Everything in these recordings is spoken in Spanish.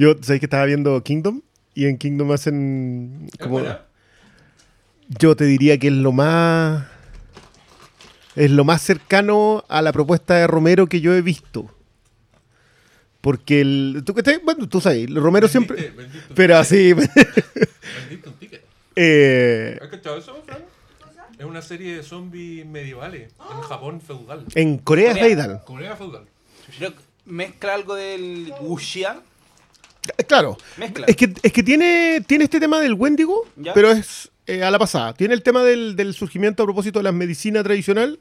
Yo, ¿sabéis que estaba viendo Kingdom? Y en Kingdom hacen como... Yo te diría que es lo más... Es lo más cercano a la propuesta de Romero que yo he visto. Porque el... ¿Tú, qué te- bueno, tú sabes, Romero siempre... Pero así... Ticket. eh, ¿Has cachado eso, Fran? Es una serie de zombies medievales en Japón feudal. en Corea es Corea. feudal. Corea feudal. Creo que mezcla algo del wuxia. Eh, Claro. Mezcla. Es que, es que tiene, tiene este tema del Wendigo, Ya. pero es eh, a la pasada. Tiene el tema del, del surgimiento a propósito de la medicina tradicional,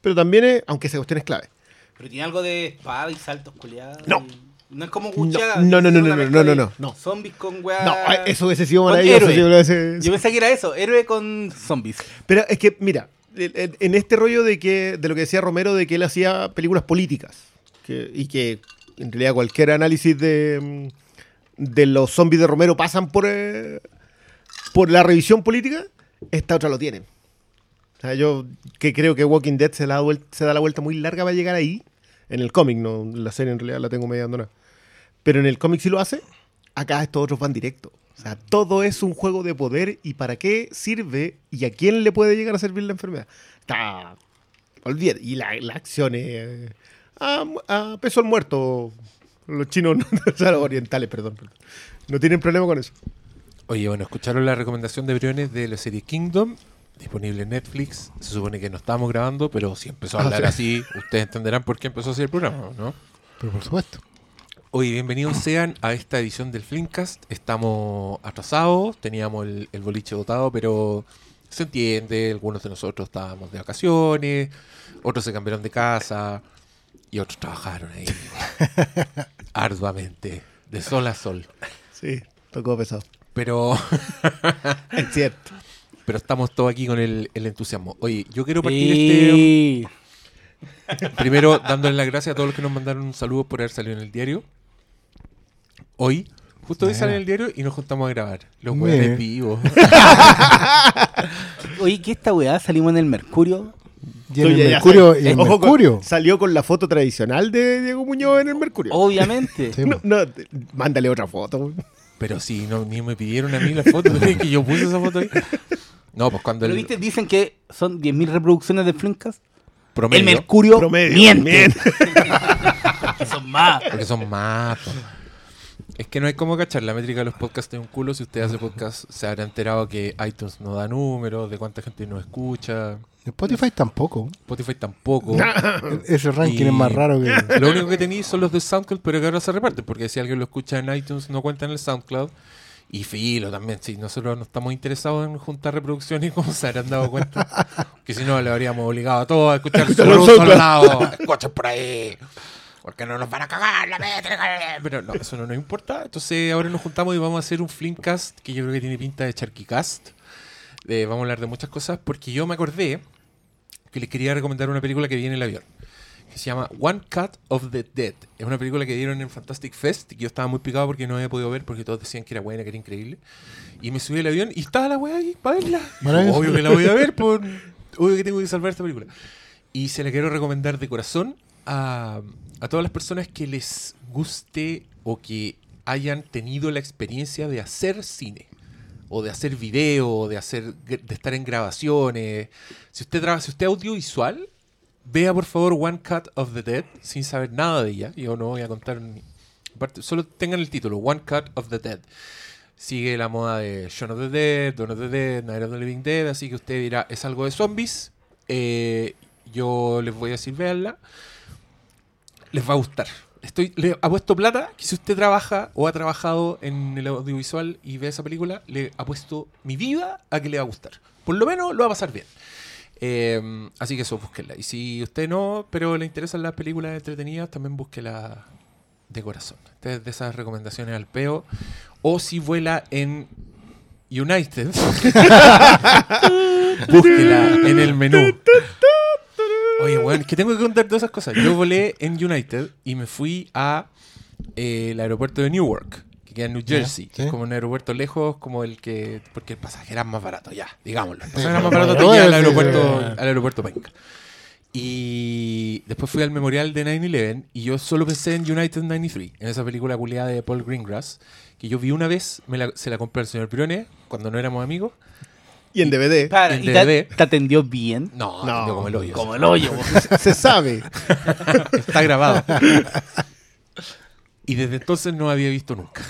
pero también es, aunque esa cuestión es clave. Pero tiene algo de espada y saltos culiados. No. y- No es como wuxia. No, no, no, no, no, no, no, no. Zombies con weá. No, eh, eso hubiese sido maravilloso. Yo pensé que era eso, héroe con zombies. Pero es que, mira, en- este rollo de que de lo que decía Romero, de que él hacía películas políticas, que- y que en realidad cualquier análisis de, mm, de los zombies de Romero pasan por, eh, por la revisión política, esta otra lo tiene. O sea, yo que creo que Walking Dead se, la se da la vuelta muy larga para llegar ahí, en el cómic, no la serie en realidad la tengo medio abandonada. Pero en el cómic sí lo hace, acá estos otros van directo. O sea, todo es un juego de poder y para qué sirve y a quién le puede llegar a servir la enfermedad. Está. Olvídate. Y la, la acción es. A, a peso al muerto. Los chinos, o sea, los orientales, perdón, perdón. No tienen problema con eso. Oye, bueno, escucharon la recomendación de Briones de la serie Kingdom, disponible en Netflix. Se supone que no estábamos grabando, pero si empezó a Ah, hablar sí. así, ustedes entenderán por qué empezó así el programa, ¿no? Pero por supuesto. Oye, bienvenidos sean a esta edición del Flimcast. Estamos atrasados, teníamos el, el boliche votado, pero se entiende, algunos de nosotros estábamos de vacaciones, otros se cambiaron de casa y otros trabajaron ahí arduamente, de sol a sol. Sí, tocó pesado. Pero, Es cierto. pero estamos todos aquí con el, el entusiasmo. Oye, yo quiero partir este... Primero, dándole las gracias a todos los que nos mandaron un saludo por haber salido en el diario. Hoy, justo hoy sale en el diario y nos juntamos a grabar. Los hueones vivos. Oye, ¿qué esta weá? Salimos en el Mercurio. Y en Tú el Mercurio, y el Ojo con- salió con la foto tradicional de Diego Muñoz en el Mercurio. Obviamente. Sí, No, no, mándale otra foto. Pero sí, no, ni me pidieron a mí la foto, ¿no? que yo puse esa foto ahí. No, pues cuando Pero el viste, dicen que son 10.000 reproducciones de Flimcast. promedio, El Mercurio Promedio. miente. son más. porque son más. Es que no hay como cachar la métrica de los podcasts de un culo. Si usted hace podcast, se habrá enterado que iTunes no da números, de cuánta gente nos escucha. Spotify tampoco. Spotify tampoco. Ese ranking Y- es más raro que. Lo único que tenéis son los de SoundCloud, pero que ahora se reparten, porque si alguien lo escucha en iTunes no cuenta en el SoundCloud. Y filo también, si nosotros no estamos interesados en juntar reproducciones, como se habrán dado cuenta, que si no le habríamos obligado a todos a escuchar solo los un solo lado. Escuchen por ahí. Porque no nos van a cagar la métrica. Pero no, eso no nos importa. Entonces ahora nos juntamos y vamos a hacer un Flimcast que yo creo que tiene pinta de Charquicast. Eh, vamos a hablar de muchas cosas porque yo me acordé que les quería recomendar una película que vi en el avión que se llama One Cut of the Dead. Es una película que dieron en Fantastic Fest y yo estaba muy picado porque no había podido ver porque todos decían que era buena, que era increíble. Y me subí al avión y estaba la weá ahí para verla. Obvio que la voy a ver, por, obvio que tengo que salvar esta película. Y se la quiero recomendar de corazón a, a todas las personas que les guste o que hayan tenido la experiencia de hacer cine o de hacer video, de hacer de estar en grabaciones. Si usted trabaja, si usted es audiovisual, vea por favor One Cut of the Dead sin saber nada de ella. Yo no voy a contar ni- solo tengan el título, One Cut of the Dead. Sigue la moda de Shaun of the Dead, Dawn of the Dead, Night of the Living Dead, así que usted dirá, es algo de zombies. Eh, yo les voy a decir, véanla. Les va a gustar. Estoy, le apuesto plata que si usted trabaja o ha trabajado en el audiovisual y ve esa película, le apuesto mi vida a que le va a gustar. Por lo menos lo va a pasar bien. Eh, así que eso, búsquenla. Y si usted no, pero le interesan las películas entretenidas, también búsquela de corazón. Esta es de esas recomendaciones al peo. O si vuela en United, búsquela en el menú. Oye, bueno, es que tengo que contar todas esas cosas. Yo volé en United y me fui a eh, el aeropuerto de Newark, que queda en New Jersey. sí. Es como un aeropuerto lejos, como el que. Porque el pasaje era más barato, ya, digámoslo. El pasaje era más barato te al aeropuerto, al aeropuerto Penca. Y después fui al memorial de 9-11 y yo solo pensé en United 93, en esa película culiada de Paul Greengrass, que yo vi una vez, me la- se la compré al señor Briones cuando no éramos amigos. Y en DVD. Para, ¿y te, DVD. te atendió bien? No, No, no como el hoyo. Como el hoyo. se, se sabe. Está grabado. y desde entonces no había visto nunca.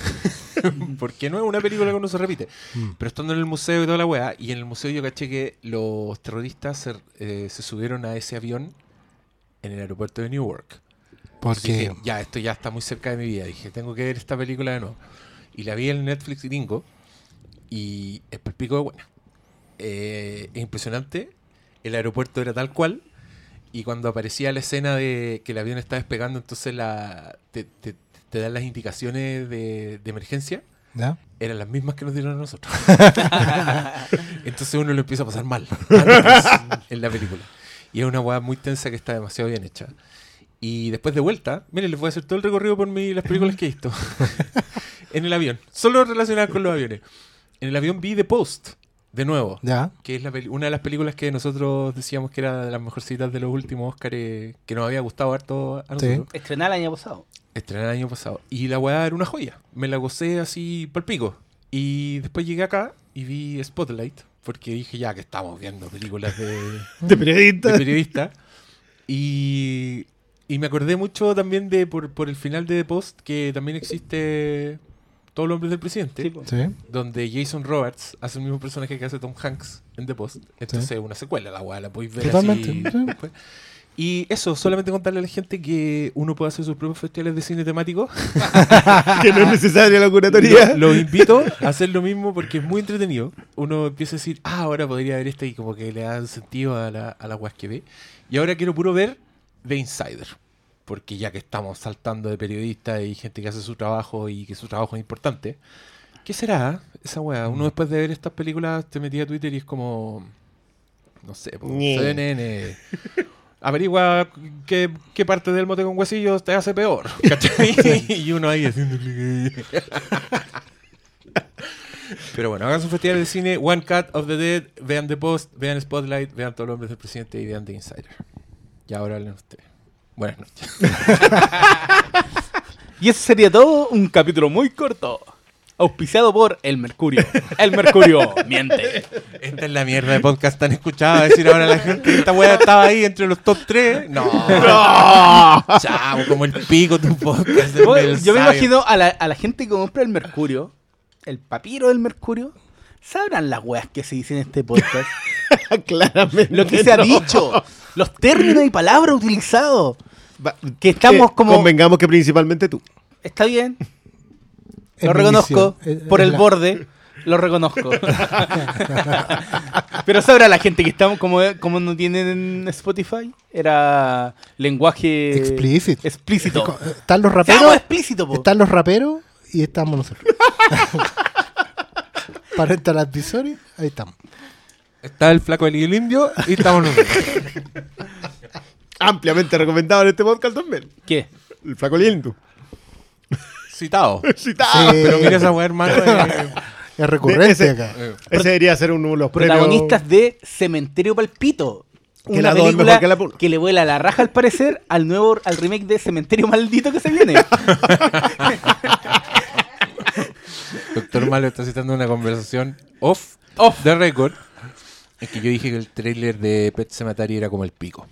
Porque no es una película que no se repite. Pero estando en el museo y toda la weá, y en el museo yo caché que los terroristas se, eh, se subieron a ese avión en el aeropuerto de Newark. Porque dije, ya, esto ya está muy cerca de mi vida. Dije, tengo que ver esta película de nuevo. Y la vi en Netflix gringo y es pico de buena. Eh, es impresionante. El aeropuerto era tal cual. Y cuando aparecía la escena de que el avión está despegando, entonces la, te, te- te dan las indicaciones de, de emergencia. ¿ya? Eran las mismas que nos dieron a nosotros. entonces uno lo empieza a pasar mal en la película. Y es una weá muy tensa que está demasiado bien hecha. Y después de vuelta, miren, les voy a hacer todo el recorrido por mi, las películas que he visto. en el avión, solo relacionadas con los aviones. En el avión vi The Post, de nuevo, ¿Ya? que es la una de las películas que nosotros decíamos que era de las mejorcitas de los últimos Oscars que nos había gustado harto a Sí. nosotros. Estrenar el año pasado. Estrenada el año pasado. Y la weá era una joya. Me la gocé así por pico. Y después llegué acá y vi Spotlight. Porque dije ya que estamos viendo películas de, De periodista. de periodista. Y, y me acordé mucho también de por, por el final de The Post que también existe Todos los hombres del presidente. Sí, po. Sí. donde Jason Roberts hace el mismo personaje que hace Tom Hanks en The Post. Entonces es una secuela, la weá, la podéis ver Totalmente, así sí. después. Y eso, solamente contarle a la gente que uno puede hacer sus propios festivales de cine temático. que no es necesaria la curatoría. Lo, los invito a hacer lo mismo porque es muy entretenido. Uno empieza a decir, ah, ahora podría ver este y como que le da sentido a la, a la que ve. Y ahora quiero puro ver The Insider. Porque ya que estamos saltando de periodistas y gente que hace su trabajo y que su trabajo es importante, ¿qué será esa wea? Uno después de ver estas películas te metía a Twitter y es como, no sé. CNN. Averigua qué, qué parte del mote con huesillos te hace peor. ¿cachai? y uno ahí haciendo. Pero bueno, hagan su festival de cine, One Cut of the Dead, vean The Post, vean Spotlight, vean todos los hombres del presidente y vean The Insider. Y ahora hablen ustedes. Buenas noches. Y eso sería todo un capítulo muy corto. Auspiciado por El Mercurio. El Mercurio miente. Esta es la mierda de podcast tan escuchada. Decir ahora la gente que esta wea estaba ahí entre los top 3. No. Chao, como el pico tu podcast. del Yo, yo me sabio. imagino a la, a la gente que compra el Mercurio, el papiro del Mercurio, sabrán las weas que se dicen en este podcast. Claramente. Lo que se ha no. dicho, los términos y palabras utilizados. Va- Que estamos como- Convengamos que principalmente tú. Está bien, Es lo reconozco. Es- por es el la- borde. Lo reconozco. Pero sabrá la gente que estamos como, como no tienen Spotify. Era lenguaje Explícito. explícito. Están los raperos. explícito. Están los raperos y estamos nosotros. Parental advisory, ahí estamos. Está el flaco del indio y estamos nosotros. Ampliamente recomendado en este podcast también. ¿Qué? El flaco lindo. Citado. Citado. Sí. Pero mira esa wea, hermano. eh, Es recurrente Ese- acá. eh, Ese debería ser uno de los Protagonistas de Cementerio Palpito. Que Una la dos es película mejor que la uno. que le vuela la raja al parecer al nuevo al remake de Cementerio Maldito que se viene. Doctor Malo está citando una conversación off, Off. the record. Es que yo dije que el tráiler de Pet Sematary era como el pico.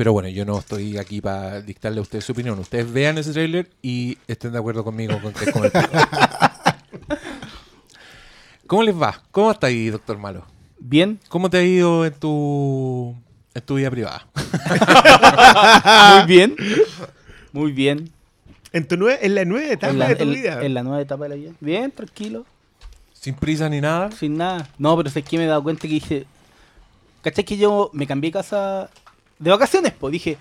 Pero bueno, yo no estoy aquí para dictarle a ustedes su opinión. Ustedes vean ese tráiler y estén de acuerdo conmigo con que es como el pico. ¿Cómo les va? ¿Cómo está ahí, doctor Malo? Bien. ¿Cómo te ha ido en tu, en tu vida privada? Muy bien. Muy bien. En, tu nue- en la nueva etapa En la, de tu en- vida. en la nueva etapa de la vida. Bien, tranquilo. Sin prisa ni nada. Sin nada. No, pero es que me he dado cuenta que dije. ¿Cachai que yo me cambié de casa de vacaciones? Pues dije,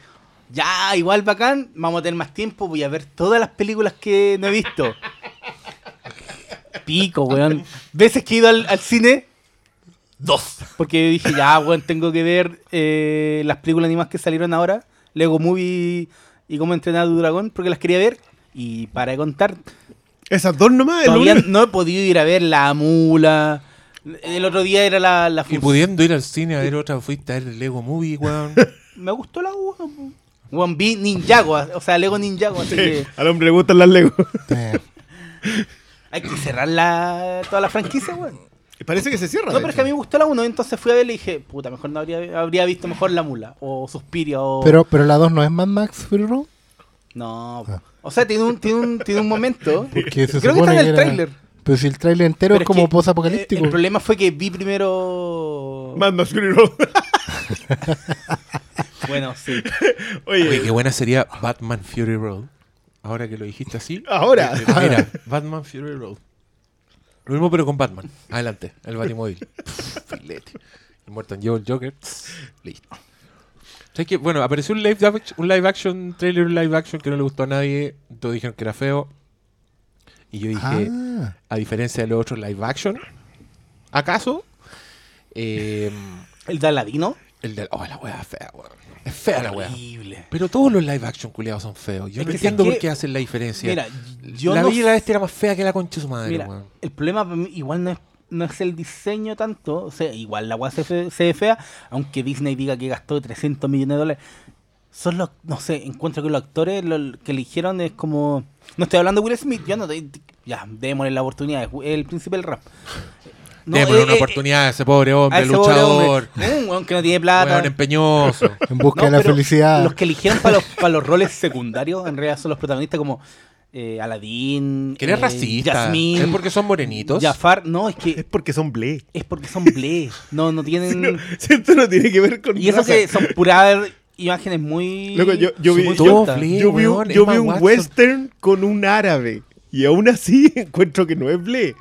ya, igual bacán, vamos a tener más tiempo, voy a ver todas las películas que no he visto. Pico, weón. Veces que he ido al, al cine, dos. Porque dije, ya, weón, tengo que ver eh, las películas animadas que salieron ahora, Lego Movie y cómo entrenar a tu dragón, porque las quería ver. Y para de contar, Esas dos nomás. el todavía no he podido ir a ver La Mula. El otro día era la, la Y pudiendo ir al cine a ver otra, fuiste a ver el Lego Movie, weón. me gustó la 1. One vi Ninjago, o sea, Lego Ninjago, así que Al hombre le gustan las Lego. Hay que cerrar la, toda la franquicia, weón. Parece que se cierra. No, pero es que a mí me gustó la 1, entonces fui a verla y dije, puta, mejor no habría, habría visto mejor la mula, o Suspiria, o... pero, pero la 2 no es Mad Max Fury Road. No, Ah. o sea, tiene un, tiene un, tiene un momento... Porque se Creo que está en el era- tráiler. Pero si el tráiler entero Pero es como eh, El problema fue que vi primero... Mad Max Fury Road. Bueno, sí. Oye, Oye, qué buena sería Batman Fury Road. Ahora que lo dijiste así. Ahora. Eh, Mira, Batman Fury Road. Lo mismo pero con Batman. Adelante, el Batimóvil. Filete. El muerto en el Joker. Listo. ¿Sabes qué? Bueno, apareció un live, un live action, trailer live action que no le gustó a nadie. Todos dijeron que era feo. Y yo dije, Ah, a diferencia de los otros live action, ¿acaso? Eh, El de Aladino. el de. Oh, la wea fea, weón. Es fea la. Horrible. Pero todos los live action culiados son feos. Yo Es no entiendo por qué hacen la diferencia. Mira, yo la no Bella y la Bestia era más fea que la concha de su madre, Mira, weón. el problema para mí igual no es, no es el diseño tanto, o sea, igual la weá se, fe- se ve fea, aunque Disney diga que gastó 300 millones de dólares. Son los, no sé, encuentro que los actores que eligieron es como... No estoy hablando de Will Smith, yo no te- ya, démosle la oportunidad, es el príncipe del rap. No, Démosle eh, una eh, oportunidad a ese pobre hombre, a ese pobre luchador, hombre, un weón que no tiene plata. weón empeñoso. en busca No, de la felicidad. Los que eligieron para los, para los roles secundarios, en realidad son los protagonistas como eh, Aladdin, Que eres eh, racista. Jasmine, ¿Es porque son morenitos? Jafar, no, es que es porque son ble. es porque son ble. No, no tienen. Si esto no tiene que ver con y eso raza. que son puras imágenes muy. Loco, yo, yo vi, yo, ble. yo vi un, weón, yo vi Emma un Watson. western con un árabe. Y aún así encuentro que no es ble.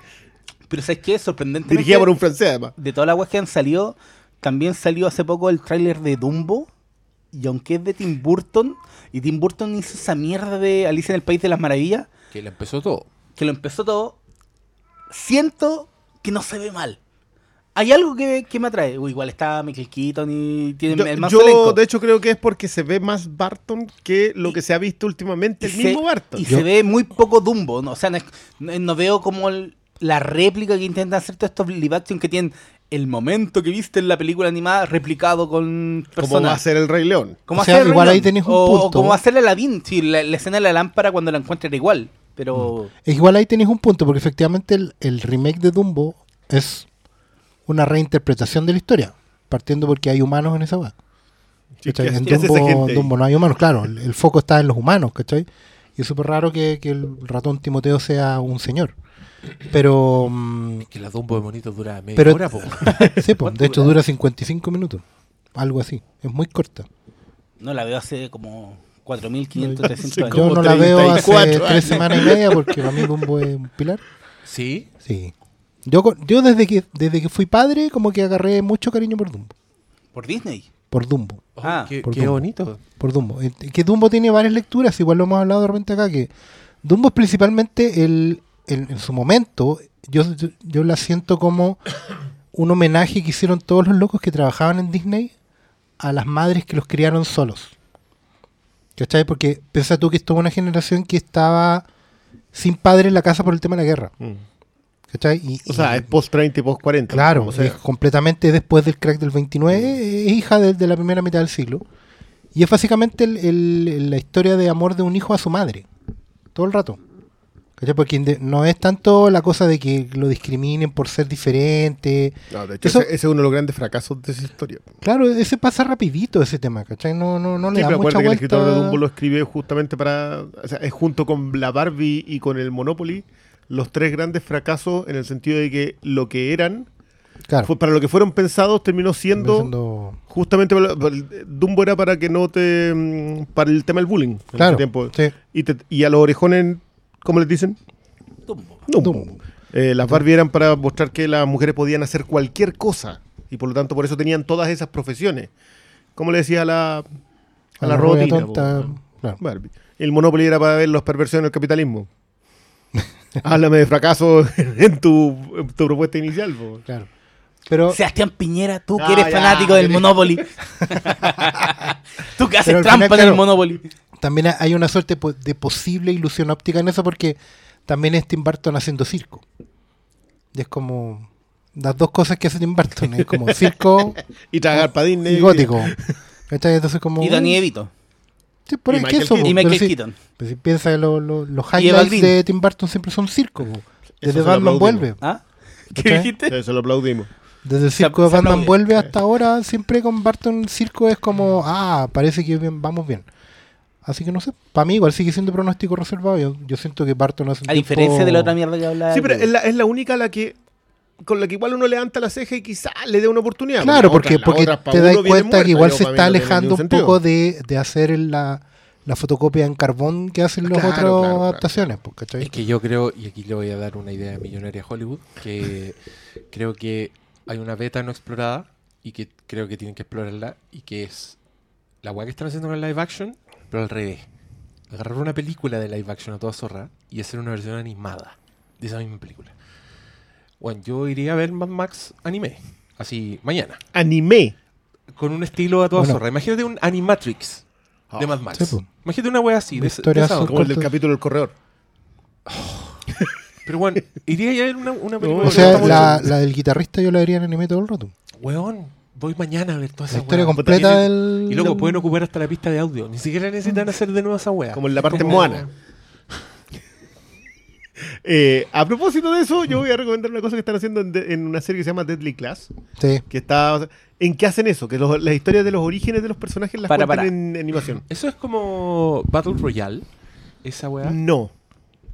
Pero ¿sabes qué? Sorprendentemente. Dirigida por un francés, además. De todas las weas que han salido, también salió hace poco el tráiler de Dumbo. Y aunque es de Tim Burton, y Tim Burton hizo esa mierda de Alicia en el País de las Maravillas, Que le empezó todo. que lo empezó todo, siento que no se ve mal. Hay algo que, que me atrae. Uy, igual está Michael Keaton y tiene Yo, el más yo, elenco. de hecho, creo que es porque se ve más Barton que lo que se ha visto últimamente, el mismo Barton. Y Yo- se ve muy poco Dumbo. ¿no? O sea, no, es- no- no veo como el- la réplica que intentan hacer todos estos live action que tienen el momento que viste en la película animada replicado con Como va a personas. ser el Rey León. Como O sea, igual Rey ahí León. tenés un o, o punto. como hacer Aladdin. Sí, la, la escena de la lámpara cuando la encuentra era igual. Pero. Es igual ahí tenéis un punto, porque efectivamente el, el remake de Dumbo es una reinterpretación de la historia, partiendo porque hay humanos en esa. ¿qué- En Dumbo? Dumbo no hay humanos, claro, el, el foco está en los humanos, ¿cachai? Y es súper raro que, que el ratón Timoteo sea un señor. Pero, mm, Que la Dumbo de monitos dura media Pero- hora, po. sí, po, de hecho dura 55 minutos, algo así, es muy corta. No la veo hace como 4.500, 300 Sí, años. Yo no la veo hace 34 tres semanas y media porque para mí Dumbo es un pilar. Sí. Sí. Yo, yo desde que desde que fui padre como que agarré mucho cariño por Dumbo. Por Disney. Por Dumbo. Oh, Ah, qué, por qué Dumbo. bonito. Por Dumbo. Eh, Que Dumbo tiene varias lecturas, igual lo hemos hablado de repente acá, que Dumbo es principalmente el, en su momento, yo, yo, yo la siento como un homenaje que hicieron todos los locos que trabajaban en Disney a las madres que los criaron solos. ¿Cachai? Porque piensa tú que es toda una generación que estaba sin padre en la casa por el tema de la guerra. Mm. ¿Cachai? Y- O sea, y- es post 30 y post 40. Claro, O sea, es completamente después del crack del 29, es hija de, de la primera mitad del siglo. Y es básicamente el- el- la historia de amor de un hijo a su madre, todo el rato. ¿Cachai? Porque no es tanto la cosa de que lo discriminen por ser diferente. no, de hecho, eso- ese, ese es uno de los grandes fracasos de esa historia. Claro, ese pasa rapidito ese tema, ¿cachai? No, no, no le Sí, da pero mucha acuérdate que el vuelta. escritor de Dumbo lo escribe justamente para. O sea, es junto con la Barbie y con el Monopoly los tres grandes fracasos en el sentido de que lo que eran, Claro, fue, para lo que fueron pensados, terminó siendo. Justamente para- para el- Dumbo era para que no te. mm, para el tema del bullying. en Claro, tiempo. sí. Y, te- y a los orejones, ¿cómo les dicen? Dumbo. Dumbo. Dumbo. Eh, las Barbie eran para mostrar que las mujeres podían hacer cualquier cosa. Y por lo tanto, por eso tenían todas esas profesiones. Como le decía a la, a la, robotina. tonta, po. claro. Barbie. El Monopoly era para ver las perversiones del capitalismo. Háblame de fracaso en tu, en tu propuesta inicial. po. Claro. Pero, Sebastián Piñera, tú Ah, que eres ya, fanático del. Monopoly. tú que haces trampa final, en el. Monopoly. También hay una suerte de posible ilusión óptica en eso porque también es Tim Burton haciendo circo. Y es como las dos cosas que hace Tim Burton, es como circo Y tragar para Disney. y gótico. Entonces como... Y Danny Evito. Sí, por Y Michael ¿quién somos? Y Pero Michael si- Keaton. pero si piensa que lo- lo- los highlights de Tim Burton siempre son circo. po. Desde Batman vuelve. ¿Ah? ¿Qué dijiste? Eso lo aplaudimos. Desde el Se- circo de se Batman aplaude. vuelve hasta ahora, siempre con Barton el circo es como, ah, parece que bien- vamos bien. Así que no sé, para mí igual sigue siendo pronóstico reservado. Yo, yo siento que Barton hace un A tiempo- diferencia de la otra mierda que hablaba. Sí, pero es la, es la única la que con la que igual uno levanta la ceja y quizá le dé una oportunidad. Claro, La porque, otra- porque otra te das cuenta muerta, que igual se está no alejando un sentido. poco de, de hacer la, la fotocopia en carbón que hacen los Claro, otros claro, claro. adaptaciones. pues, ¿cachai? Es que yo creo, y aquí le voy a dar una idea millonaria a Hollywood, que creo que hay una beta no explorada y que creo que tienen que explorarla y que es la weá que están haciendo con el live action, pero al revés. Agarrar una película de live action a toda zorra y hacer una versión animada de esa misma película. Bueno, yo iría a ver Mad Max anime, así mañana, Anime. con un estilo a toda Bueno. zorra. Imagínate un Animatrix de Ah, Mad Max. sí, po. Imagínate una wea así, de, de esa. Como el del capítulo del corredor. Pero bueno, iría a ver una, una película. No, o sea, la, la del guitarrista yo la vería en anime todo el rato. Weón, voy mañana a ver toda esa La historia weá. completa Y- del... Y luego pueden ocupar hasta la pista de audio. Ni siquiera necesitan hacer de nuevo esa weá. Como en la parte Moana. Eh, a propósito de eso, yo voy a recomendar una cosa que están haciendo en, de- en una serie que se llama Deadly Class. Sí. Que está. ¿En qué hacen eso? Que los- las historias de los orígenes de los personajes las Para, cuentan para. en animación. Eso es como Battle Royale. Esa weá. No.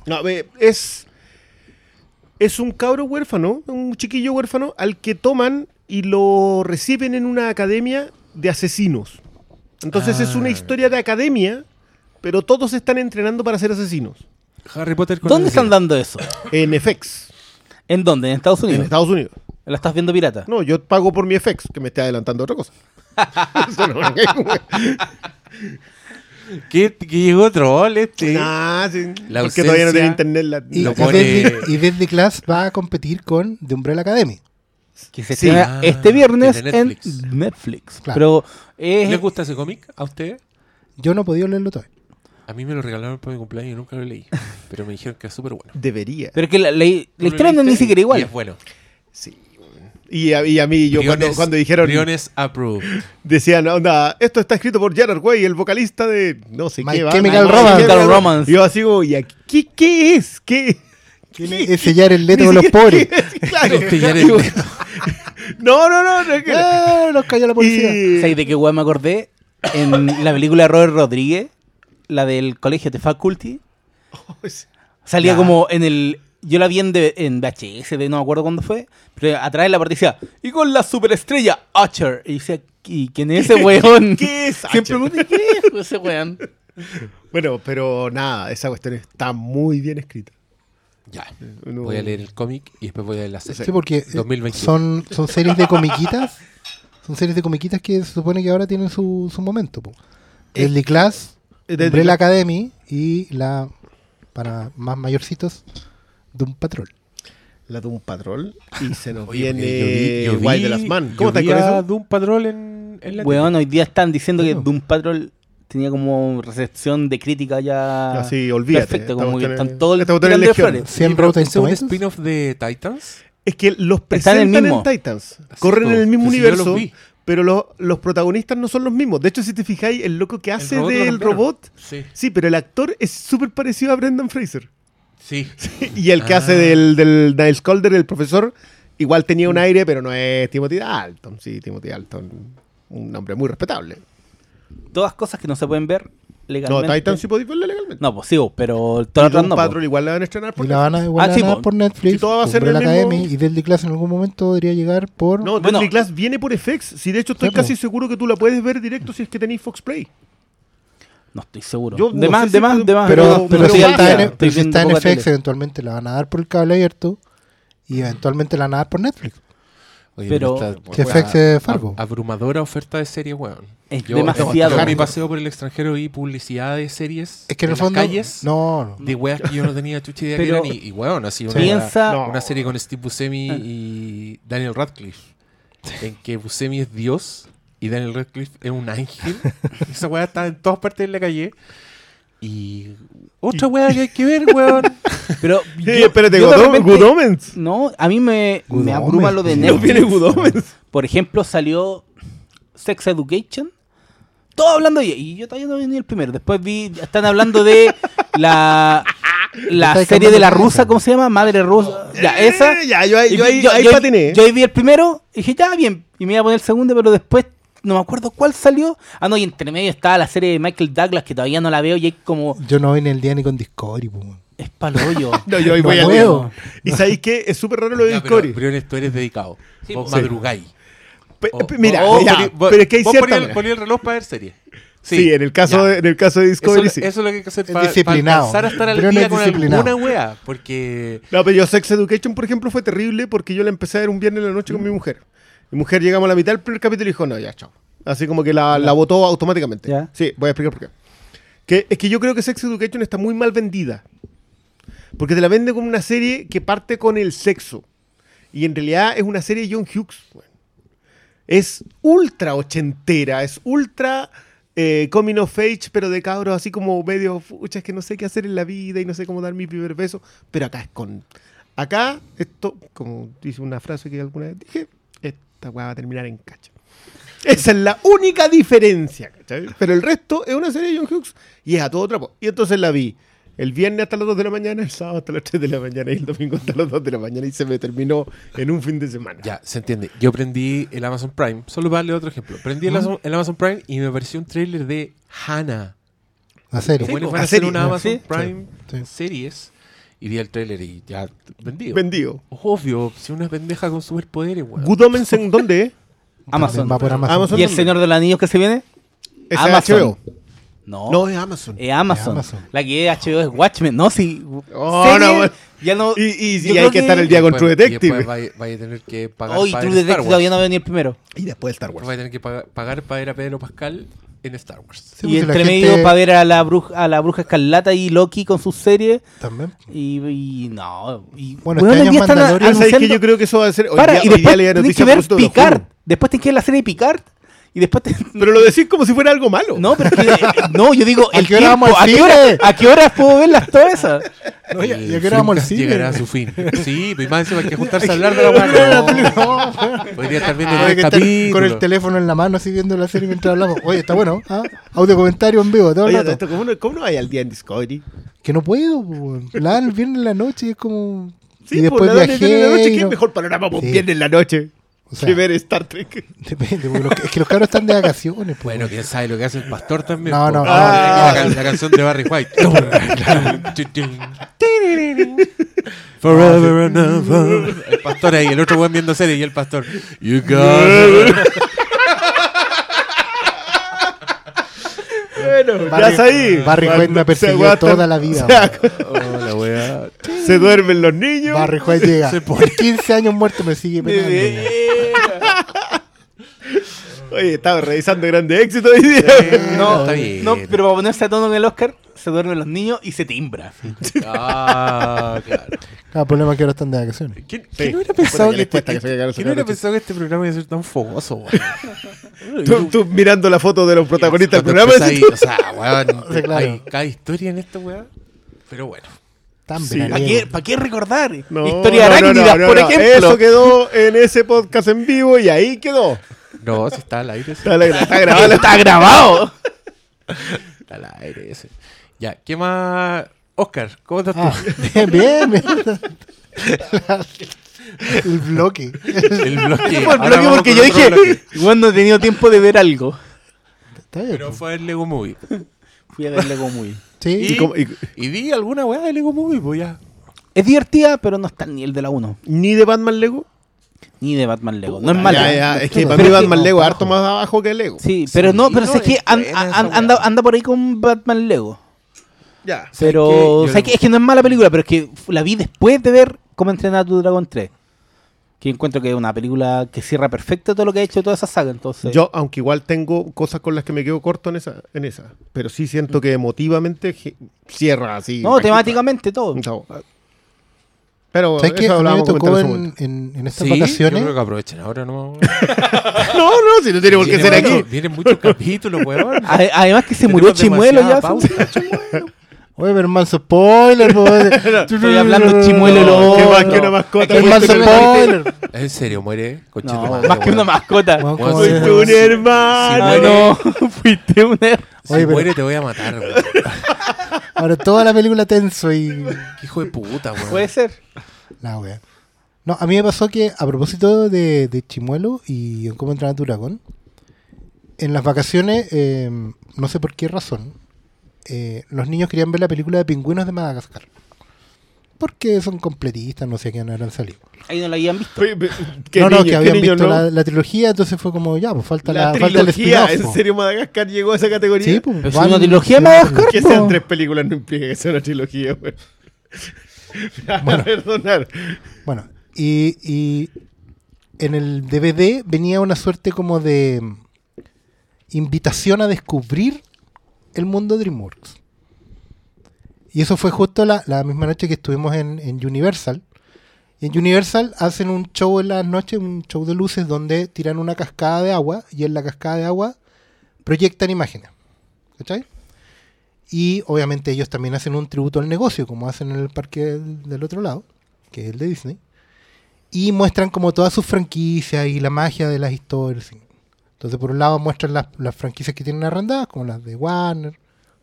No, ve, es. Es un cabro huérfano, un chiquillo huérfano, al que toman y lo reciben en una academia de asesinos. Entonces es una Ah. historia de academia, pero todos están entrenando para ser asesinos. Harry Potter con ¿Dónde están dando eso? En FX, ¿En dónde? ¿En Estados en Unidos? Estados Unidos. ¿La estás viendo pirata? No, yo pago por mi FX, que me esté adelantando a otra cosa. Eso no me- ¿Qué, que llegó troll este? Nah, sí, La porque todavía no tiene internet. la- Y, Lo y pone- Deadly, y Deadly Class va a competir con The Umbrella Academy. Que se Sí. estrena Ah, este viernes en Netflix. Claro. Pero es... ¿Les gusta ese cómic a ustedes? Yo no he podido leerlo todavía. A mí me lo regalaron para mi cumpleaños y nunca lo leí. Pero me dijeron que es súper bueno. Debería. Pero es que la, la- la ¿Tú lo historia no es ni siquiera Y igual. es bueno. Sí. Y a, y a mí, yo cuando, Briones- cuando dijeron, Briones approved. decían, onda, esto está escrito por Gerard Way, el vocalista de no sé My qué. Chemical My Romance. Chemical Romance. Y yo así como, ¿y aquí, ¿qué, qué es? ¿Qué? Ese ya el leto de los pobres. claro. Este Jared Digo, Leto. No, no, no, no es que- ¡Ah! Nos cayó la policía. Y- ¿Sabes de qué weón me acordé? En la película de Robert Rodríguez, la del colegio de Faculty, salía Ya. como en el. Yo la vi en, de- en VHS, de, no me acuerdo cuándo fue, pero atrás de la parte decía, y con la superestrella Archer. Y decía, ¿y quién es ese weón? ¿Qué es Siempre me Archer? pregunté, ¿qué es ese weón? Bueno, pero nada, esa cuestión está muy bien escrita. Ya. Uno- Voy a leer el cómic y después voy a leer la serie. Sí, porque eh, 2021. son, son series de comiquitas. Son series de comiquitas que se supone que ahora tienen su, su momento. po. Deadly Class, Eh, Deadly Umbrella Class. Academy y la, para más mayorcitos, Doom Patrol. La de un patrol y se nos Oye, viene yo vi- yo Wild vi- the Last Man. ¿Cómo estás vi con eso? Doom Patrol en, en la Weón, hoy día están diciendo que. Doom Patrol tenía como recepción de crítica ya. Así, olvídate. Perfecto, Esta como que están todos legión. flores. 100 Sí, pero Rotten ¿ese es un spin-off de Titans? Es que los en el presentan en, mismo. Titans. Corren pues, en el mismo yo los universo, vi. pero los, los protagonistas no son los mismos. De hecho, si te fijáis, el loco que hace robot lo del robot, Sí. sí, pero el actor es súper parecido a Brendan Fraser. Sí. y el que Ah. hace del, del Niles Calder, el profesor, igual tenía un aire, pero no es Timothy Dalton. Sí, Timothy Dalton, un hombre muy respetable. Todas cosas que no se pueden ver No, legalmente. Titan sí podéis verla legalmente. No, pues sí, pero Y todas las no. Patrol pues. igual la van a estrenar por Y la van a, igual Ah, la sí, po. por Netflix. Sí, todo va a ser el mismo- Academy y Deadly Class en algún momento podría llegar por... No, Bueno. Deadly Class viene por FX. Si de hecho estoy Sí, po. casi seguro que tú la puedes ver directo si es que tenéis Fox Play. No estoy seguro. Yo de no más, de si más, de más. pero, pero- pero pero si está en, pero si está en FX, eventualmente la van a dar por el cable abierto y eventualmente la van a dar por Netflix. Oye, Pero- esta- weá, FX es Fargo. ab- Abrumadora oferta de series, weón. Es Yo, demasiado. yo en mi paseo por el extranjero vi publicidad de series Es que en el las fondo... calles No, no. de weas que yo no tenía chucha idea Pero- que eran. Y, y weón, así una, Piensa. No. una serie con Steve Buscemi Ah. y Daniel Radcliffe. En que Buscemi es Dios y Daniel Radcliffe es un ángel. Esa wea está en todas partes de la calle. Y otra wea que hay que ver, weón. Pero. Eh, yo- espérate, yo de Good, repente- Good Omens. No, a mí me, Good me abruma Omens. lo de No viene Netflix. Good Omens. Por ejemplo, salió Sex Education Todo hablando y, y yo todavía no vi ni el primero. Después vi, están hablando de la la Estáis serie de la cambiando rusa. ¿cómo se llama? Madre rusa. Ya, esa. Eh, ya, yo, ahí- Y yo ahí, yo- ahí yo- patiné. Yo ahí vi el primero y dije, ya, bien. Y me iba a poner el segundo, pero después no me acuerdo cuál salió. Ah, no, y entre medio estaba la serie de Michael Douglas, que todavía no la veo y hay como. Yo no voy ni el día ni con Discovery, po, weón. Es palollo. No, yo ahí No voy a puedo. ¿Y sabéis qué? Es súper raro lo de Ya, pero, Discovery. Briones, tú eres dedicado. Sí, vos po. madrugáis. Pe- O- pe- mira, o- o ya, poní- vos- pero es que hay cierta... poní el, mira. poní el reloj para ver series. Sí, en el caso de, en el caso de Eso, Discovery eso sí. es lo que hay que hacer para alcanzar a estar al día es con disciplinado. alguna wea. Porque No, pero yo Sex Education, por ejemplo, fue terrible porque yo la empecé a ver un viernes en la noche con mi mujer. Mi mujer llegamos a la mitad del primer capítulo y dijo, no, ya, chao. Así como que la, la votó automáticamente. Ya. Sí, voy a explicar por qué. Que, es que yo creo que Sex Education está muy mal vendida. Porque te la vende como una serie que parte con el sexo. Y en realidad es una serie de John Hughes. Es ultra ochentera, es ultra eh, coming of age, pero de cabros así como medio, pucha, es que no sé qué hacer en la vida y no sé cómo dar mi primer beso. Pero acá es con... Acá, esto, como dice una frase que alguna vez dije, esta weá va a terminar en cacho. Esa es la única diferencia, ¿cachai? Pero el resto es una serie de John Hughes y es a todo trapo. Y entonces la vi el viernes hasta las 2 de la mañana, el sábado hasta las 3 de la mañana y el domingo hasta las 2 de la mañana y se me terminó en un fin de semana. Ya, se entiende. Yo prendí el Amazon Prime, solo para darle otro ejemplo. Prendí el, Amazon, el Amazon Prime y me apareció un tráiler de Hannah. A hacer serie. una Amazon Sí. Prime Sí, sí. series. Y vi el tráiler y ya vendido. Vendido. Obvio, si una pendeja con superpoderes, weón. Good Omens en dónde es? Amazon. Va por Amazon. Amazon. ¿Y el Señor de los Anillos que se viene? Es Amazon. HBO. No. No, es Amazon. Es Amazon. Es Amazon. La que es HBO es Watchmen. No, si. Oh, serie, no, bueno. ya no. Y, y- y hay que estar el día con True Y Detective. vaya, vaya a tener que pagar Hoy para True Detective todavía no veo ni el primero. Y después Star Wars. Vaya a tener que pagar, pagar para ver a Pedro Pascal en Star Wars. Sí, y entre gente- medio para ver a la bruja, a la bruja escarlata y Loki con sus series. También. Y, y no. Y, Bueno, weón, este hoy año Mandalorian- Ah, ¿sabes que yo creo que eso va a ser. Hoy Para, día, y hoy después día noticia que ver Picard. Después tienes que ver la serie de Picard. Y después te- Pero lo decís como si fuera algo malo. No, pero es que, eh, no, yo digo, ¿A el qué hora tiempo, vamos ¿a al qué, cine? hora, ¿a qué horas puedo verlas todas esas? No, ya- ya que éramos al cine. llegará a su fin. Sí, pues más encima hay que juntarse a hablar de la weá. No. Podría estar viendo que estar con el teléfono en la mano así viendo la serie mientras hablamos. Oye, está bueno. ¿ah? Audio comentario en vivo todo el Oye, rato. esto, ¿cómo, no, ¿cómo no hay al día en Discovery? Que no puedo. La dan el viernes en la noche y es como. Sí, y después pues, la dan el viajé. viernes en la noche, ¿qué no- es mejor panorama para un Sí. viernes en la noche O sea, que ver Star Trek? Depende, porque los- es que los cabros están de vacaciones. po, Bueno, quién sabe lo que hace el pastor también. No, no, Ah. la, can- la canción de Barry White. Forever and ever. El pastor ahí, el otro buen viendo serie y el pastor. You got it. Bueno, Barry- ya sabí. Barry White me ha perseguido se aguantan- toda la vida, Oh, la wea. Se duermen los niños. Barry White llega. 15 años muerto me sigue penando. Oye, estaba revisando grandes éxitos hoy día. No, está bien. no, pero para ponerse a tono en el Oscar, se duermen los niños y se timbra. Ah, claro. El problema es que ahora están de vacaciones. ¿Quién, Sí. quién hubiera pensado que que, les este, cuesta que se los quién hubiera pensado que este programa iba a ser tan fogoso, weón? Tú, tú mirando la foto de los protagonistas del Cuando programa. empezáis- o sea, weón, Sí, claro. hay cada historia en esta weá. Pero bueno. Tan Sí. ¿Para qué, recordar? No, Historia no, no, arácnidas, no, no, por ejemplo. Eso quedó en ese podcast en vivo y ahí quedó. No, si está al aire. sí. Está, la- está grabado. Está grabado. Está al aire ese. Ya, ¿qué más? Oscar, ¿cómo estás Ah, tú? bien, bien. bien. el bloque. El bloque. El bloque porque yo dije, igual no he tenido tiempo de ver algo. Pero fue el Lego Movie. Fui a ver Lego Movie. Sí. Y, ¿Y cómo- y- y vi alguna weá de Lego Movie, pues ya. Es divertida, pero no está ni el de la 1. ¿Ni de Batman Lego? Ni de Batman Lego. No es malo. Ya, ya, es que Pero para es mí que- Batman Lego es harto más abajo que Lego. Sí, pero Sí, no, pero no, sé que es an- buena an- esa anda, weá. anda por ahí con Batman Lego. Ya. Pero es que no es mala película, pero es que la vi después de ver cómo entrenar a tu dragón 3. Que encuentro que es una película que cierra perfecto todo lo que ha hecho toda esa saga. Entonces, Yo, aunque igual tengo cosas con las que me quedo corto en esa, en esa. Pero sí siento que emotivamente cierra así. no, temáticamente todo. Pero ¿Sabes mí me tocó en estas Sí, yo vacaciones. creo que aprovechen ahora, ¿no? No, no, si no tiene por qué ser aquí. Vienen muchos capítulos, weón. Además que se murió Chimuelo ya. demasiada pauta. Oye, pero manso spoiler, po. Estoy hablando chimuelo loco. Qué más que una mascota. Es que manso spoiler. ¿En serio muere? Conche tu No, madre, más que una mascota. Fuiste un hermano. No, fuiste un er- Si Oye, pero- muere te voy a matar, weón. Ahora toda la película tenso y. Qué hijo de puta, weón. Puede ser. La wea. No, a mí me pasó que a propósito de, de Chimuelo y en cómo entrar a tu dragón, en las vacaciones, eh, no sé por qué razón, eh, los niños querían ver la película de pingüinos de Madagascar. Porque son completistas, no sé quién habrán salido. Ahí no la habían visto. Fue- ¿Qué no, no, niño- que habían niño visto no? la, la trilogía, entonces fue como, ya, pues falta La la, falta el trilogía. ¿en serio Madagascar llegó a esa categoría? Sí, pues, Pero es van- una trilogía Madagascar, que sean tres películas no implica que sea una trilogía, güey. Bueno. perdonar. Bueno, y, y en el DVD venía una suerte como de invitación a descubrir el mundo DreamWorks. Y eso fue justo la, la misma noche que estuvimos en, Universal. Y en Universal hacen un show en las noches, un show de luces donde tiran una cascada de agua y en la cascada de agua proyectan imágenes. ¿Cachai? Y obviamente ellos también hacen un tributo al negocio, como hacen en el parque del, otro lado, que es el de Disney. Y muestran como todas sus franquicias y la magia de las historias. Entonces, por un lado muestran las, franquicias que tienen arrendadas, como las de Warner,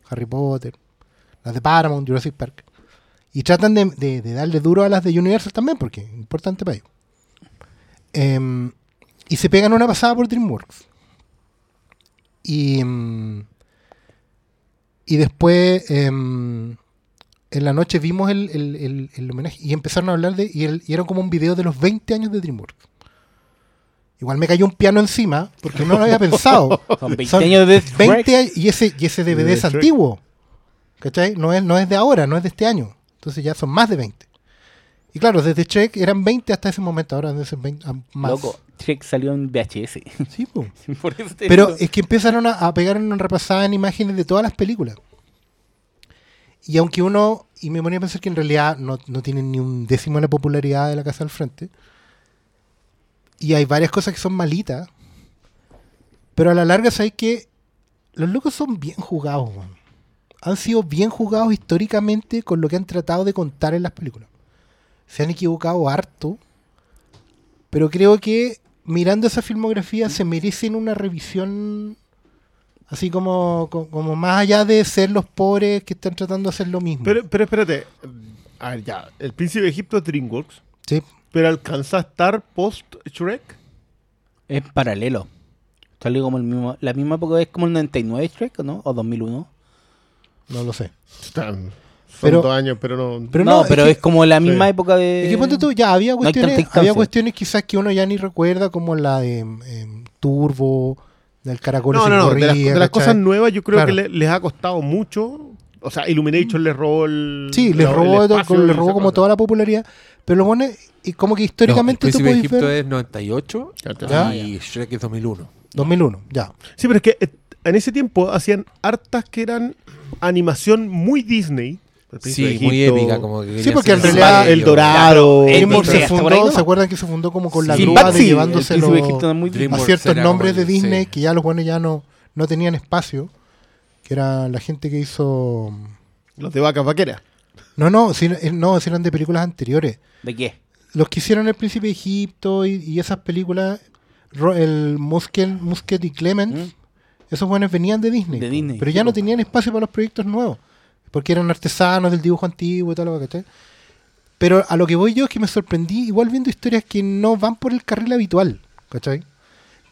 Harry Potter, las de Paramount, Jurassic Park. Y tratan de, de- de darle duro a las de Universal también, porque es importante para ellos. Em, y se pegan una pasada por DreamWorks. Y, em, y después, em, en la noche vimos el, homenaje y empezaron a hablar de. Y, y era como un video de los 20 años de DreamWorks. Igual me cayó un piano encima, porque no lo había pensado. Son 20 Son años de 20 años, y ese, y ese DVD es antiguo. ¿Cachai? No es, no es de ahora, no es de este año. Entonces ya son más de 20. Y claro, desde Shrek eran 20 hasta ese momento, ahora deben ser 20 ah, más. Loco, Shrek salió en VHS. Sí, po. Por eso te Pero digo. es que empezaron a, a pegar una repasada en imágenes de todas las películas. Y aunque uno, y me ponía a pensar que en realidad no, no tienen ni un décimo de la popularidad de la Casa del Frente, y hay varias cosas que son malitas, pero a la larga sabes que los locos son bien jugados, weón. Han sido bien jugados históricamente con lo que han tratado de contar en las películas. Se han equivocado harto, pero creo que mirando esa filmografía se merecen una revisión así como, co- como más allá de ser los pobres que están tratando de hacer lo mismo. Pero, pero espérate. A ver, ya. El Príncipe de Egipto es DreamWorks. Sí. Pero alcanza a estar post-Shrek. Es paralelo. Salió como el mismo, la misma época, es como el 99 Shrek, ¿o ¿no? O 2001. No lo sé. Están- Son Pero- dos años, pero no. Pero no, no, pero es es, que- como la misma Sí. época de... Es que ponte tú, ya había no cuestiones, distancia. había cuestiones quizás que uno ya ni recuerda, como la de em, Turbo, del caracol No, no, no. De las, corría, de las cosas nuevas, yo creo Claro. que le- les ha costado mucho. O sea, Illumination les robó el. Sí, les el robó, les robó como cosa. toda la popularidad. Pero lo bueno es y como que No, históricamente el tú de Egipto ver... es 98 Ya. y Shrek es 2001. 2001, ya. Sí, pero es que eh, en ese tiempo hacían hartas que eran animación muy Disney. Sí, muy épica. Como que Sí, porque en realidad El Dorado. DreamWorks se fundó, ¿no? ¿se acuerdan que se fundó como con la Sí, grúa de muy a ciertos nombres de Disney sí. que ya los buenos ya no, no tenían espacio? Que era la gente que hizo... Los de vacas vaqueras. No, no, si, eh, no, si eran de películas anteriores. ¿De qué? Los que hicieron El Príncipe de Egipto y, y esas películas, el Musket, Musket y Clement, ¿Mm? esos buenos venían de Disney. De. Disney, pero ya no tenían espacio para los proyectos nuevos. Porque eran artesanos del dibujo antiguo y que ¿cachai? Pero a lo que voy yo es que me sorprendí igual viendo historias que no van por el carril habitual. ¿Cachai?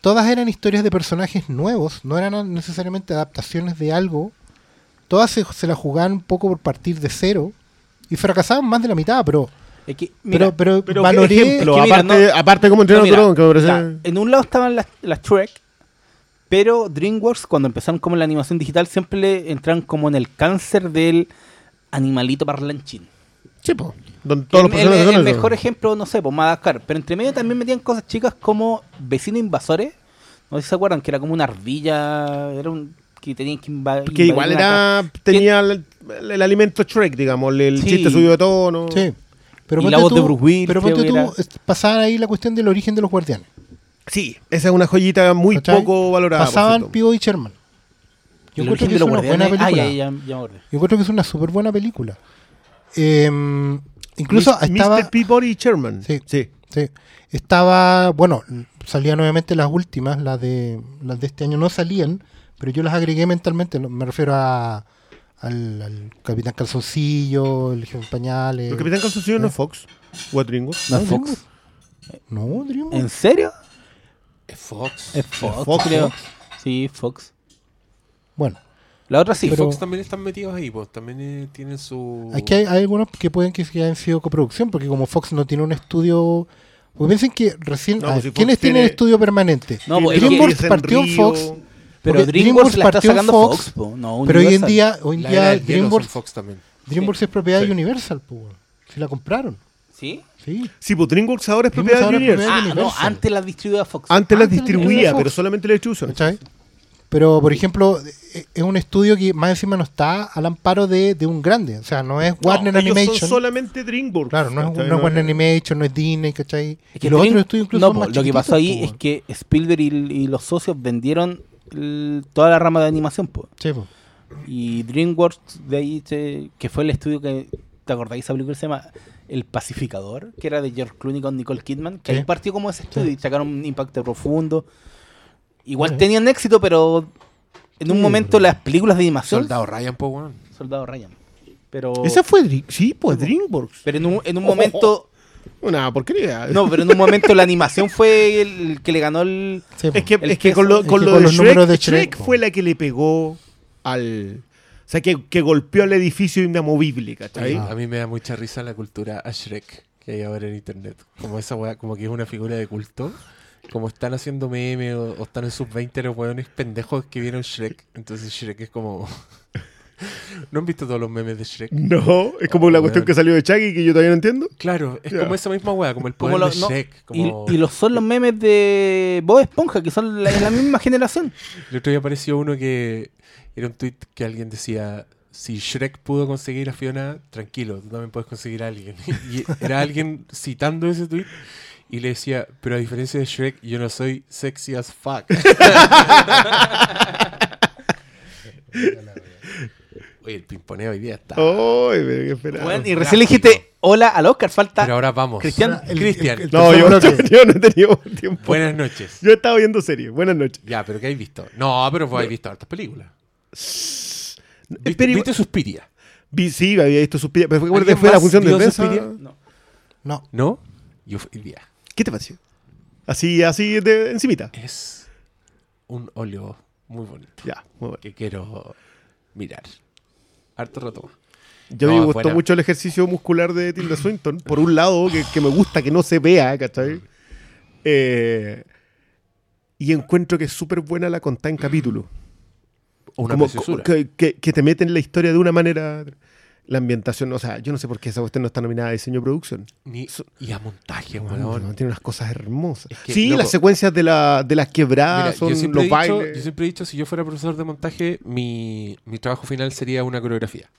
Todas eran historias de personajes nuevos, no eran necesariamente adaptaciones de algo. Todas se, se la jugaban un poco por partir de cero y fracasaban más de la mitad, pero, Es que, mira, pero, pero, Pero valoré. ¿qué ejemplo? es que mira, aparte, no- aparte como entrenar parece. en un lado estaban las, las Shrek, pero DreamWorks cuando empezaron como la animación digital siempre entraron como en el cáncer del animalito parlanchín. Sí, po. Donde todos los el, el- el mejor ejemplo, no sé, pues Madagascar. Pero entre medio también metían cosas chicas como vecinos invasores. No sé si se acuerdan, que era como una ardilla. Era un. que tenían que inva- Que igual invadir era. Tenía el, el- el alimento Shrek, digamos. El Sí. chiste subido de tono. Sí. Pero Y ponte la voz tú, de Bruce Willis, pero ponte tú, era. ahí la cuestión del origen de los guardianes. Sí, esa es una joyita muy ¿cachai? poco valorada. Pasaban. Pío y Sherman. Yo El encuentro que es una buena. Ah, película. ya, ya, ya me acordé. Yo encuentro que es una súper buena película. Eh, incluso estaba... Mr. Peabody Sherman. Sí. sí. Sí. Estaba, bueno, salían nuevamente las últimas, las de las de este año no salían, pero yo las agregué mentalmente, me refiero a al, al Capitán Calzoncillo, el Jefe Pañales. El Capitán Calzoncillo no es Fox. O es DreamWorks. ¿No es Fox? No. ¿En serio? Es Fox. Es Fox, Fox, creo. Fox. Sí, Fox. Bueno, La otra sí. Pero- Fox también están metidos ahí, pues también eh, tienen su... aquí hay, hay algunos que pueden que hayan sido coproducción, porque como Fox no tiene un estudio... Pues piensen que recién... No, ah, pues si ¿Quiénes tienen tiene- estudio permanente? No, pues, es DreamWorks que- partió en Río- Fox, Pero DreamWorks la está partió sacando Fox, Fox, po, no pero hoy en día, hoy en día DreamWorks, Fox también. DreamWorks es propiedad Sí. de Universal, pues, si la compraron. ¿Sí? Sí. Sí, pues DreamWorks ahora es propiedad de Universal. Ah, no, antes la distribuía Fox. Antes las Antes la distribuía, pero solamente la distribución. ¿Cachai? Pero, por ejemplo, eh, es un estudio que más encima no está al amparo de, de un grande. O sea, no es Warner No, ellos Animation. son solamente DreamWorks. Claro, no es, ¿cachai? no es Warner Animation, no es Disney, ¿cachai? Es que y los Dream- otros estudios incluso no, son po, más lo que pasó ahí po, es que Spielberg y, y los socios vendieron el- toda la rama de animación, pues. Sí, po. Y DreamWorks, de ahí, se- que fue el estudio que. ¿Te acordáis esa película que se llama El Pacificador? Que era de George Clooney con Nicole Kidman. Que Sí. ahí partió como ese estudio Sí. y sacaron un impacto profundo. Igual tenían éxito, pero en un momento las películas de animación. Soldado Ryan, pues, weón. Soldado Ryan. Pero. Esa fue Sí, pues DreamWorks. Pero en un, en un momento. Una porquería. No, pero en un momento la animación fue el, el que le ganó el. Sí, po. Es que, El es que con peso- lo, es con que lo con de los Shrek, números de Shrek Shrek, po. fue la que le pegó al... O sea, que, que golpeó al edificio inamovible, ¿cachai? Ah. A mí me da mucha risa la cultura a Shrek que hay ahora en internet. Como esa weá, como que es una figura de culto. Como están haciendo memes o, o están en sus 20 los weones pendejos que vieron Shrek. Entonces Shrek es como. ¿No han visto todos los memes de Shrek? No, es como Oh, la cuestión weón. que salió de Chucky que yo todavía no entiendo. Claro, es como esa misma weá, como el Como poder lo- de Shrek. Y, Como... y los son los memes de Bob Esponja, que son la, la misma generación. El otro día apareció uno que era un tweet que alguien decía: Si Shrek pudo conseguir a Fiona, tranquilo, tú también puedes conseguir a alguien. Y era alguien citando ese tweet y le decía: Pero a diferencia de Shrek, yo no soy sexy as fuck. Oye, el pimponeo hoy día está. Ay, pero qué esperaba. Bueno, y recién le dijiste hola al Oscar, falta. Pero ahora vamos. Cristian, el- Cristian, el- el No, yo, no he tenido tiempo. buenas noches. Yo he estado viendo series. Buenas noches. Ya, pero ¿qué has visto? No, pero vos has visto hartas películas. ¿Viste, Pero- viste Suspiria? Vi, sí, había visto sus pero fue, ¿Alguien fue la función de prensa. Suspiria? No. No, ¿No? Yo fui día. ¿Qué te pareció? Así, así de encimita. Es un óleo muy bonito Ya, muy bueno. que quiero mirar. Harto rato. Yo No, me gustó mucho el ejercicio muscular de Tilda Swinton. Por un lado, que, que me gusta que no se vea, ¿cachai? Eh, y encuentro que es súper buena la contada en capítulo. Una Como que, que- que te meten en la historia de una manera. La ambientación, o sea, yo no sé por qué esa cuestión no está nominada a diseño producción. Ni- y a montaje, Bueno, weón. tiene unas cosas hermosas. Es que, sí, loco, las secuencias de, la, de las quebradas Mira, son yo, siempre los he dicho, bailes. yo siempre he dicho, si yo fuera profesor de montaje, mi, mi trabajo final sería una coreografía.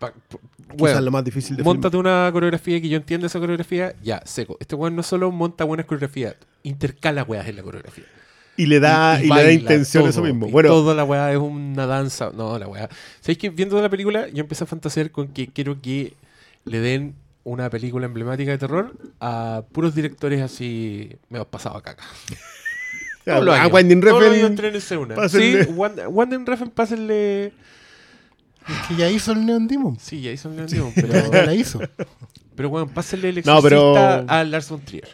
Pa- p- Quizás weón, lo más difícil de Móntate una coreografía que yo entienda esa coreografía, ya, seco. Este weón no solo monta buenas coreografías, intercala weas en la coreografía. Y le da, y, le da intención a eso mismo. Bueno, Toda la weá es una danza. No, la weá. ¿Sabéis que viendo la película, yo empecé a fantasear con que quiero que le den una película emblemática de terror a puros directores así. Me ha pasado a caca. Todos los a años. Todos los Refn. una. pásenle. Sí, Wand- Wandering Refn, pásenle. es que ya hizo el Neon Demon. Sí, ya hizo un Leon Demon, Ya pero. la hizo. pero bueno, pásenle el No, pero- exorcista a Lars von Trier.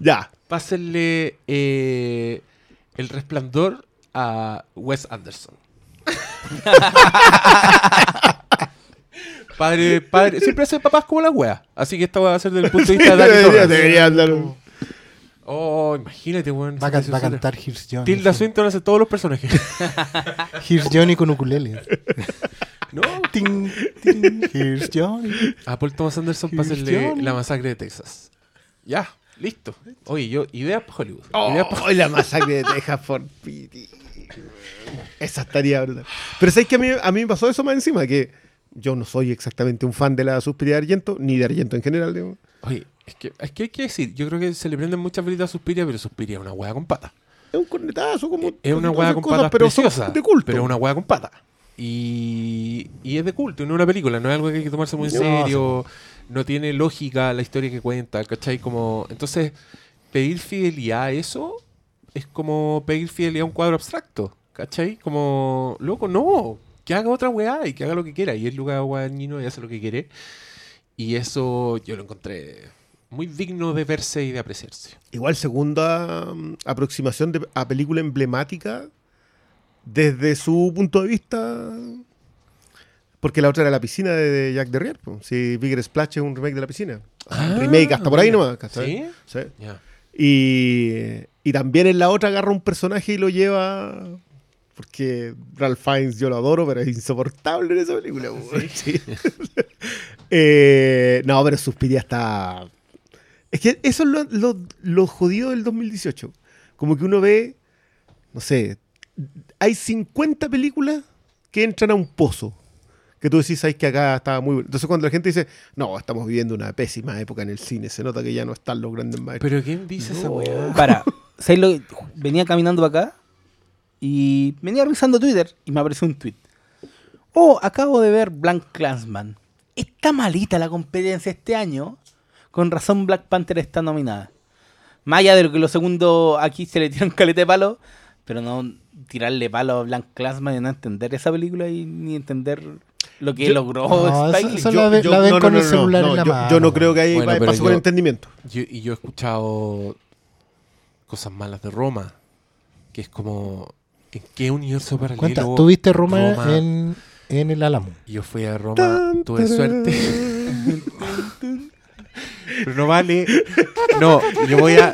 Ya. Pásenle eh, el resplandor a Wes Anderson. padre, padre, siempre hace papás como la wea. Así que esta va a ser desde el punto de vista de debería, debería andar. Oh, imagínate, weón. Va a, esa can- va a preciosura. cantar Here's Johnny. Tilda sí. Swinton hace todos los personajes. Here's Johnny con ukulele. no. Ting, ting, Here's Johnny. A Paul Thomas Anderson, Here's pásenle Johnny. la masacre de Texas. Ya, listo. Oye, yo, ideas para Hollywood. Ideas pa' Oh, la masacre de Texas por piti. Esa estaría brutal. Pero ¿sabes que a mí, a mí me pasó eso más encima? Que yo no soy exactamente un fan de la Suspiria de Argento, ni de Argento en general. digamos. Oye, es que, es que hay que decir, yo creo que se le prenden muchas velitas a Suspiria, pero Suspiria es una hueá con pata. es un cornetazo, como. Es una hueá con cosas, patas pero son preciosa. de culto. Pero es una hueá con patas. Y, y es de culto, no es una película, no es algo que hay que tomarse muy en No, serio. No tiene lógica la historia que cuenta, ¿cachai? Como, entonces, pedir fidelidad a eso es como pedir fidelidad a un cuadro abstracto, ¿cachai? Como, loco, no, que haga otra weá y que haga lo que quiera. Y es Luca Guadagnino y hace lo que quiere. Y eso yo lo encontré muy digno de verse y de apreciarse. Igual, segunda mm, aproximación de, a película emblemática desde su punto de vista. Porque la otra era La piscina de, Jack Derrier. po. Si Bigger Splash es un remake de La piscina. Ah, remake hasta por ahí nomás. ¿Sí? Y, y también en la otra agarra un personaje y lo lleva. Porque Ralph Fiennes yo lo adoro, pero es insoportable en esa película. Sí. Eh, no, pero Suspiria está. Es que eso es lo, lo, lo jodido del 2018. Como que uno ve, no sé, hay 50 películas que entran a un pozo. Que tú decís, sabes que acá estaba muy bueno. Entonces cuando la gente dice, no, estamos viviendo una pésima época en el cine, se nota que ya no están los grandes maestros. Pero ¿quién dice esa weá? Para, ¿sabes lo que- Venía caminando para acá y venía revisando Twitter y me apareció un tweet. Oh, acabo de ver Blank Clansman. Está malita la competencia este año. Con razón Black Panther está nominada. Más allá de lo que los segundos aquí se le tiran caleta de palo, pero no tirarle palo a Blank Clansman y no entender esa película y ni entender lo que Yo- logró No, Spike eso- Lee. eso la ve- la ven con el celular en la yo, mano. yo no creo que ahí Bueno, por yo- entendimiento. Yo- y yo he escuchado cosas malas de Roma, que es como, ¿en qué universo paralelo? Cuenta, ¿tú viste Roma, Roma- En, en el Álamo? Yo fui a Roma, Tan, tuve suerte. Pero no vale. No, yo voy a.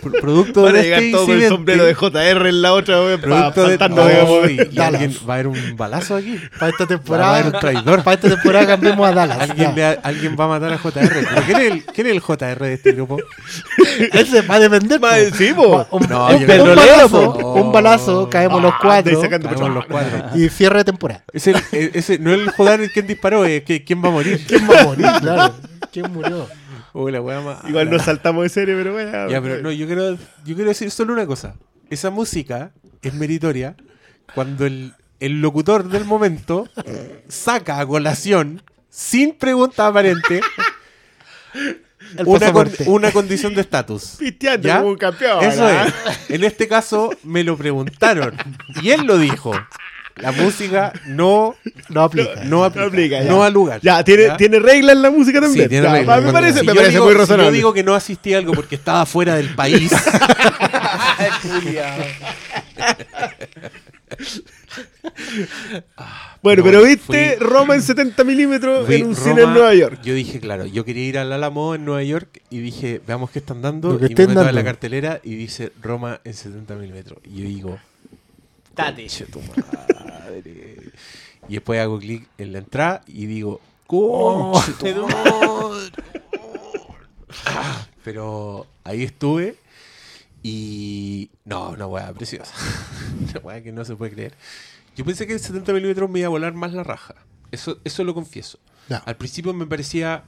pro- Producto Van a de llegar este todos con el incidente, sombrero de JR en la otra, weón, pa- Producto de. faltando, digamos. y- y Dallas. alguien- va a haber un balazo aquí. Para esta Va a haber un temporada, traidor. para esta temporada cambiemos a Dallas. Alguien, ya. le- alguien va a matar a JR. ¿Pero quién, es el, ¿Quién es el JR de este grupo? Ese va a depender. Ma- po. sí, po. Un, No, un- yo un balazo, un balazo, caemos los Ah, cuatro sacando los cuatro. y cierre de temporada. Es el, eh, ese, no es el JR el quien disparó, es que, quién va a morir. ¿Quién va a morir? Claro. ¿Quién murió? Uy, la wea más- Igual nos saltamos de serie, pero bueno. Ya, pero no, yo quiero, yo quiero decir solo una cosa. Esa música es meritoria cuando el, el locutor del momento saca a colación, sin pregunta aparente, una, pasaporte. con- una condición de estatus. Pisteando ¿Ya? como un campeón. Eso ¿verdad? es. En este caso me lo preguntaron y él lo dijo. La música no, No aplica. no aplica, No aplica, ya. no al lugar. Ya, tiene, ¿Ya? tiene reglas en la música también. Sí, tiene Ya, reglas. Me parece, Si me yo parece digo- muy si razonable. yo digo que no asistí a algo porque estaba fuera del país. Bueno, No, pero viste fui- Roma en 70 milímetros en un Roma, cine en Nueva York. Yo dije, claro, yo quería ir al Álamo en Nueva York y dije, veamos qué están dando. Lo que y me en la dando. cartelera y dice Roma en 70 milímetros. Y yo digo, Y después hago clic en la entrada y digo, "Conche tu madre". Pero ahí estuve y. No, una weá preciosa. una weá que no se puede creer. Yo pensé que en 70 milímetros me iba a volar más la raja. Eso, eso lo confieso. Al principio me parecía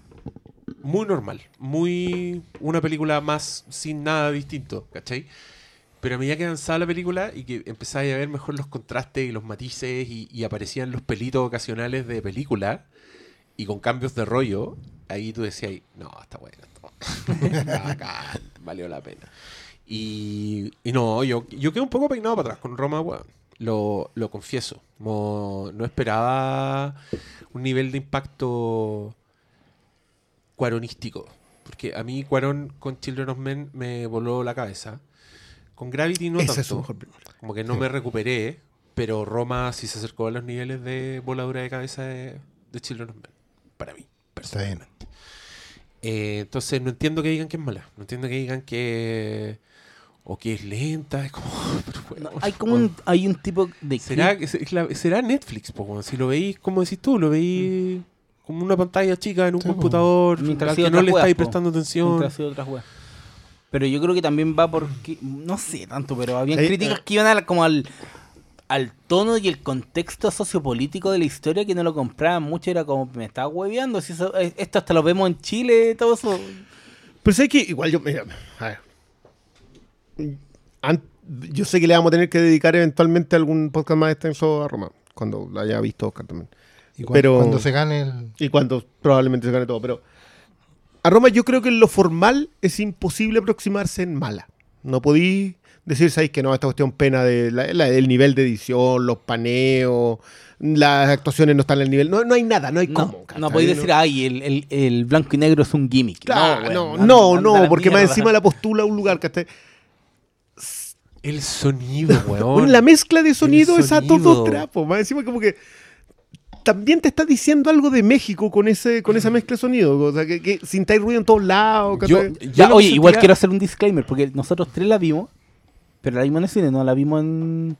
muy normal, muy una película más sin nada distinto, ¿cachai? Pero a medida que avanzaba la película y que empezaba a ver mejor los contrastes y los matices y, aparecían los pelitos ocasionales de película y con cambios de rollo, ahí tú decías, no, está bueno esto. Bacán, valió la pena. Y, no, yo, yo quedé un poco peinado para atrás con Roma. Lo, lo confieso. No esperaba un nivel de impacto cuaronístico. Porque a mí Cuarón con Children of Men me voló la cabeza. Con Gravity no Esa es tanto. mejor película. Como que no me recuperé, pero Roma sí se acercó a los niveles de voladura de cabeza de, de Children of Men. Para mí, Está bien. personalmente. Eh, entonces no entiendo que digan que es mala. No entiendo que digan que... O que es lenta. Es como... pero bueno, Hay como un, hay un tipo de ¿Será, la- será Netflix, po, si lo veis, como decís tú, lo veis como una pantalla chica en un Sí, computador, Mientras al que no le estáis prestando atención. Otras weas. Pero yo creo que también va porque, no sé tanto, pero había críticas eh. que iban a la- como al, al tono y el contexto sociopolítico de la historia que no lo compraban mucho. Era como, me estaba hueveando. Si eso- eh, esto hasta lo vemos en Chile, todo eso. Pero sé que igual yo. Mira, a ver. Yo sé que le vamos a tener que dedicar eventualmente algún podcast más extenso a Roma, cuando la haya visto Oscar también. Y cuando, Pero- cuando se gane el... Y cuando probablemente se gane todo. Pero a Roma yo creo que en lo formal es imposible aproximarse en mala. No podí decir, ¿sabéis que no? Esta cuestión pena de la- la- el nivel de edición, los paneos, las actuaciones no están al nivel. No, no hay nada, no hay No, cómo. no podéis decir, ay, el, el, el blanco y negro es un gimmick. Claro, no, no, anda no, porque más encima la postula un lugar, ¿cachai? El sonido, weón. La mezcla de sonido es a sonido. todo trapo. Más encima como que también te está diciendo algo de México con ese con esa mezcla de sonido. O sea, que, que sintáis ruido en todos lados. Yo, Ya, oye, igual quiero hacer un disclaimer, porque nosotros tres la vimos, pero la vimos en el cine, no la vimos en...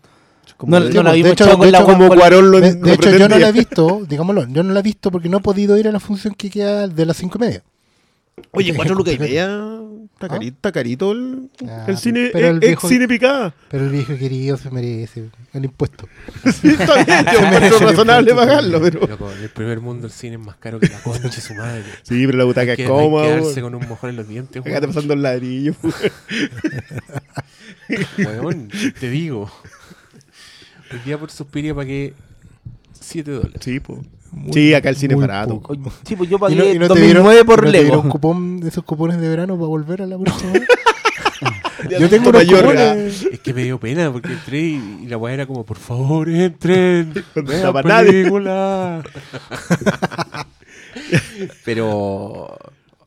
Como no, de- no la de vimos hecho- con de la hecho, como con la- Cuarón lo, De, de hecho, yo no la he visto, digámoslo, yo no la he visto porque no he podido ir a la función que queda de las cinco y media. Oye, cuatro lucas y media. Está carito, está carito el, Ah, el cine, pero el ex viejo- cine picada. Pero el viejo querido se merece el impuesto. Sí, está bien, yo encuentro el razonable impuesto, pagarlo, pero. Loco, en el primer mundo el cine es más caro que la concha de su madre. Sí, pero la butaca que es hay que cómoda. quedarse weón. con un mojón en los dientes, Acá weón. pasando el ladrillo. Weón, te digo. Hoy día por Suspiria pagué 7 dólares. Sí, po. Sí, acá el cine es muy barato. poco. Sí, pues yo ¿Y pagué no, y no te 2009 dieron, por no te Lego. cupón de esos cupones de verano para volver a la próxima vez? Yo tengo unos cupones. Es que me dio pena porque entré y, y la weá era como, por favor, entren. Nadie. película. Pero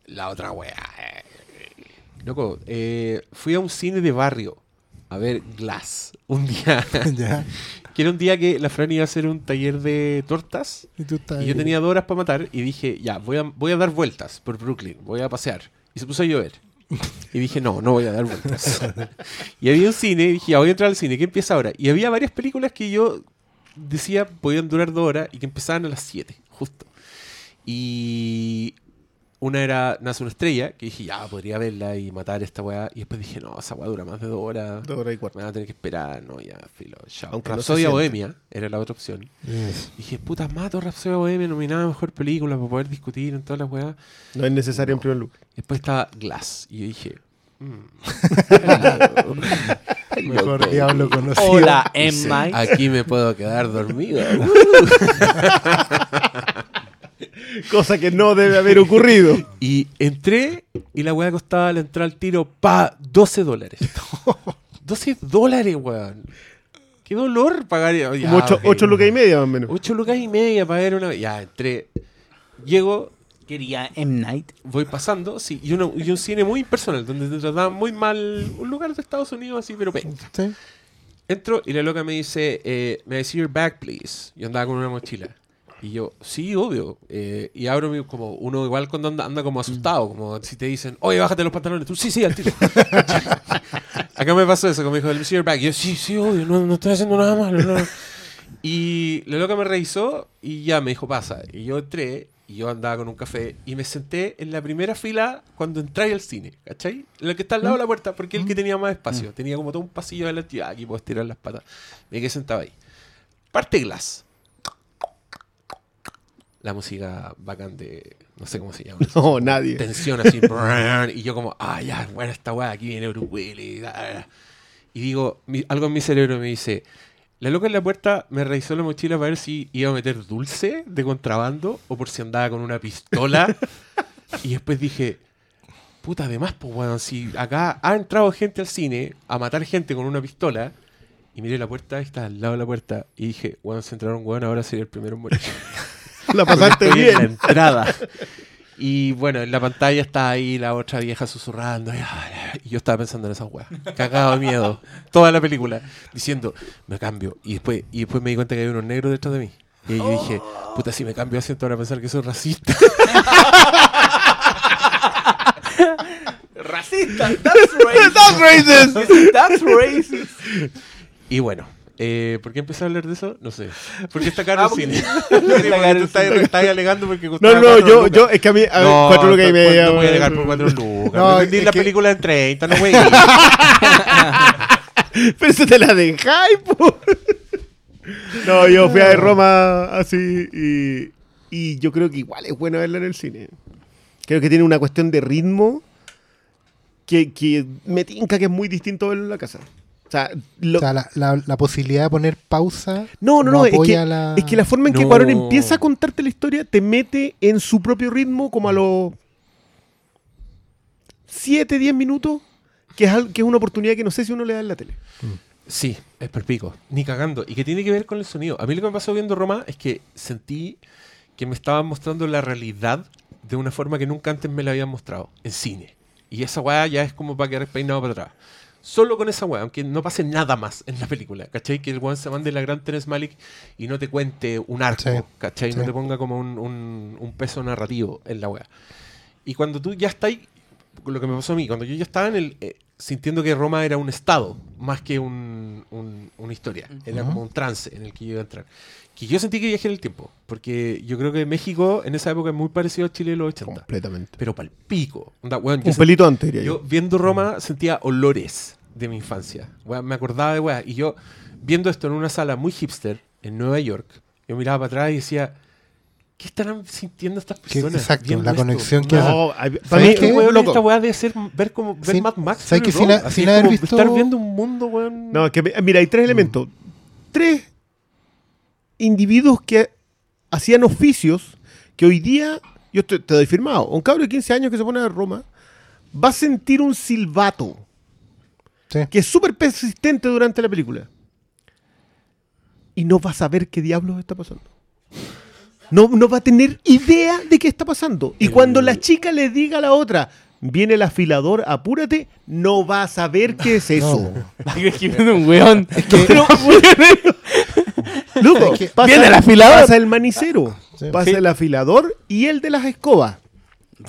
la otra weá. eh, Loco, eh, fui a un cine de barrio a ver Glass un día. ya. Que era un día que la Fran iba a hacer un taller de tortas. Y tú estás Y yo tenía dos horas para matar y dije, ya, voy a, voy a dar vueltas por Brooklyn, voy a pasear. Y se puso a llover. Y dije, no, no voy a dar vueltas. y había un cine, y dije, ya voy a entrar al cine, ¿qué empieza ahora? Y había varias películas que yo decía podían durar dos horas y que empezaban a las 7, justo. Y una era Nace una estrella, que dije, ya, podría verla y matar esta weá. Y después dije, no, esa weá dura más de dos horas. Dos horas y cuarto. Me van a tener que esperar, no, ya, filo, chao. Aunque no Rapsodia. Bohemia era la otra opción. Yes. Dije, puta, mato Rapsodia Bohemia, nominada a Mejor Película para poder discutir en todas las weas. No es necesario en primer lugar. Después estaba Glass. Y yo dije, mm, Mejor diablo conocido. Hola, Emma. aquí me puedo quedar dormido. Cosa que no debe haber ocurrido. y entré y la wea costaba la entrada al tiro, pa, 12 dólares. 12 dólares, weón. Qué dolor pagar. ya, Como ocho, ok. ocho lucas y media más o menos. 8 lucas y media para ver una. Ya, entré. Llego, Quería M. Night. voy pasando, sí, y, uno- y un cine muy impersonal, donde te trataban muy mal, un lugar de Estados Unidos así, pero penca. Sí. Entro y la loca me dice, eh, ¿me see your bag, please? Yo andaba con una mochila. Y yo, sí, obvio. Eh, y abro mi, como uno igual cuando anda, anda como asustado, como si te dicen, oye, bájate los pantalones. Tú, sí, sí, al tiro. Acá me pasó eso, como me dijo, ¿me see your bag? Y yo, sí, sí, obvio, no, no estoy haciendo nada malo. no". Y la loca me revisó y ya me dijo, pasa. Y yo entré y yo andaba con un café y me senté en la primera fila cuando entré al cine, ¿cachai? En el que está al lado de la puerta, porque el que tenía más espacio. Tenía como todo un pasillo adelante y ah, aquí puedo estirar las patas. Me quedé sentado ahí. Parte Glass. La música bacán de. No sé cómo se llama. No, nadie. Tensión así. y yo como, ah, ya, bueno, esta weá, aquí viene Bruce Willis. ah, ah". Y digo, mi- algo en mi cerebro me dice, la loca en la puerta me revisó la mochila para ver si iba a meter dulce de contrabando o por si andaba con una pistola. y después dije, puta, además, pues, weón, si acá ha entrado gente al cine a matar gente con una pistola. Y miré la puerta, y está al lado de la puerta. Y dije, weón, se entraron, weón, ahora sería el primero en morir. La pasaste Estoy en la bien. entrada. Y bueno, en la pantalla está ahí la otra vieja susurrando. Y, y yo estaba pensando en esas weas. Cagado de miedo. Toda la película. Diciendo, me cambio. Y después, y después me di cuenta que había unos negros detrás de mí. Y yo dije, puta, si me cambio asiento van a pensar que soy racista. Racista. That's racist. That's racist. That's racist. Y bueno, eh, ¿por qué empecé a hablar de eso? No sé. Porque está caro Ah, el cine. porque tú estás, alegando porque No, no, yo, lucas. yo, es que a mí, a ver, No, cuatro lucas y media. No voy a weón. llegar por cuatro lucas. No, vendí la que- película en 30, no voy a ir. Pero eso te la dejáis, po. No, yo fui a ver Roma así y, y yo creo que igual es bueno verla en el cine. Creo que tiene una cuestión de ritmo que, que me tinca que es muy distinto verlo en la casa. O sea, lo- O sea, la, la- la posibilidad de poner pausa. no, no, no, es, que, la- es que la forma en que. Cuarón empieza a contarte la historia te mete en su propio ritmo como a los 7, 10 minutos, que es, que es una oportunidad que no sé si uno le da en la tele. Sí, es perpico, ni cagando. Y que tiene que ver con el sonido. A mí lo que me pasó viendo Roma es que sentí que me estaban mostrando la realidad de una forma que nunca antes me la habían mostrado, en cine. Y esa weá ya es como para quedar peinado para atrás. Solo con esa weá, aunque no pase nada más en la película, ¿cachai? Que el weón se mande la gran Terence Malik y no te cuente un arco, Sí, ¿cachai? No te ponga como un, un- un peso narrativo en la weá. Y cuando tú ya estás, lo que me pasó a mí, cuando yo ya estaba en el, eh, sintiendo que Roma era un estado, más que un- un- una historia, era como un trance en el que yo iba a entrar. Que yo sentí que viajé en el tiempo, porque yo creo que México en esa época es muy parecido a Chile de los 80. Completamente. Pero. Onda, yo Un pelito antes, diría yo yo. viendo Roma sentía olores de mi infancia. Me acordaba de weá. Y yo, viendo esto en una sala muy hipster en Nueva York, yo miraba para atrás y decía, ¿qué estarán sintiendo estas personas? exacto, la esto? conexión que No, No, hay- para ¿Sabes mí, qué? weón, loco. esta weá debe ser ver como ver Sin- Mad Max. ¿sabes que sin haber visto- estar viendo un mundo, weón. No, que, mira, hay tres elementos. Tres individuos que hacían oficios que hoy día, yo te, te doy firmado, un cabro de 15 años que se pone a Roma va a sentir un silbato Sí. que es súper persistente durante la película. Y no va a saber qué diablos está pasando. No, no va a tener idea de qué está pasando. Y cuando la chica le diga a la otra, viene el afilador, apúrate, no va a saber qué es eso. Es que. Pero, Loco, Es que- pasa, Viene el afilador. pasa el manicero, Sí. pasa el afilador y el de las escobas.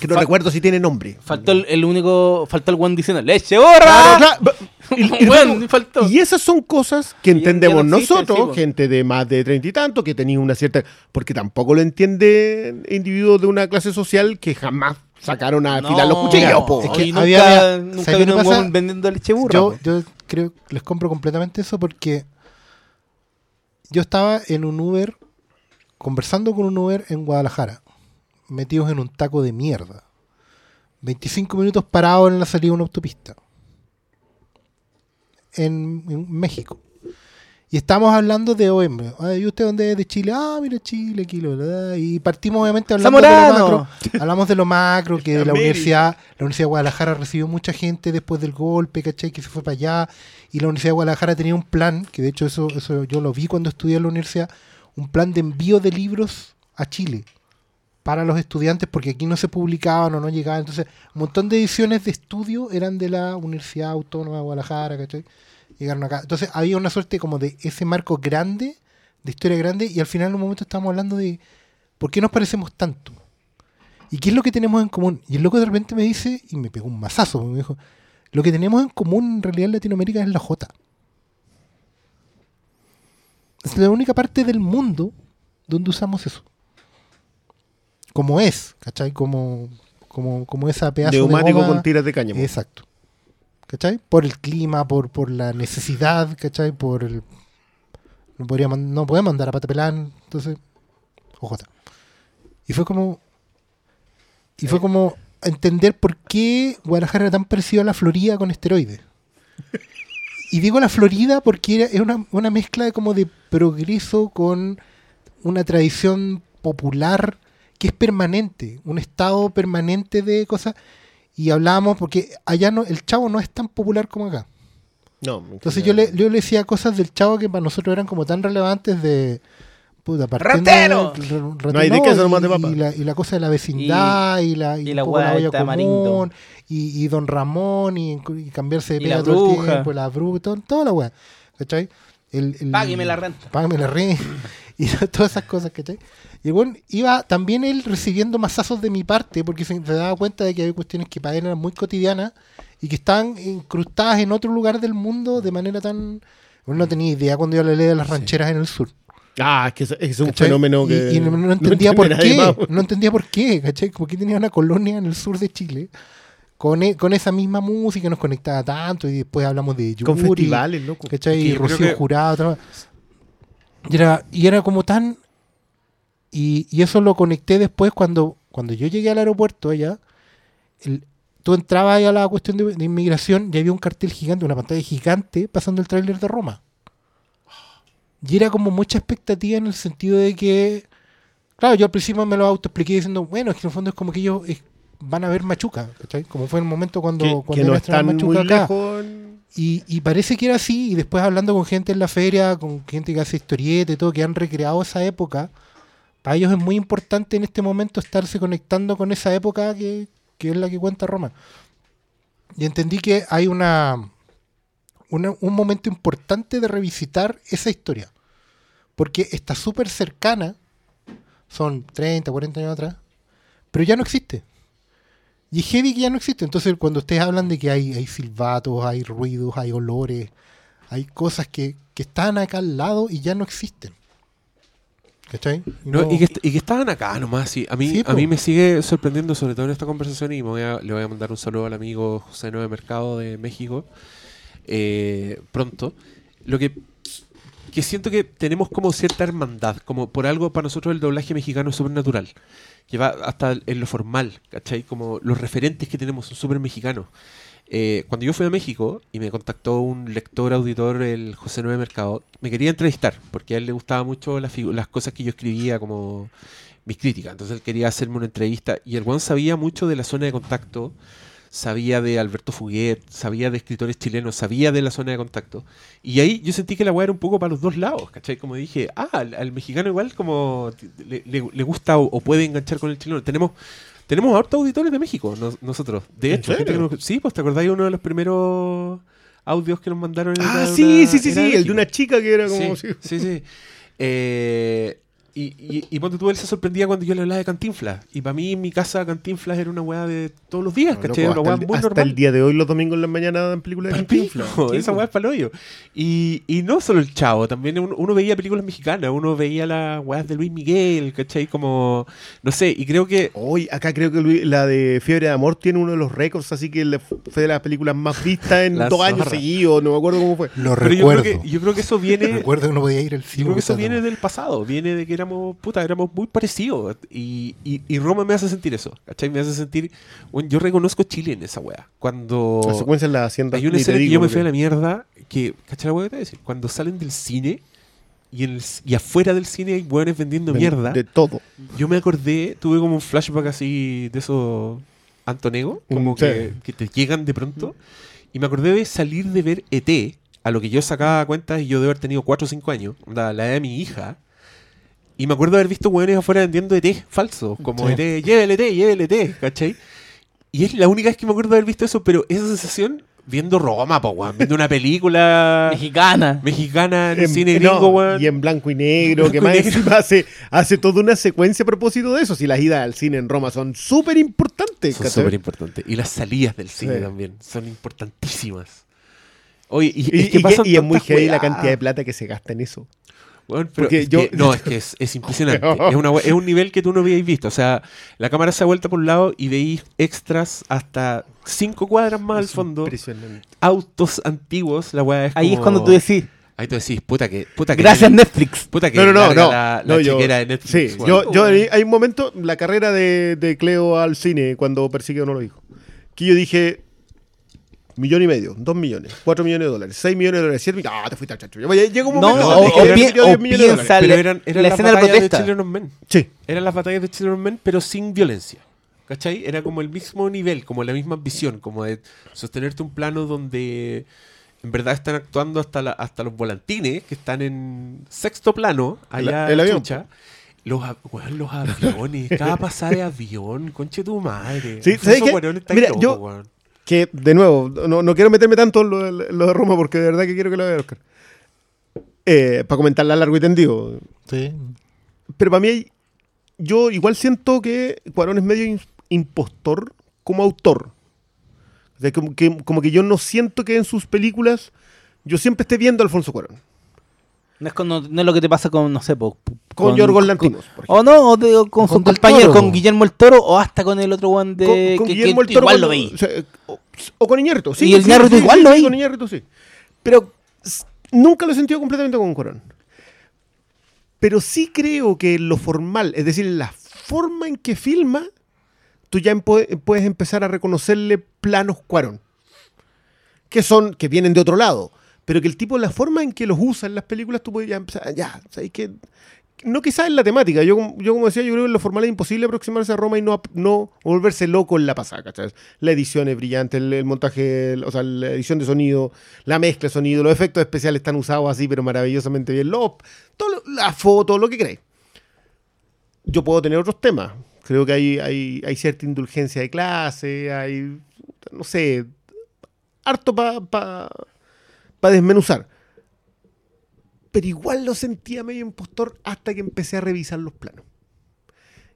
Que no recuerdo si tiene nombre. Faltó el, el único. Faltó el weón diciendo ¡Leche borra! Claro, claro. Y, y- Weón, faltó. y esas son cosas que entendemos no nosotros, sí, po. gente de más de treinta y tanto, que tenía una cierta... Porque tampoco lo entiende individuos de una clase social que jamás sacaron a afilar los cuchillos. po. Es que nunca, había- nunca ¿sabes vino un vendiendo leche burra. Yo, po. yo creo les compro completamente eso porque yo estaba en un Uber conversando con un Uber en Guadalajara, metidos en un taco de mierda. 25 minutos parados en la salida de una autopista. En, en México. Y estamos hablando de OM. Ay, ¿Y usted dónde es? De Chile. Ah, mira Chile, aquí, la verdad. Y partimos obviamente hablando de lo macro. Hablamos de lo macro, que la universidad, la Universidad de Guadalajara recibió mucha gente después del golpe, ¿cachai? Que se fue para allá. Y la Universidad de Guadalajara tenía un plan, que de hecho eso, eso yo lo vi cuando estudié en la universidad, un plan de envío de libros a Chile para los estudiantes, porque aquí no se publicaban o no llegaban. Entonces, un montón de ediciones de estudio eran de la Universidad Autónoma de Guadalajara, ¿cachai? Llegaron acá. Entonces, había una suerte como de ese marco grande, de historia grande, y al final en un momento estábamos hablando de por qué nos parecemos tanto. ¿Y qué es lo que tenemos en común? Y el loco de repente me dice, y me pegó un mazazo, me dijo, lo que tenemos en común en realidad en Latinoamérica es la J. Es la única parte del mundo donde usamos eso. Como es, ¿cachai? Como, como, como esa pedazo de Neumático goma. con tiras de cáñamo. Exacto. ¿Cachai? Por el clima, por, por la necesidad, ¿cachai? Por el... No, podría no podemos andar a patapelán, entonces... OJ. Y fue como... Y fue como entender por qué Guadalajara era tan parecido a la Florida con esteroides. Y digo la Florida porque era, una, una mezcla de como de progreso con una tradición popular que es permanente, un estado permanente de cosas. Y hablábamos, porque allá no, el chavo no es tan popular como acá. No, Entonces yo le, yo le decía cosas del chavo que para nosotros eran como tan relevantes de... Puta, ¡Ratero! No hay de queso, de y- papa. y, la, y la cosa de la vecindad y, la, y la la olla común y, y Don Ramón y, cambiarse de pega todo el tiempo, la bruja, todo- toda la weá. ¿Cachai? El, el- Págueme la renta. Págame la renta. Y todas esas cosas, ¿cachai? Y weón iba también él recibiendo masazos de mi parte porque se, se daba cuenta de que había cuestiones que para él eran muy cotidianas y que estaban incrustadas en otro lugar del mundo de manera tan... Uno no tenía idea cuando yo le leía las rancheras en el sur. Ah, es que es, es un ¿cachai? fenómeno que... Y, no, no entendía por qué. más. No entendía por qué, ¿cachai? ¿Por qué tenía una colonia en el sur de Chile? Con, e- con esa misma música nos conectaba tanto y después hablamos de Yuri, Con festivales, loco. ¿cachai? Y Rocío que- Jurado. otra- Y era, y era como tan... Y, y eso lo conecté después cuando, cuando yo llegué al aeropuerto allá. el- tú entrabas ahí a la cuestión de, de inmigración y había un cartel gigante, una pantalla gigante pasando el tráiler de Roma. Y era como mucha expectativa en el sentido de que, claro, yo al principio me lo autoexpliqué diciendo, bueno, es que en el fondo es como que ellos eh, van a ver Machuca, ¿cachai? Como fue el momento cuando, que, cuando que no están Machuca muy acá. lejos. Y, y parece que era así, y después hablando con gente en la feria, con gente que hace historieta y todo, que han recreado esa época, para ellos es muy importante en este momento estarse conectando con esa época que, que es la que cuenta Roma. Y entendí que hay una, una- un momento importante de revisitar esa historia, porque está súper cercana, son 30, 40 años atrás, pero ya no existe. Y es heavy que ya no existe. Entonces, cuando ustedes hablan de que hay, hay silbatos, hay ruidos, hay olores, hay cosas que, que están acá al lado y ya no existen. ¿Cachai? No, No- y, que, est- y que estaban acá nomás, sí. A mí, Sí, a po. mí me sigue sorprendiendo, sobre todo en esta conversación, y me voy a- le voy a mandar un saludo al amigo José Nueve Mercado de México eh, pronto. Lo que, que siento que tenemos como cierta hermandad, como por algo para nosotros el doblaje mexicano es súper natural, que va hasta en lo formal, ¿cachai? Como los referentes que tenemos son súper mexicanos. Eh, cuando yo fui a México y me contactó un lector, auditor, el José Nueve Mercado, me quería entrevistar porque a él le gustaba mucho las, las cosas que yo escribía como mis críticas. Entonces él quería hacerme una entrevista y el Juan sabía mucho de la zona de contacto, sabía de Alberto Fuguet, sabía de escritores chilenos, sabía de la zona de contacto. Y ahí yo sentí que la weá era un poco para los dos lados, ¿cachai? Como dije, ah, al, al mexicano igual como le, le- le gusta o, o puede enganchar con el chileno. Tenemos tenemos hartos auditores de México, nos- nosotros. De ¿En hecho, serio? nos- sí, pues te acordás de uno de los primeros audios que nos mandaron. Ah, sí, una- sí, sí, sí. El de una chica que era como. Sí, sí. sí, sí. Eh, y, y, y ponte tú, él se sorprendía cuando yo le hablaba de Cantinflas. Y para mí, en mi casa, Cantinflas era una weá de todos los días, No, ¿cachai? loco, una hasta weá el, muy hasta normal. el día de hoy, los domingos en la mañana dan películas de Cantinflas. pico, esa weá es pa'l hoyo. Y, y no solo el chavo, también uno, uno veía películas mexicanas, uno veía las weas de Luis Miguel, ¿cachai? Como, no sé, y creo que Hoy, acá creo que Luis- la de Fiebre de Amor tiene uno de los récords, así que fue de las películas más vistas en dos años seguidos, no me acuerdo cómo fue. Lo Pero yo creo, que, yo creo que eso viene. Recuerdo que no podía ir al yo cine. creo que eso viene del pasado, viene de que éramos, puta, éramos muy parecidos. Y, y, y Roma me hace sentir eso, ¿cachai? Me hace sentir. bueno, yo reconozco Chile en esa wea. Cuando. La secuencia en la hacienda. Hay una escena que yo me fui a la mierda. Que, ¿cachai la wea que te voy a decir? Cuando salen del cine y, en el- y afuera del cine hay hueones vendiendo mierda. De todo. Yo me acordé, tuve como un flashback así de esos Antonego, como Mm, que, sí. que te llegan de pronto. Y me acordé de salir de ver ET, a lo que yo sacaba cuentas y yo debo haber tenido 4 o 5 años, la edad de mi hija. Y me acuerdo de haber visto hueones afuera vendiendo ET falsos, como Sí. ET, llévele ET, llévele ET, ¿cachai? Y es la única vez que me acuerdo de haber visto eso, pero esa sensación viendo Roma, po, weón, viendo una película Mexicana. mexicana en el En- cine no, gringo, weón. y en blanco y negro, Blanco que y más negro. encima hace, hace toda una secuencia a propósito de eso. Si las idas al cine en Roma son súper importantes. Son ¿cachai? súper importantes. Y las salidas del cine Sí. también son importantísimas. Oye, y, Y, es que y- pasan y es muy heavy la cantidad de plata que se gasta en eso. Weón, pero Porque es yo- que- no, es que es, es impresionante. es, una we- es un nivel que tú no habíais visto. O sea, la cámara se ha vuelto por un lado y veis extras hasta cinco cuadras más al fondo. Impresionante. Autos antiguos. La weá es Ahí es cuando tú decís, Ahí tú decís, puta que. Puta que gracias Netflix. Puta que No, no, no, no. La, la no, yo- chequera de Netflix. Sí, yo, yo hay hay un momento, la carrera de, de Cleo al cine, cuando persigue no lo dijo, que yo dije, millón y medio, dos millones, cuatro millones de dólares, seis millones de dólares, siete millones, ah, te fuiste al chacho. Ya Llega un No, momento o- dije, o ya pi- o 10 millones de dólares. piensa- Pero la- eran, eran la las escena de batallas de protesta. Children of Men. Sí, Eran las batallas de Children of Men, pero sin violencia. ¿Cachai? Era como el mismo nivel, como la misma visión, como de sostenerte un plano donde en verdad están actuando hasta, la- hasta los volantines, que están en sexto plano, allá El- el avión. chucha. Los, weón, los aviones, cada pasada de avión, conche tu madre. Sí, ¿sabes qué? Mira, loco, yo- weón. Que de nuevo, no, no quiero meterme tanto en lo, de- lo de Roma porque de verdad que quiero que lo vea Oscar. Eh, para comentarla largo y tendido. Sí. Pero para mí, yo igual siento que Cuarón es medio impostor como autor. O sea, como que, como que yo no siento que en sus películas yo siempre esté viendo a Alfonso Cuarón. No es, con- no, no es lo que te pasa con, no sé, po, Con, Yorgos Lantimos. O no, o, de- o con, Con Toro, con. Guillermo el Toro, o hasta con el otro one de. con, con que- Guillermo que el Toro igual cuando- lo veí. O, sea, o- o con Iñárritu, sí. Y el sí, Iñárritu sí, igual sí, lo veí. Con Iñárritu, sí. Pero nunca lo he sentido completamente con Cuarón. Pero sí creo que lo formal, es decir, la forma en que filma, tú ya puedes empezar a reconocerle planos Cuarón. Que son, que vienen de otro lado. Pero que el tipo, la forma en que los usa en las películas, tú ya empezar, ya, ¿sabes qué? No quizás en la temática, yo, yo como decía, yo creo que en lo formal es imposible aproximarse a Roma y no, no volverse loco en la pasada, ¿cachai? La edición es brillante, el, montaje, o sea, la edición de sonido, la mezcla de sonido, los efectos especiales están usados así, pero maravillosamente bien, los, todo la foto, lo que queráis. Yo puedo tener otros temas, creo que hay, hay, hay cierta indulgencia de clase, hay, no sé, harto para pa, pa desmenuzar pero igual lo sentía medio impostor hasta que empecé a revisar los planos.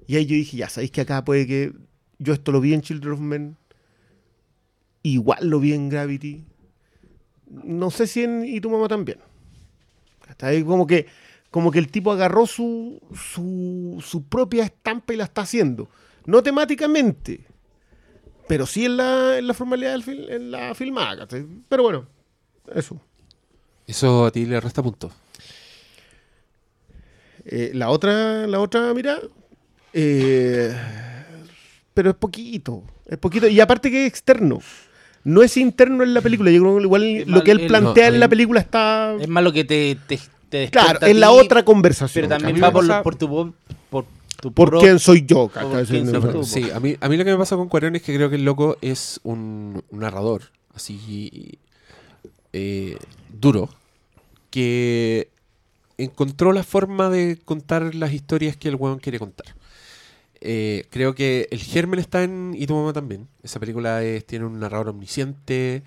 Y ahí yo dije, ya sabéis que acá puede que yo esto lo vi en Children of Men, igual lo vi en Gravity, no sé si en Y tu mamá también. Hasta ahí como que, como que el tipo agarró su, su, su propia estampa y la está haciendo. No temáticamente, pero sí en la, en la formalidad del fil- en la filmada. Pero bueno, eso. Eso a ti le resta puntos. Eh, la otra, la otra, mira, eh, pero es poquito, es poquito. Y aparte que es externo. No es interno en la película. Yo creo que igual Es lo mal- que él plantea no, en la el- película está. Es más lo que te, te, Claro, es la otra conversación. Pero también va me por, pasa- por tu voz, por tu ¿Por pro- quién soy yo? quién tú. Sí, a mí, a mí lo que me pasa con Cuarón es que creo que el loco es un, un narrador así eh, duro que encontró la forma de contar las historias que el weón quiere contar. Eh, creo que el germen está en Y también. Esa película tiene un narrador omnisciente,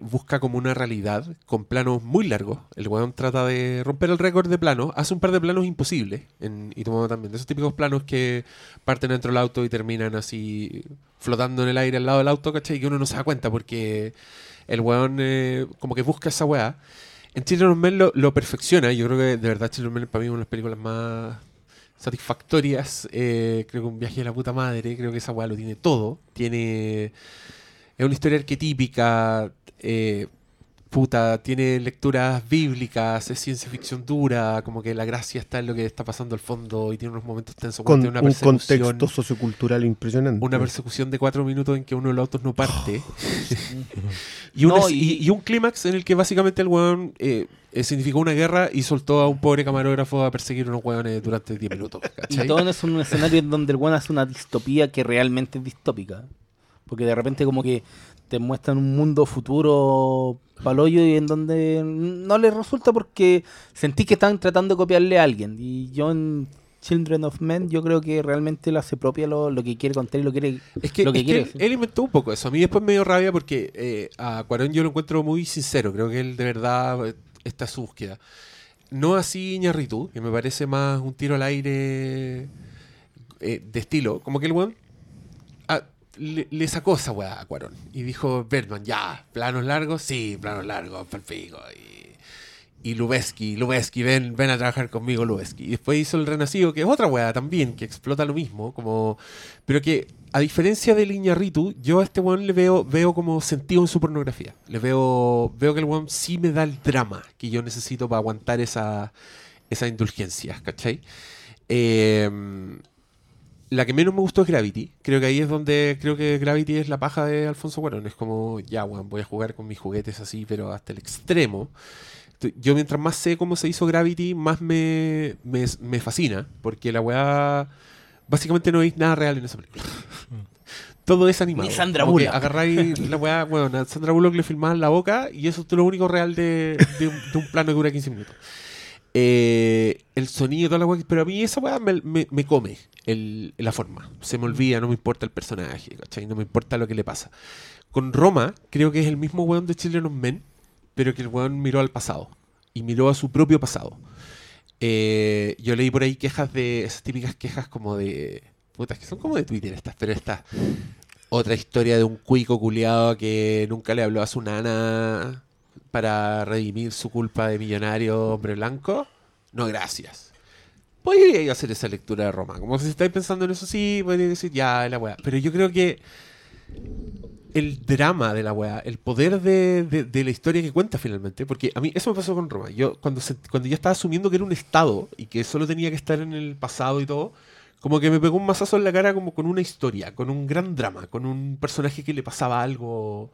busca como una realidad con planos muy largos. El weón trata de romper el récord de planos, hace un par de planos imposibles en Y también. De esos típicos planos que parten dentro del auto y terminan así flotando en el aire al lado del auto, ¿cachai? Y que uno no se da cuenta porque el weón eh, como que busca esa weá. En Children of lo perfecciona. Yo creo que de verdad Children of Men para mí es una de las películas más satisfactorias. Eh, creo que un viaje de la puta madre. Creo que esa weá lo tiene todo. Tiene. Es una historia arquetípica. eh, puta, tiene lecturas bíblicas, es ciencia ficción dura, como que la gracia está en lo que está pasando al fondo y tiene unos momentos tensos. Con tiene una un persecución- contexto sociocultural impresionante. una persecución de cuatro minutos en que uno de los autos no parte. y, No, un, y- y, y un clímax en el que básicamente el weón eh, eh, significó una guerra y soltó a un pobre camarógrafo a perseguir unos weones durante 10 minutos. Y todo es un escenario en donde el bueno hace una distopía que realmente es distópica. Porque de repente como que te muestran un mundo futuro paloyo y en donde no les resulta porque sentí que están tratando de copiarle a alguien. Y yo en Children of Men yo creo que realmente lo hace propia lo, lo que quiere contar y lo quiere Es que, lo que es que quiere él, decir. él inventó un poco eso. A mí después me dio rabia porque eh, a Cuarón yo lo encuentro muy sincero. Creo que él de verdad eh, está en su búsqueda. No así Iñárritu, que me parece más un tiro al aire eh, de estilo. Como que el weón le, le sacó esa weá a Cuarón. Y dijo, Bergman, ya, planos largos, sí, planos largos, palpico. Y, y Lubeski, Lubeski, ven, ven a trabajar conmigo, Lubeski. Y después hizo El Renacido, que es otra weá también, que explota lo mismo, como... Pero que, a diferencia de Iñárritu, yo a este weón le veo, veo como sentido en su pornografía. Le veo, veo que el weón sí me da el drama que yo necesito para aguantar esa, esa indulgencia, ¿cachai? Eh, la que menos me gustó es Gravity. Creo que ahí es donde creo que Gravity es la paja de Alfonso Cuarón. Es como, ya, weón, voy a jugar con mis juguetes así, pero hasta el extremo. Yo mientras más sé cómo se hizo Gravity, más me, me, me fascina. Porque la weá... Básicamente no hay nada real en esa película. Todo es animado. Ni Sandra Bullock. Agarráis la weá, bueno, a Sandra Bullock le filmaban la boca y eso es lo único real de, de un, de un plano que dura 15 minutos. Eh, el sonido, toda la weá, pero a mí esa weá me, me- me come la forma. Se me olvida, no me importa el personaje. No me importa lo que le pasa. Con Roma, creo que es el mismo weón de Children of Men, pero que el weón miró al pasado y miró a su propio pasado. Eh, yo leí por ahí quejas de esas típicas quejas como de. Putas, que son como de Twitter estas, pero esta. Otra historia de un cuico culiado que nunca le habló a su nana para redimir su culpa de millonario hombre blanco. No, gracias. Podría hacer esa lectura de Roma. Como si estáis pensando en eso, sí, podría decir ya, la weá. Pero yo creo que el drama de la weá, el poder de, de- la historia que cuenta finalmente, porque a mí eso me pasó con Roma. Yo cuando, se- cuando ya estaba asumiendo que era un estado y que solo tenía que estar en el pasado y todo, Como que me pegó un mazazo en la cara como con una historia, con un gran drama, con un personaje que le pasaba algo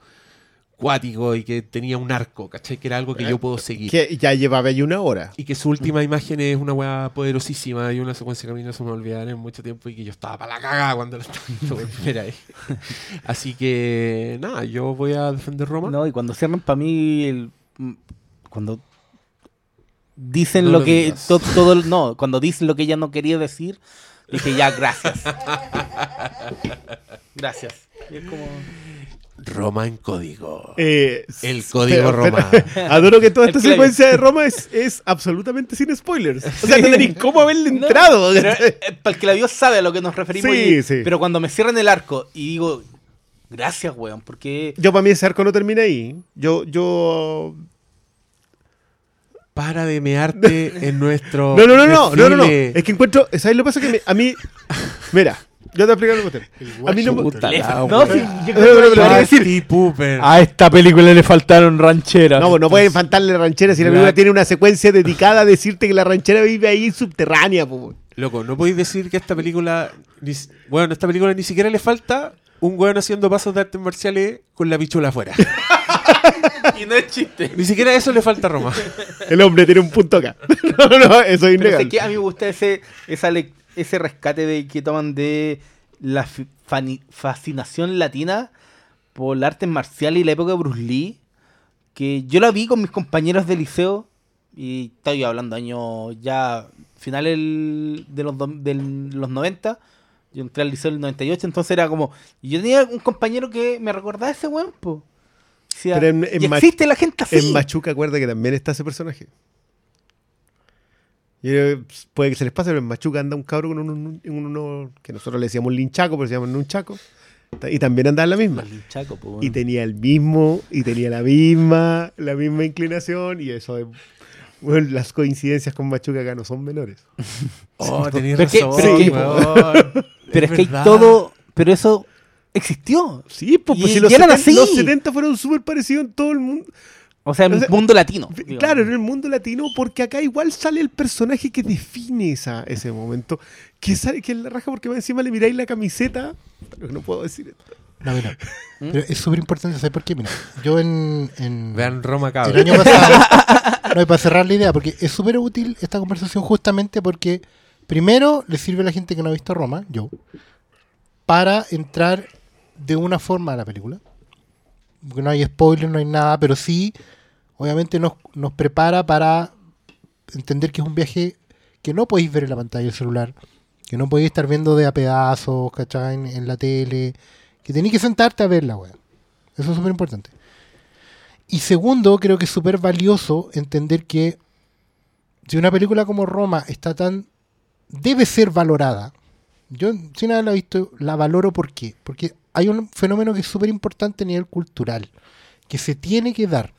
cuático y que tenía un arco, ¿cachai? Que era algo que yo puedo seguir. Que ya llevaba ahí una hora. Y que su última imagen es una weá poderosísima y una secuencia que a mí no se me olvidará en mucho tiempo y que yo estaba para la cagada cuando la estaba viendo por primera vez. Así que, nada, yo voy a defender Roma. No, y cuando cierran para mí, el- mm, cuando dicen No lo, lo que to- todo, no, cuando dicen lo que ella no quería decir, dije ya, gracias. gracias. Y es como- Roma en código. Eh, El código Roma. adoro que toda El esta clave. secuencia de Roma es, es absolutamente sin spoilers. O sea, Sí. no tenéis cómo haberle No, entrado. pero, eh, para el que la vio sabe a lo que nos referimos. Sí, y- sí. Pero cuando me cierran el arco y digo, gracias, weón, porque Yo para mí ese arco no termina ahí. Yo, yo... Para de mearte en nuestro. No, no, no, no, no, no. Es que encuentro, ¿sabes lo que pasa? Que me- a mí, mira, yo te explicar lo que A mí no me... La no, sí, yo creo que iba a decir, a esta película le faltaron rancheras. No, no pueden faltarle ranchera si la La- película tiene una secuencia dedicada a decirte que la ranchera vive ahí subterránea. po. Loco, no podéis decir que esta película. ni bueno, a esta película ni siquiera le falta un weón haciendo pasos de artes marciales con la pichula afuera. y no es chiste. ni siquiera eso le falta a Roma. El hombre tiene un punto acá. No, no, eso es Pero sé que a mí me gusta ese, esa le- ese rescate de que toman de la fascinación latina por el arte marcial y la época de Bruce Lee. Que yo la vi con mis compañeros de liceo. Y estoy hablando años ya finales de los, del- los 90. Yo entré al liceo en el 98, entonces era como... Yo tenía un compañero que me recordaba ese weón, po. Decía, Pero en- en "Y Mach- existe la gente así. En Machuca, acuerda que también está ese personaje. Y, eh, puede que se les pase, pero en Machuca anda un cabro con un, un- que nosotros le decíamos linchaco, pero se llama nunchaco. Y también andaba en la misma. Los linchacos, po, Y tenía el mismo, y tenía la misma, la misma inclinación, y eso es. Bueno, las coincidencias con Machuca acá no son menores. Oh, tenías Pero es que- razón, pero weón. Pero es, que hay todo. Pero eso existió. Sí, pues, pues si los, y eran 70, así. los 70 fueron súper parecidos en todo el mundo. O sea, en O el mundo latino. digamos. Claro, en el mundo latino, porque acá igual sale el personaje que define esa, ese momento. Que sale, que es la raja porque más encima le miráis la camiseta. Pero no puedo decir esto. No, mira. Pero es súper importante, ¿sabes por qué? Mira, yo en, en Vean Roma, el cabrón. año pasado, no, y para cerrar la idea, porque es súper útil esta conversación justamente porque primero le sirve a la gente que no ha visto Roma, yo, para entrar de una forma a la película. No hay spoiler, no hay nada, pero sí, obviamente nos, nos prepara para entender que es un viaje que no podéis ver en la pantalla del celular, que no podéis estar viendo de a pedazos, ¿cachai? En, en la tele, que tenéis que sentarte a verla, weón. Eso es súper importante. Y segundo, creo que es súper valioso entender que si una película como Roma está tan... debe ser valorada. Yo, sin haberla visto, la valoro ¿por qué? Porque hay un fenómeno que es súper importante a nivel cultural, que se tiene que dar.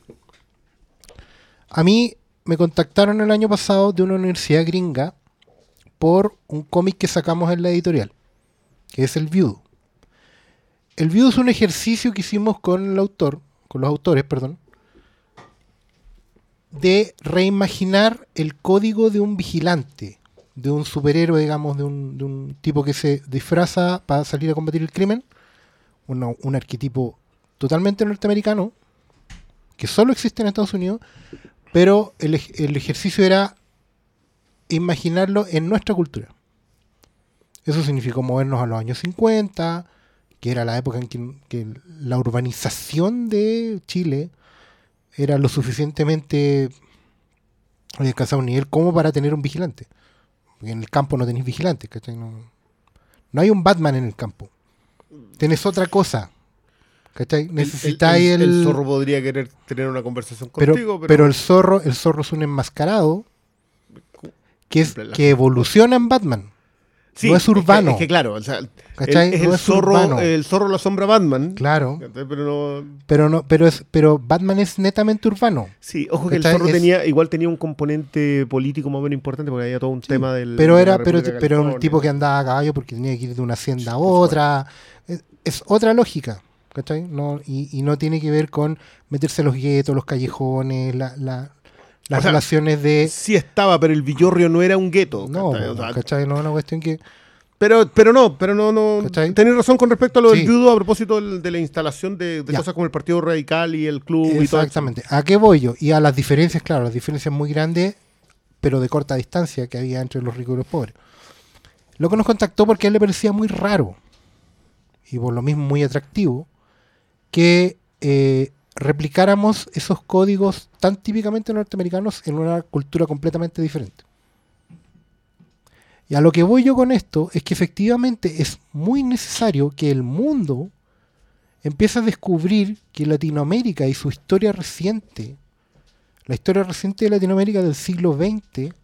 A mí me contactaron el año pasado de una universidad gringa por un cómic que sacamos en la editorial, que es el View. El View es un ejercicio que hicimos con el autor, con los autores, perdón, de reimaginar el código de un vigilante, de un superhéroe, digamos, de un tipo que se disfraza para salir a combatir el crimen, Un arquetipo totalmente norteamericano, que solo existe en Estados Unidos, pero el, ej- el ejercicio era imaginarlo en nuestra cultura. Eso significó movernos a los años 50, que era la época en que, la urbanización de Chile era lo suficientemente alcanzado un nivel como para tener un vigilante. Porque en el campo no tenéis. No, no hay un Batman en el campo. Tenés otra cosa. ¿Cachai? Necesitáis el, el, zorro podría querer tener una conversación pero, contigo, pero, pero, el zorro, el zorro es un enmascarado que es que evoluciona en Batman. Sí, no es urbano. Es que, claro, o sea, el- ¿Cachai? es No el es zorro, urbano. el zorro la sombra Batman. Claro. Pero no. Pero no, pero es, pero Batman es netamente urbano. Sí, ojo que el zorro Es- tenía, igual tenía un componente político más o menos importante porque había todo un tema del. Pero era, pero, de pero un tipo que andaba a caballo porque tenía que ir de una hacienda a otra. Es, es otra lógica, ¿cachai? No, y, y no tiene que ver con meterse a los guetos, los callejones, la, la- las O sea, relaciones de. Sí estaba, pero el Villorrio no era un gueto. No, ¿cachai? O po, sea, ¿cachai? No es una cuestión que. Pero, pero no, pero no, no. Tenés razón con respecto a lo Sí. del judo a propósito de la instalación de, cosas como el Partido Radical y el club y todo. Exactamente. ¿A qué voy yo? Y a las diferencias, claro, las diferencias muy grandes, pero de corta distancia que había entre los ricos y los pobres. Loco nos contactó porque a él le parecía muy raro y por lo mismo muy atractivo que eh, replicáramos esos códigos tan típicamente norteamericanos en una cultura completamente diferente. Y a lo que voy yo con esto es que efectivamente es muy necesario que el mundo empiece a descubrir que Latinoamérica y su historia reciente, la historia reciente de Latinoamérica del siglo XX,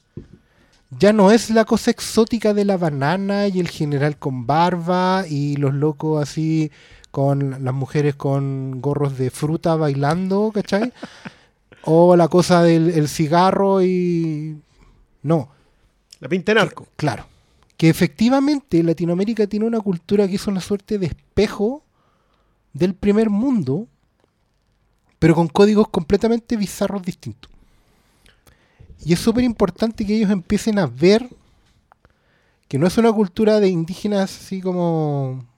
ya no es la cosa exótica de la banana y el general con barba y los locos así con las mujeres con gorros de fruta bailando, ¿cachai? O la cosa del el cigarro y... No, La pinta en arco. Claro. Que efectivamente Latinoamérica tiene una cultura que es una suerte de espejo del primer mundo, pero con códigos completamente bizarros distintos. Y es súper importante que ellos empiecen a ver que no es una cultura de indígenas así como...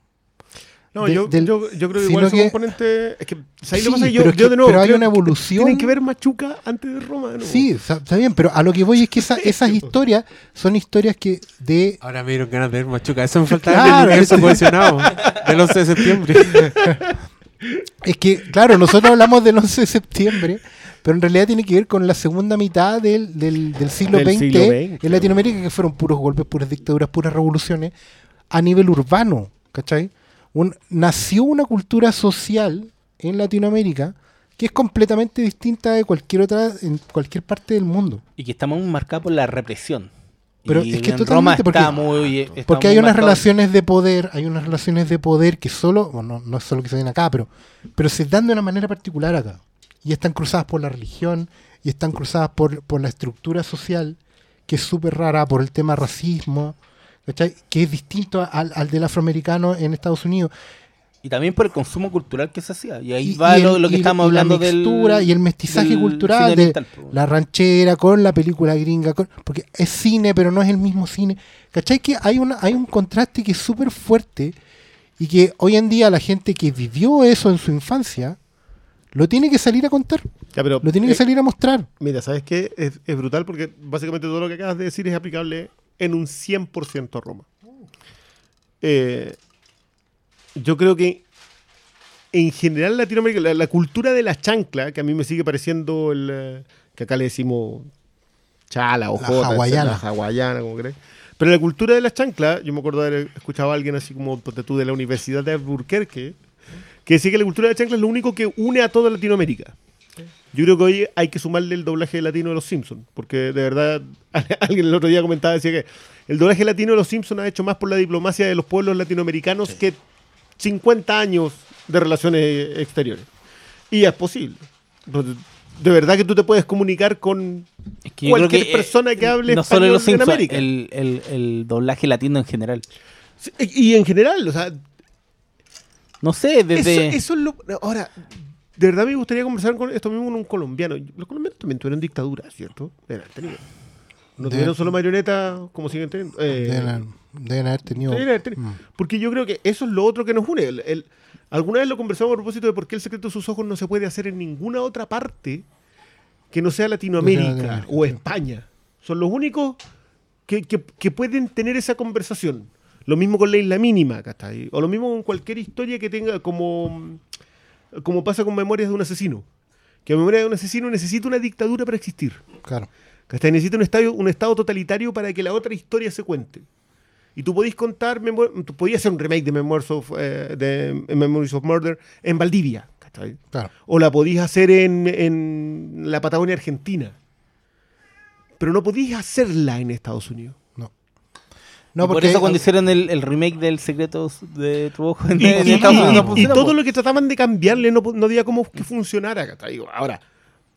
No, de- yo, del- yo, yo creo que igual ese que- componente. Es que, ¿sabes Sí, lo que pasa? Yo, es de nuevo. pero hay creo una evolución. Tienen que ver Machuca antes de Roma. de nuevo. Sí, está bien, pero a lo que voy es que esa- esas historias son historias que de Ahora me dieron ganas de ver Machuca. Eso me faltaba Claro, del universo este- cohesionado del 11 de septiembre. Es que, claro, nosotros hablamos del 11 de septiembre, pero en realidad tiene que ver con la segunda mitad del, del- del siglo, Del XX, siglo XX, en Latinoamérica, que fueron puros golpes, puras dictaduras, puras revoluciones, a nivel urbano, ¿cachai? Un- nació una cultura social en Latinoamérica que es completamente distinta de cualquier otra en cualquier parte del mundo. Y que está muy marcada por la represión. Pero Y es que en totalmente, porque- muy. Porque hay unas marcado. relaciones de poder, hay unas relaciones de poder que solo, bueno, no, no es solo que se den acá, pero, pero se dan de una manera particular acá. Y están cruzadas por la religión, y están cruzadas por, por la estructura social, que es súper rara, por el tema racismo, ¿cachai? que es distinto al, al del afroamericano en Estados Unidos. Y también por el consumo cultural que se hacía. Y ahí Y- va y lo, el- lo que y- estamos y hablando la del. mixtura y el mestizaje del cultural de la ranchera con la película gringa, con- porque es cine, pero no es el mismo cine. ¿Cachai? Que hay, una, hay un contraste que es súper fuerte y que hoy en día la gente que vivió eso en su infancia lo tiene que salir a contar, Ya, pero, lo tiene que eh, salir a mostrar. Mira, ¿sabes qué? Es, es brutal porque básicamente todo lo que acabas de decir es aplicable en un 100% a Roma. Eh, yo creo que en general Latinoamérica, la, la cultura de la chancla, que a mí me sigue pareciendo el, eh, que acá le decimos chala o La jota, hawaiana. la hawaiana, como querés. Pero la cultura de la chancla, yo me acuerdo de haber escuchado a alguien así como tú de la Universidad de Albuquerque, que decía que la cultura de la chancla es lo único que une a toda Latinoamérica. Yo creo que hoy hay que sumarle el doblaje latino de los Simpsons, porque de verdad alguien el otro día comentaba, decía que el doblaje latino de los Simpsons ha hecho más por la diplomacia de los pueblos latinoamericanos que 50 años de relaciones exteriores. Y es posible. Entonces, De verdad que tú te puedes comunicar con Es que cualquier que, eh, persona que hable no solo español los en Simpsons, América. el, el, el doblaje latino en general. Sí, Y en general, o sea, No sé, desde. Eso, eso es lo. Ahora, de verdad me gustaría conversar con esto mismo con un colombiano. Los colombianos también tuvieron dictadura, ¿cierto? Deben haber tenido. No De- tuvieron solo marionetas como siguen teniendo. Eh, Deben, haber- deben haber tenido. deben haber tenido. Mm. Porque yo creo que eso es lo otro que nos une. El- el- alguna vez lo conversamos a propósito de por qué el secreto de sus ojos no se puede hacer en ninguna otra parte que no sea Latinoamérica Latinoamérica, o. España. Son los únicos que, que- que pueden tener esa conversación. Lo mismo con la isla mínima, ¿cachai? O lo mismo con cualquier historia que tenga como, como pasa con Memorias de un asesino. Que Memorias de un asesino necesita una dictadura para existir. Claro. ¿Cachai? Necesita un, estadio, un estado totalitario para que la otra historia se cuente. Y tú podías contar, tú podías hacer un remake de Memories of, eh, de Memories of Murder en Valdivia. Claro. O la podías hacer en, en la Patagonia Argentina. Pero no podías hacerla en Estados Unidos. No, y por porque eso cuando hicieron el, el remake del Secretos de tu ojo en, Y, en y- Estados Unidos y- no y funcionó, todo lo que trataban de cambiarle no, no había cómo que funcionara. Ahora,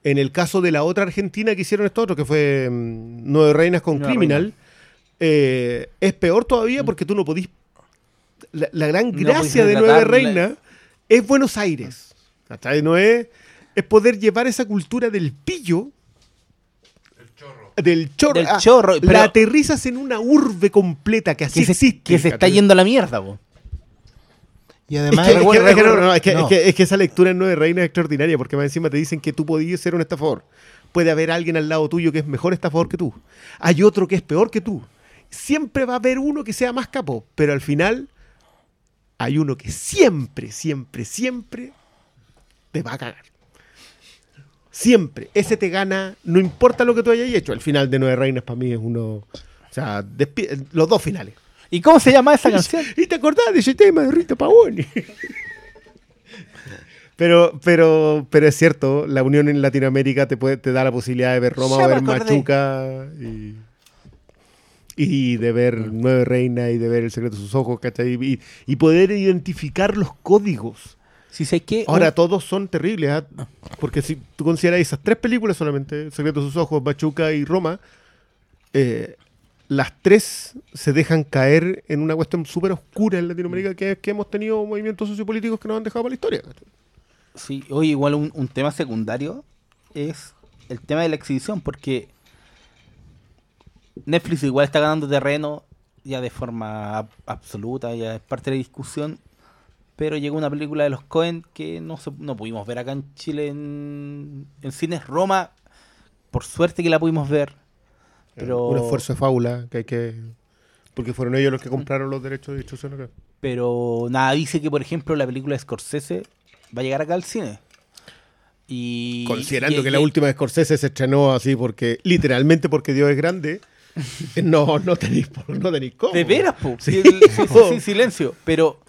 en el caso de la otra Argentina que hicieron esto otro, que fue mm, Nueve Reinas con Criminal, eh, es peor todavía porque tú no podís... La, la gran gracia de Nueve Reinas es Buenos Aires. ¿cachai? No es, es poder llevar esa cultura del pillo del chorro. Del Ah, pero- la aterrizas en una urbe completa que así que se, existe. que se está yendo a la mierda, po. Y además, es que esa lectura en Nueve Reinas es extraordinaria porque más encima te dicen que tú podías ser un estafador. Puede haber alguien al lado tuyo que es mejor estafador que tú. Hay otro que es peor que tú. Siempre va a haber uno que sea más capo, pero al final hay uno que siempre, siempre, siempre te va a cagar. Siempre. Ese te gana, no importa lo que tú hayas hecho. El final de Nueve Reinas para mí es uno... O sea, los dos finales. ¿Y cómo se llama esa canción? ¿Y te acordás de ese tema de Rita Pavoni? Pero, pero, pero es cierto, la unión en Latinoamérica te, puede, te da la posibilidad de ver Roma Ya ver acordé. Machuca y, y de ver Nueve Reinas y de ver El secreto de sus ojos, ¿cachai? Y, y poder identificar los códigos. Si sé que. Ahora, todos son terribles, ¿ah? porque si tú consideras esas tres películas solamente, secreto de sus ojos, Machuca y Roma, eh, las tres se dejan caer en una cuestión súper oscura en Latinoamérica, que es que hemos tenido movimientos sociopolíticos que nos han dejado para la historia. Sí, oye, igual un, un tema secundario es el tema de la exhibición, porque Netflix igual está ganando terreno ya de forma ab- absoluta, ya es parte de la discusión, pero llegó una película de los Cohen que no, se- no pudimos ver acá en Chile en, en cines Roma, por suerte que la pudimos ver, pero, Un esfuerzo de fábula que hay que... Porque fueron ellos los que compraron los derechos de distribución acá. pero nada dice que por ejemplo la película de Scorsese va a llegar acá al cine. Y, Considerando y- que y- la última de Scorsese se estrenó así porque, literalmente porque Dios es grande, no, no tenéis, no tenéis cómo. De veras, po. Sí. Sí, el- sí, sí, sí, silencio. Pero.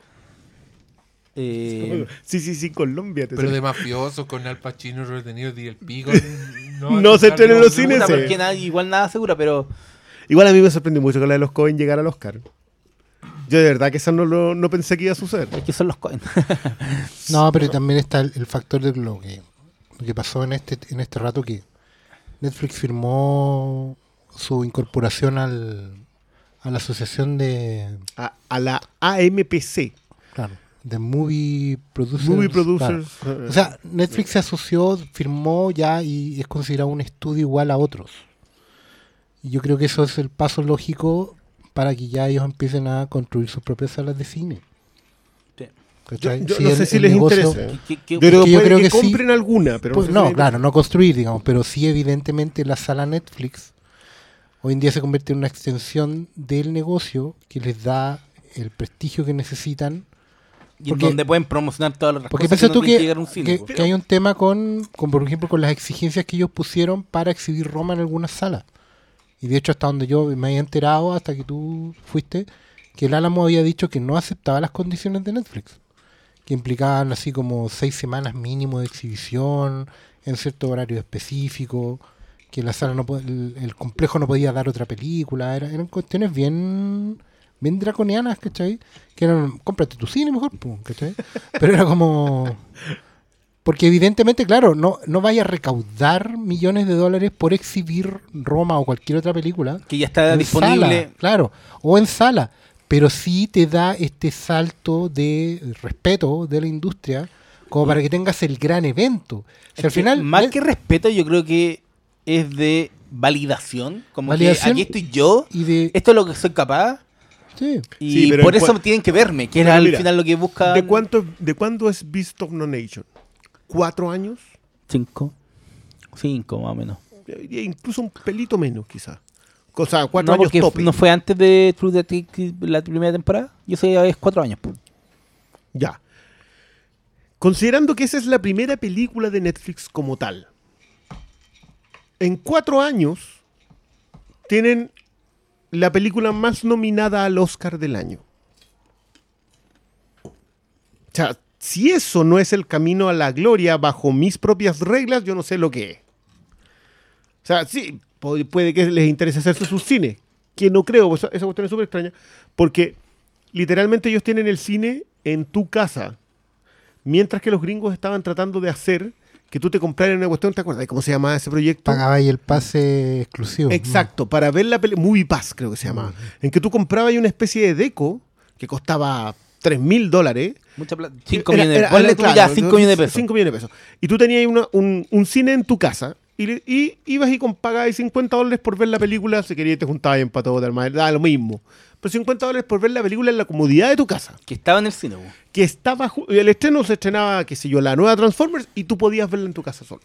Eh, Sí, sí, sí, Colombia. te Pero sé. de mafioso con Al Pacino, Robert De Niro y el Pico. No se estrena en los cines, porque nada- igual nada segura, pero. Igual a mí me sorprendió mucho que la de los Cohen llegara al Oscar. Yo de verdad que eso no, lo, no pensé que iba a suceder. Es que son los Cohen. no, pero también está el, el factor de lo que, lo que pasó en este, en este rato que Netflix firmó su incorporación al, a la asociación de, A, a la AMPC, claro, de Movie Producers. Movie claro. Producers. O sea, Netflix se asoció, firmó ya y es considerado un estudio igual a otros. Y yo creo que eso es el paso lógico para que ya ellos empiecen a construir sus propias salas de cine. Sí. yo ¿Cachai? yo Si no el- sé si el les negocio- interesa. ¿Qué- qué- Yo creo, que yo puede creo que, que sí. compren alguna, pero Pues, no, sé no, si les claro, no construir, digamos, pero sí evidentemente la sala Netflix hoy en día se convierte en una extensión del negocio que les da el prestigio que necesitan. Y porque- donde pueden promocionar todas las Porque cosas piensa no tú que, cine, que- po. que hay un tema con, con, por ejemplo, con las exigencias que ellos pusieron para exhibir Roma en algunas salas. Y de hecho, hasta donde yo me había enterado, hasta que tú fuiste, que el Álamo había dicho que no aceptaba las condiciones de Netflix. Que implicaban así como seis semanas mínimo de exhibición, en cierto horario específico, que la sala no el, el complejo no podía dar otra película. era- eran cuestiones bien bien draconianas, ¿cachai? Que eran, cómprate tu cine mejor, pum, ¿cachai? Pero era como... Porque evidentemente, claro, no, no vaya a recaudar millones de dólares por exhibir Roma o cualquier otra película. Que ya está disponible. sala, claro, o en sala. Pero sí te da este salto de respeto de la industria como para que tengas el gran evento. O sea, al que final, más que respeto, yo creo que es de validación. Como Validación que aquí estoy yo, y de... esto es lo que soy capaz. Sí. Y Sí, pero por eso tienen que verme, que era al mira, final lo que busca. ¿De cuánto, ¿De cuándo es Beast of No Nation? ¿Cuatro años? Cinco. Cinco, más o menos. Diría Incluso un pelito menos, quizás. O sea, cuatro no, años tope. no fue antes de True Detective la primera temporada. Yo sé, es cuatro años. pues. Ya. Considerando que esa es la primera película de Netflix como tal. En cuatro años tienen la película más nominada al Oscar del año. O sea, si eso no es el camino a la gloria bajo mis propias reglas, yo no sé lo que es. O sea, sí, pu- puede que les interese hacerse sus cines. Que no creo, esa cuestión es súper extraña. Porque literalmente ellos tienen el cine en tu casa. Mientras que los gringos estaban tratando de hacer que tú te compraras una cuestión, ¿te acuerdas de cómo se llamaba ese proyecto? Pagaba ahí el pase exclusivo. Exacto, para ver la película, Movie Pass creo que se llamaba, en que tú comprabas ahí una especie de deco que costaba 3 mil dólares. Mucha plata. Cinco Era- millones. claro, ya cinco millones de pesos. 5 millones de pesos. Y tú tenías ahí una- un, un cine en tu casa y, le- y ibas y con- pagabas 50 dólares por ver la película, si querías te juntabas en para todo, de armar, da lo mismo. Pero 50 dólares por ver la película en la comodidad de tu casa. Que estaba en el cine. Que estaba, el estreno se estrenaba, qué sé yo, la nueva Transformers y tú podías verla en tu casa solo.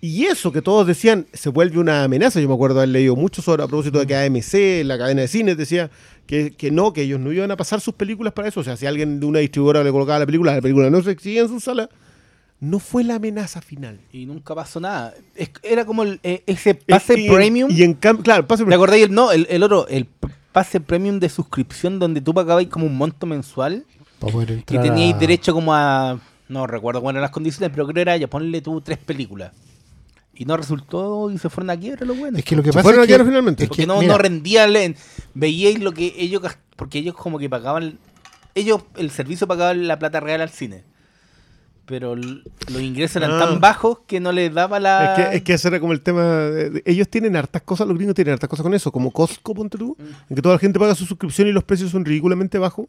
Y eso que todos decían se vuelve una amenaza. Yo me acuerdo haber leído mucho sobre a propósito de que AMC, la cadena de cine, decía que, que no, que ellos no iban a pasar sus películas para eso. O sea, si alguien de una distribuidora le colocaba la película, la película no se exhibía en su sala, no fue la amenaza final. Y nunca pasó nada. Es- era como el, eh, ese pase Y premium. Y en cambio, claro, pase ¿Te premium. acordáis? El, no, el, el otro, el pase premium de suscripción donde tú pagabas como un monto mensual Para poder y teníais a- derecho como a... No recuerdo cuáles eran las condiciones, pero creo que era ya ponle tú tres películas. Y no resultó y se fueron a quiebra los buenos. Es que lo que Se pasa fueron es a que, quiebra finalmente. es Porque que, no, mira, no rendía, le- veíais lo que ellos, porque ellos como que pagaban, ellos, el servicio pagaba la plata real al cine. Pero los ingresos eran Ah. tan bajos que no les daba la... Es que, es que ese era como el tema. de- ellos tienen hartas cosas, los gringos tienen hartas cosas con eso, como Costco, ponte tú, en que toda la gente paga su suscripción y los precios son ridículamente bajos.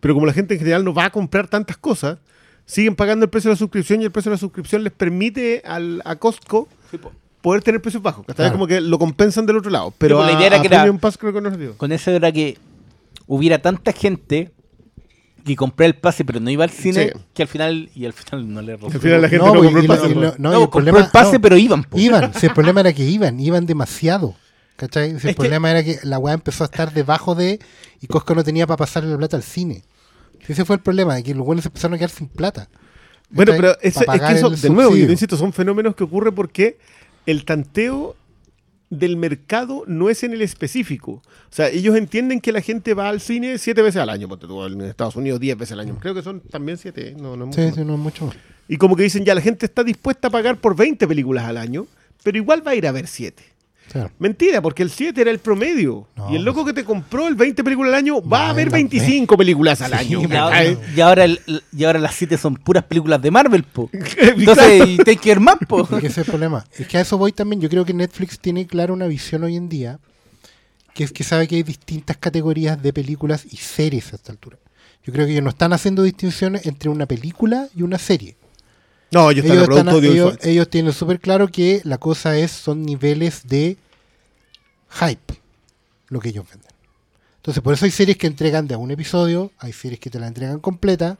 Pero como la gente en general no va a comprar tantas cosas, siguen pagando el precio de la suscripción y el precio de la suscripción les permite al, a Costco Sí, po. poder tener precios bajos. ¿cachai? Claro. Como que lo compensan del otro lado. Pero pues, la a- idea era que era- Premium Pass creo que no es dio. Con eso era que hubiera tanta gente que compré el pase pero no iba al cine Sí. que al final y al final no le Al final la gente no, no, y- compró el y pase. lo- y po. lo- No, no, y el compró problema- el pase no. pero iban. po. Iban, si el problema era que iban, iban demasiado. ¿Cachai? Si el Es que- problema era que la weá empezó a estar debajo de y Costco no tenía para pasarle la plata al cine. Si ese fue el problema, de que los buenos empezaron a quedar sin plata. Bueno, pero ese- es que eso, de nuevo, yo te insisto, son fenómenos que ocurren porque el tanteo del mercado no es en el específico. O sea, ellos entienden que la gente va al cine siete veces al año, en Estados Unidos diez veces al año. Creo que son también siete, ¿eh? no, no es mucho Sí, más. sí, no es mucho más. Y como que dicen, ya la gente está dispuesta a pagar por 20 películas al año, pero igual va a ir a ver siete. Claro. Mentira, porque el 7 era el promedio. No, y el loco que te compró el 20 películas al año va Va a ver ver las 25 películas al Sí, año. y Y ahora, ¿cachai? y ahora el- y ahora las siete son puras películas de Marvel, po. Entonces, y hay que ir más, po. Ese es el problema. Es que a eso voy también. Yo creo que Netflix tiene clara una visión hoy en día, que es que sabe que hay distintas categorías de películas y series a esta altura. Yo creo que ellos no están haciendo distinciones entre una película y una serie. No, ellos están en Ellos, producto están- ellos, tienen súper claro que la cosa es, son niveles de hype, lo que ellos venden. Entonces, por eso hay series que entregan de a un episodio, hay series que te la entregan completa,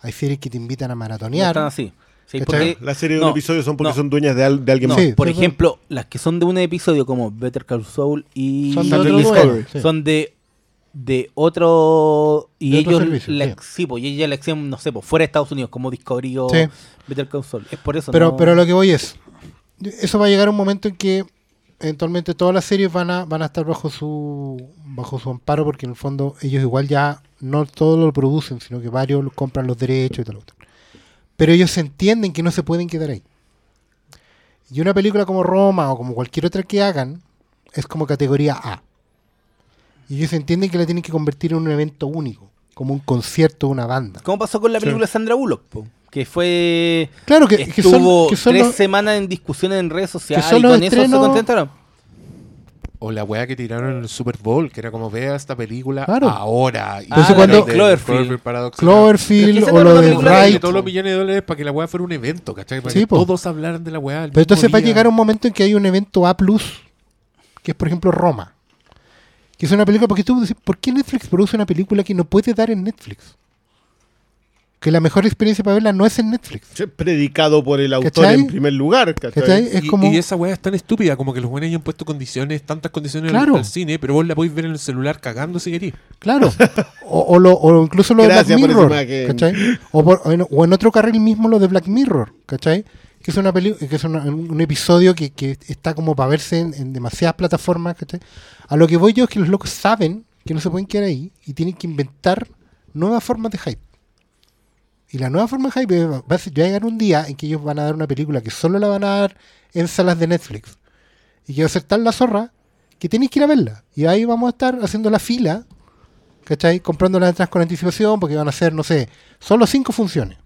hay series que te invitan a No maratonear. están así. Sí, ¿Cachai? porque- La serie de no, un episodio son porque no. son dueñas de, al- de alguien No, más. Sí, por sí, sí. ejemplo, las que son de un episodio como Better Call Saul y Son de y otro Discovery, son de de otro y De otro ellos servicio, la, sí. sí, pues y acción, no sé, pues fuera de Estados Unidos como Discovery o Sí. Better Saul. Es por eso Pero, no- pero lo que voy es, eso va a llegar un momento en que eventualmente todas las series van a, van a estar bajo su bajo su amparo porque en el fondo ellos igual ya no todo lo producen, sino que varios compran los derechos y tal. Pero ellos entienden que no se pueden quedar ahí. Y una película como Roma o como cualquier otra que hagan es como categoría A. Y ellos entienden que la tienen que convertir en un evento único, como un concierto de una banda. ¿Cómo pasó con la película de Sandra Bullock? po? Que fue Claro que, que estuvo son, que son tres los- semanas en discusiones en redes sociales son y con eso se estrenos- contentaron. O la weá que tiraron en el Super Bowl, que era como vea esta película Claro. ahora. Y Entonces Ah, cuando- de- Cloverfield. Cloverfield esa o lo una de película de de Bright. todos los millones de dólares para que la weá fuera un evento, ¿cachai? Para Sí, que po. todos hablaran de la weá. Pero entonces va a día. llegar un momento en que hay un evento A, que es por ejemplo Roma. Que es una película, porque tú dices, ¿por qué Netflix produce una película que no puede dar en Netflix? Que la mejor experiencia para verla no es en Netflix. Predicado por el autor ¿Cachai? en primer lugar. ¿cachai? ¿Cachai? Es y, como. y esa weá es tan estúpida como que los buenos hayan puesto condiciones, tantas condiciones al- Claro. al cine, pero vos la podéis ver en el celular cagando si querís. Claro. O, o lo, o incluso lo de Black Mirror. ¿cachai? O, por- o en, o en otro carril mismo lo de Black Mirror. ¿Cachai? Que es, una peli que es una- un episodio que, que está como para verse en, demasiadas plataformas. ¿cachai? A lo que voy yo es que los locos saben que no se pueden quedar ahí y tienen que inventar nuevas formas de hype. Y la nueva forma de hype va a ser- llegar un día en que ellos van a dar una película que solo la van a dar en salas de Netflix. Y que va a ser tan la zorra que tenéis que ir a verla. Y ahí vamos a estar haciendo la fila, ¿cachai? Comprando las entradas con anticipación porque van a ser, no sé, solo cinco funciones.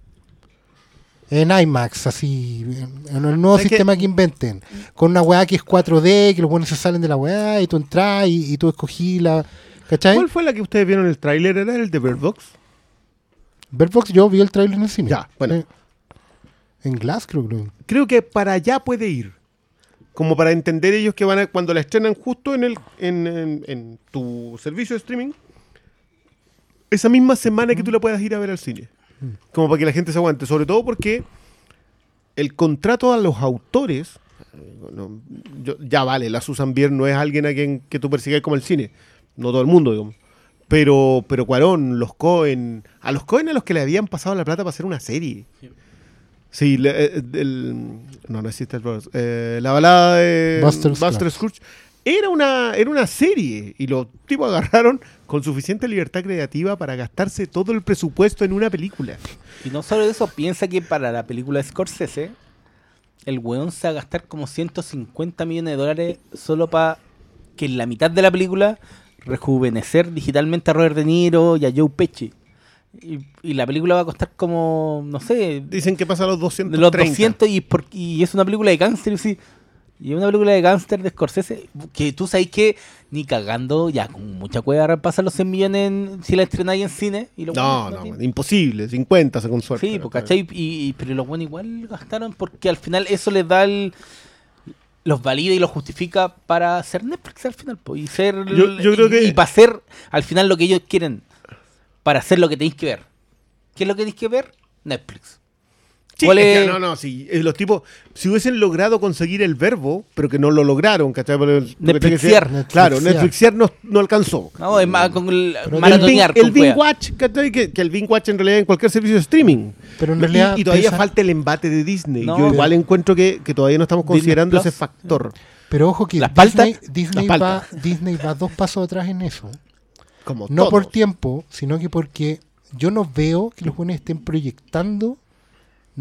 En IMAX, así, en el nuevo ¿Sabes sistema que inventen. Con una weá que es 4D, que los buenos se salen de la weá y tú entras y, y tú escogí la... ¿Cachai? ¿Cuál fue la que ustedes vieron en el tráiler? ¿Era el de Bird Box? Bird Box, yo vi el trailer en el cine. Ya, bueno. Eh, En Glass, creo que. Creo que para allá puede ir. Como para entender ellos que van a, cuando la estrenan justo en, el, en, en- en tu servicio de streaming, esa misma semana que tú la puedas ir a ver al cine. Como para que la gente se aguante. Sobre todo porque el contrato a los autores, yo- ya vale, la Susan Bier no es alguien a quien que tú persigas como el cine. No todo el mundo, digamos. Pero, pero Cuarón, los Cohen, a los Cohen a los que le habían pasado la plata para hacer una serie. Sí, le- eh, el- no, no existe el. Eh, la balada de Buster Buster. Scrooge era una, era una serie y los tipos agarraron con suficiente libertad creativa para gastarse todo el presupuesto en una película. Y no solo eso, piensa que para la película de Scorsese, el weón se va a gastar como 150 millones de dólares solo para que en la mitad de la película rejuvenecer digitalmente a Robert De Niro y a Joe Pesci. Y, y la película va a costar como, no sé, Dicen que pasa a los de 230. los 200 y, por- y es una película de gángster. Y, sí, y una película de gángster de Scorsese que tú sabes que ni cagando, ya con mucha cueva pasan los 100 millones en- si la estrenáis en cine. Y lo No, no, tiene- imposible, 50 con suerte. Sí, pues, ¿cachai? Y, y- pero los buenos igual gastaron porque al final eso les da el. Los valida y los justifica para hacer Netflix al final. pues, y ser. Yo- yo creo y- que- Y para hacer al final lo que ellos quieren. Para hacer lo que tenéis que ver. ¿Qué es lo que tenéis que ver? Netflix. Sí, ¿Cuál es que es- no, no, sí. Los tipos, si hubiesen logrado conseguir el verbo, pero que no lo lograron, ¿cachai? Netflixiar. que- Claro, Netflixiar. No, no alcanzó. No, es más con el maratonear. El Bing. Watch, ¿cachai? Que, que el Bing Watch en realidad en cualquier servicio de streaming. Pero en Y- realidad y, todavía pesa- falta el embate de Disney. No, Yo pero- igual encuentro que, que todavía no estamos considerando ese factor. Pero ojo que Las Disney, Disney, las va, paltas. Disney va dos pasos atrás en eso. Como No por tiempo, sino que porque yo no veo que los jóvenes estén proyectando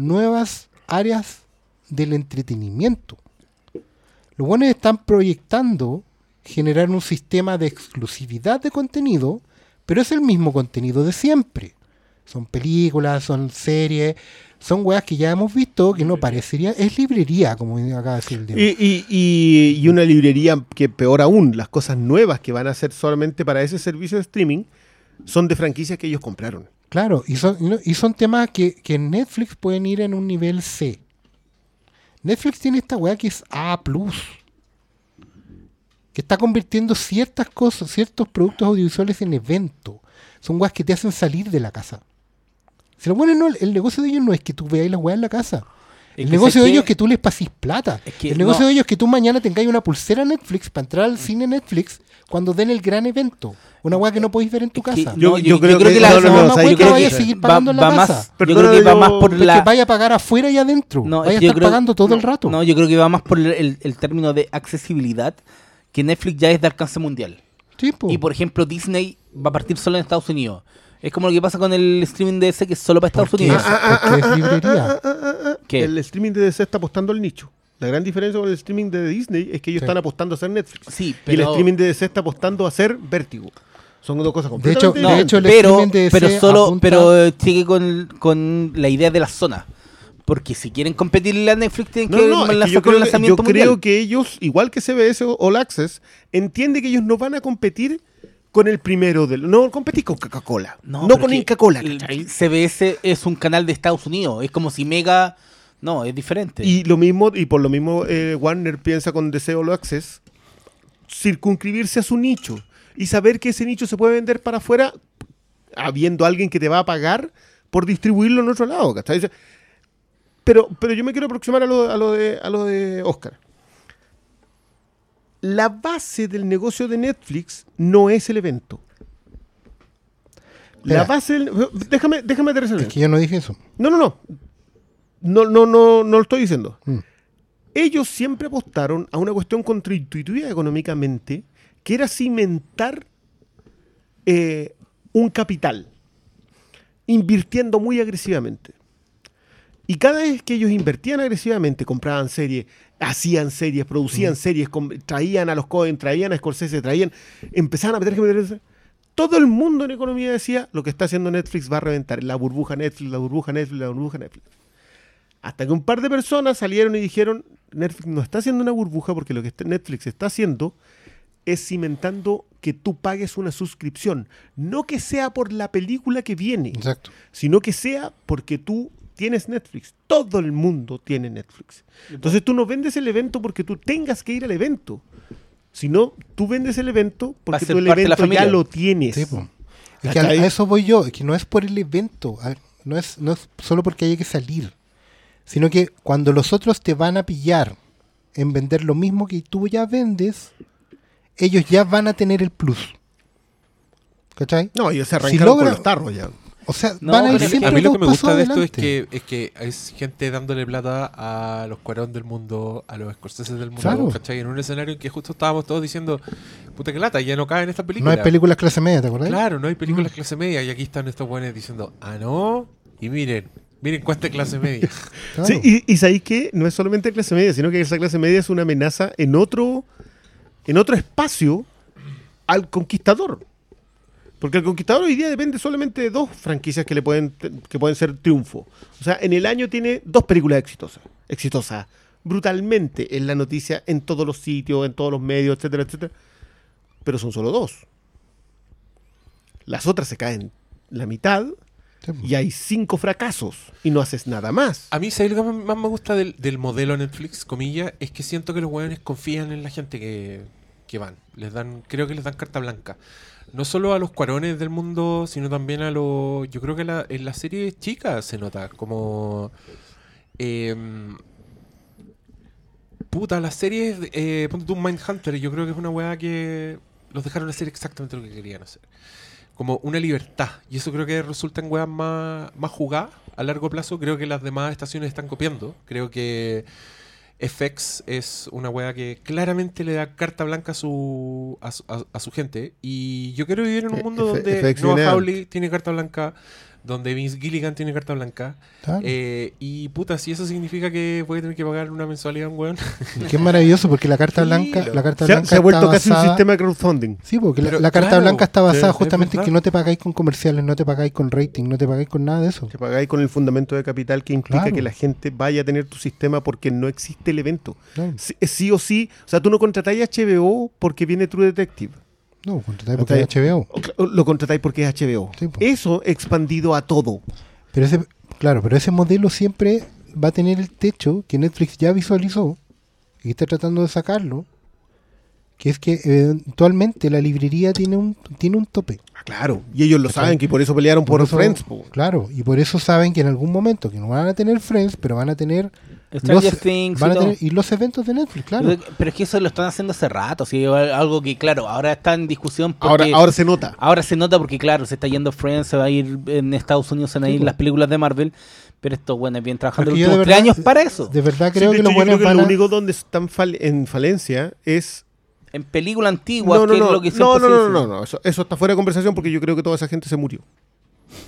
nuevas áreas del entretenimiento. Los buenos están proyectando generar un sistema de exclusividad de contenido, pero es el mismo contenido de siempre. Son películas, son series, son weas que ya hemos visto que no parecería, es librería, como acaba de decir el Diego. Y, y- y- y una librería que peor aún, las cosas nuevas que van a ser solamente para ese servicio de streaming son de franquicias que ellos compraron. Claro, y son, y son temas que, que en Netflix pueden ir en un nivel C. Netflix tiene esta weá que es A, que está convirtiendo ciertas cosas, ciertos productos audiovisuales en eventos. Son weas que te hacen salir de la casa. Si lo bueno no, el negocio de ellos no es que tú veáis las weas en la casa. El que negocio de ellos que- es que tú les pasís plata. Es que el negocio no. de ellos es que tú mañana tengáis una pulsera Netflix para entrar al cine Netflix cuando den el gran evento. Una weá que no podéis ver en tu que casa. Yo- no, yo creo que- la no, no, no, mamá ¿sabes yo creo vaya a que seguir va- pagando en la casa. más- yo creo que va yo- más por la vaya a pagar afuera y adentro. No, vaya es a que yo estar creo- pagando todo el rato. No, yo creo que va más por el, el- el término de accesibilidad, que Netflix ya es de alcance mundial. Sí, po. Y por ejemplo, Disney va a partir solo en Estados Unidos. Es como lo que pasa con el streaming de ese que es solo para Estados Unidos. es, porque es librería. ¿Qué? El streaming de DC está apostando al nicho. La gran diferencia con el streaming de Disney es que ellos Sí. están apostando a hacer Netflix. Sí, Y el streaming de DC está apostando a hacer Vértigo. Son dos cosas De completamente hecho, no, de hecho, el pero, streaming de DC pero solo, apunta- pero eh, sigue con, con la idea de la zona. Porque si quieren competirle a Netflix tienen No, que no, lanzar yo con creo, yo lanzamiento mundial. creo que ellos, igual que CBS o All Access, entiende que ellos no van a competir con el primero del. No competir con Coca-Cola. No, pero con Inca-Cola. CBS es un canal de Estados Unidos. Es como si Mega. No, es diferente. Y lo mismo, y por lo mismo eh, Warner piensa con DC All Access circunscribirse a su nicho y saber que ese nicho se puede vender para afuera habiendo alguien que te va a pagar por distribuirlo en otro lado. ¿cachai? Pero, pero yo me quiero aproximar a lo, a lo de, a lo de Oscar. La base del negocio de Netflix no es el evento. La Espera. base del- Déjame, déjame aterrizar Es que yo no dije eso. No, no, no. No, no, no, no lo estoy diciendo. Mm. Ellos siempre apostaron a una cuestión contraintuitiva económicamente, que era cimentar eh, un capital, invirtiendo muy agresivamente. Y cada vez que ellos invertían agresivamente, compraban series, hacían series, producían series, com- traían a los Cohen, traían a Scorsese, traían, empezaban a meter que. Todo el mundo en economía decía, lo que está haciendo Netflix va a reventar, la burbuja Netflix, la burbuja Netflix, la burbuja Netflix. Hasta que un par de personas salieron y dijeron, Netflix no está haciendo una burbuja porque lo que Netflix está haciendo es cimentando que tú pagues una suscripción. No que sea por la película que viene, Exacto. sino que sea porque tú tienes Netflix. Todo el mundo tiene Netflix. Entonces tú no vendes el evento porque tú tengas que ir al evento. Sino tú vendes el evento porque tú el evento ya familia. lo tienes. Sí. Es que a, eso voy yo, es que no es por el evento, a- no es, no es solo porque haya que salir, sino que cuando los otros te van a pillar en vender lo mismo que tú ya vendes, ellos ya van a tener el plus. ¿Cachai? No, ellos se Si arrancaron con logra- los tarros ya. O sea, No, van a ir siempre A mí lo que me gusta de esto es que, es que es gente dándole plata a los Cuarón del mundo, a los Scorsese del mundo, Claro. ¿cachai? En un escenario en que justo estábamos todos diciendo, puta que lata, ya no cabe en esta No hay películas clase media, ¿te acuerdas? Claro, no hay películas clase media y aquí están estos buenos diciendo, ah, no, y miren, miren cuánta clase media. Sí, y, y sabéis que no es solamente clase media, sino que esa clase media es una amenaza en otro, en otro espacio al conquistador. Porque el conquistador hoy día depende solamente de dos franquicias que le pueden, que pueden ser triunfo. O sea, en el año tiene dos películas exitosas. Exitosas. Brutalmente en la noticia, en todos los sitios, en todos los medios, etcétera, etcétera. Pero son solo dos. Las otras se caen la mitad Sí, po. y hay cinco fracasos y no haces nada más. A mí, ¿sabes lo que más me gusta del, del modelo Netflix, comillas? Es que siento que los hueones confían en la gente que, que van. Les dan, creo que les dan carta blanca. No solo a los cuarones del mundo, sino también a los... Yo creo que la- en las series chicas se nota, como... em, puta, las series... Eh, ponte tú Mindhunter, yo creo que es una weá que los dejaron hacer exactamente lo que querían hacer. Como una libertad. Y eso creo que resulta en weas más, más jugadas a largo plazo. Creo que las demás estaciones están copiando. Creo que FX es una wea que claramente le da carta blanca a su, a, su- a- a su gente. Y yo quiero vivir en un Eh, mundo F- donde FX Noah Hawley tiene carta blanca, donde Vince Gilligan tiene carta blanca. Eh, y puta, si eso significa que voy a tener que pagar una mensualidad a un weón. Es maravilloso porque la carta blanca, la carta Se ha, blanca se ha vuelto está casi un sistema de crowdfunding. Sí, porque la- Pero, la, carta claro, blanca está basada justamente en que no te pagáis con comerciales, no te pagáis con rating, no te pagáis con nada de eso. Que pagáis con el fundamento de capital que implica Claro. que la gente vaya a tener tu sistema porque no existe el evento. Claro. Sí, sí o sí. O sea, tú no contratáis HBO porque viene True Detective. No, contratáis porque es HBO. Lo contratáis porque es HBO. Sí, po. Eso expandido a todo. Pero ese, claro, pero ese modelo siempre va a tener el techo que Netflix ya visualizó y está tratando de sacarlo, que es que eventualmente la librería tiene un tiene un tope. Ah, claro. Y ellos lo ¿Cachai? saben que por eso pelearon por, eso- Friends. po. Claro, y por eso saben que en algún momento que no van a tener Friends, pero van a tener Stranger los, Things y van a todo. tener- y los eventos de Netflix, claro. Pero es que eso lo están haciendo hace rato, sí, algo que claro, ahora está en discusión Ahora, porque ahora se nota. ahora se nota porque claro, se está yendo Friends, se va a ir en Estados Unidos, se van a ir las películas de Marvel, pero estos buenos vienen trabajando Porque los últimos años para eso. De verdad Sí, creo de que hecho, los yo buenos creo que van lo único donde están fal- en falencia es En película antigua, No, no, que no, es lo que no, no, se no, dice. no, no, Eso, eso está fuera de conversación porque yo creo que toda esa gente se murió.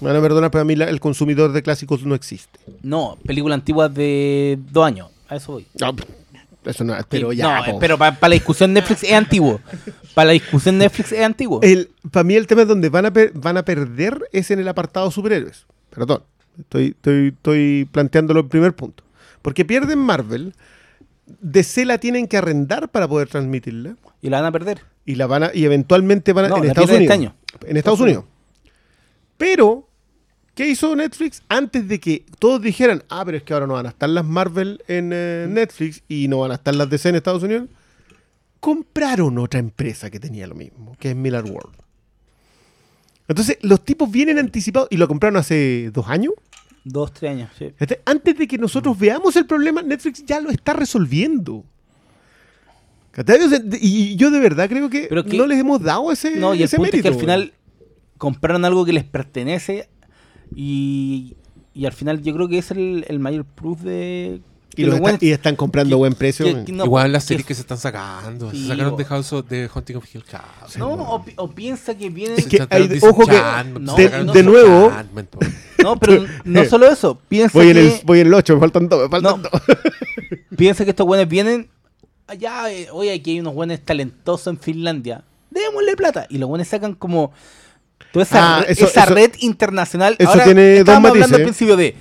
Me van a perdonar, pero a mí la- el consumidor de clásicos no existe. No, película antigua de dos años, a eso voy. No, eso no, pero ya. no, po. pero para la discusión Netflix es antiguo. Para la discusión Netflix es antiguo. El, para mí el tema es donde van a, per- van a perder es en el apartado superhéroes. Perdón, estoy, estoy, estoy planteándolo en primer punto. Porque pierden Marvel, DC la tienen que arrendar para poder transmitirla Y la van a perder. y la van a, y eventualmente van a, No, en la Estados Unidos. este En Estados Unidos. Pero, ¿qué hizo Netflix antes de que todos dijeran, ah, pero es que ahora no van a estar las Marvel en eh, Netflix y no van a estar las DC en Estados Unidos? Compraron otra empresa que tenía lo mismo, que es Miller World. Entonces, los tipos vienen anticipados y lo compraron hace dos años. Dos, tres años, sí. Este, Antes de que nosotros veamos el problema, Netflix ya lo está resolviendo. Y yo de verdad creo que, Pero que- no les hemos dado ese, No, y el ese punto es mérito. que al final compraron algo que les pertenece y, y al final yo creo que es el, el mayor proof de... Y, los está- y están comprando que- buen precio. que- que no- Igual las series que se están sacando. Sí, se sacaron o- de House of, de Hunting of Hill House. No, o, pi- o piensa que vienen... Es que Sacaron hay- ojo que- no, de, sacaron no de nuevo. No, pero no solo eso. Piensa voy en, el, voy en el 8, me faltan dos. Me faltan No. dos. piensa que estos buenos vienen... Allá, eh, oye, aquí hay unos buenos talentosos en Finlandia. Démosle plata. Y los buenos sacan como... Toda esa, Ah, red, eso- esa eso- red internacional. eso Ahora, tiene dos estábamos hablando al principio de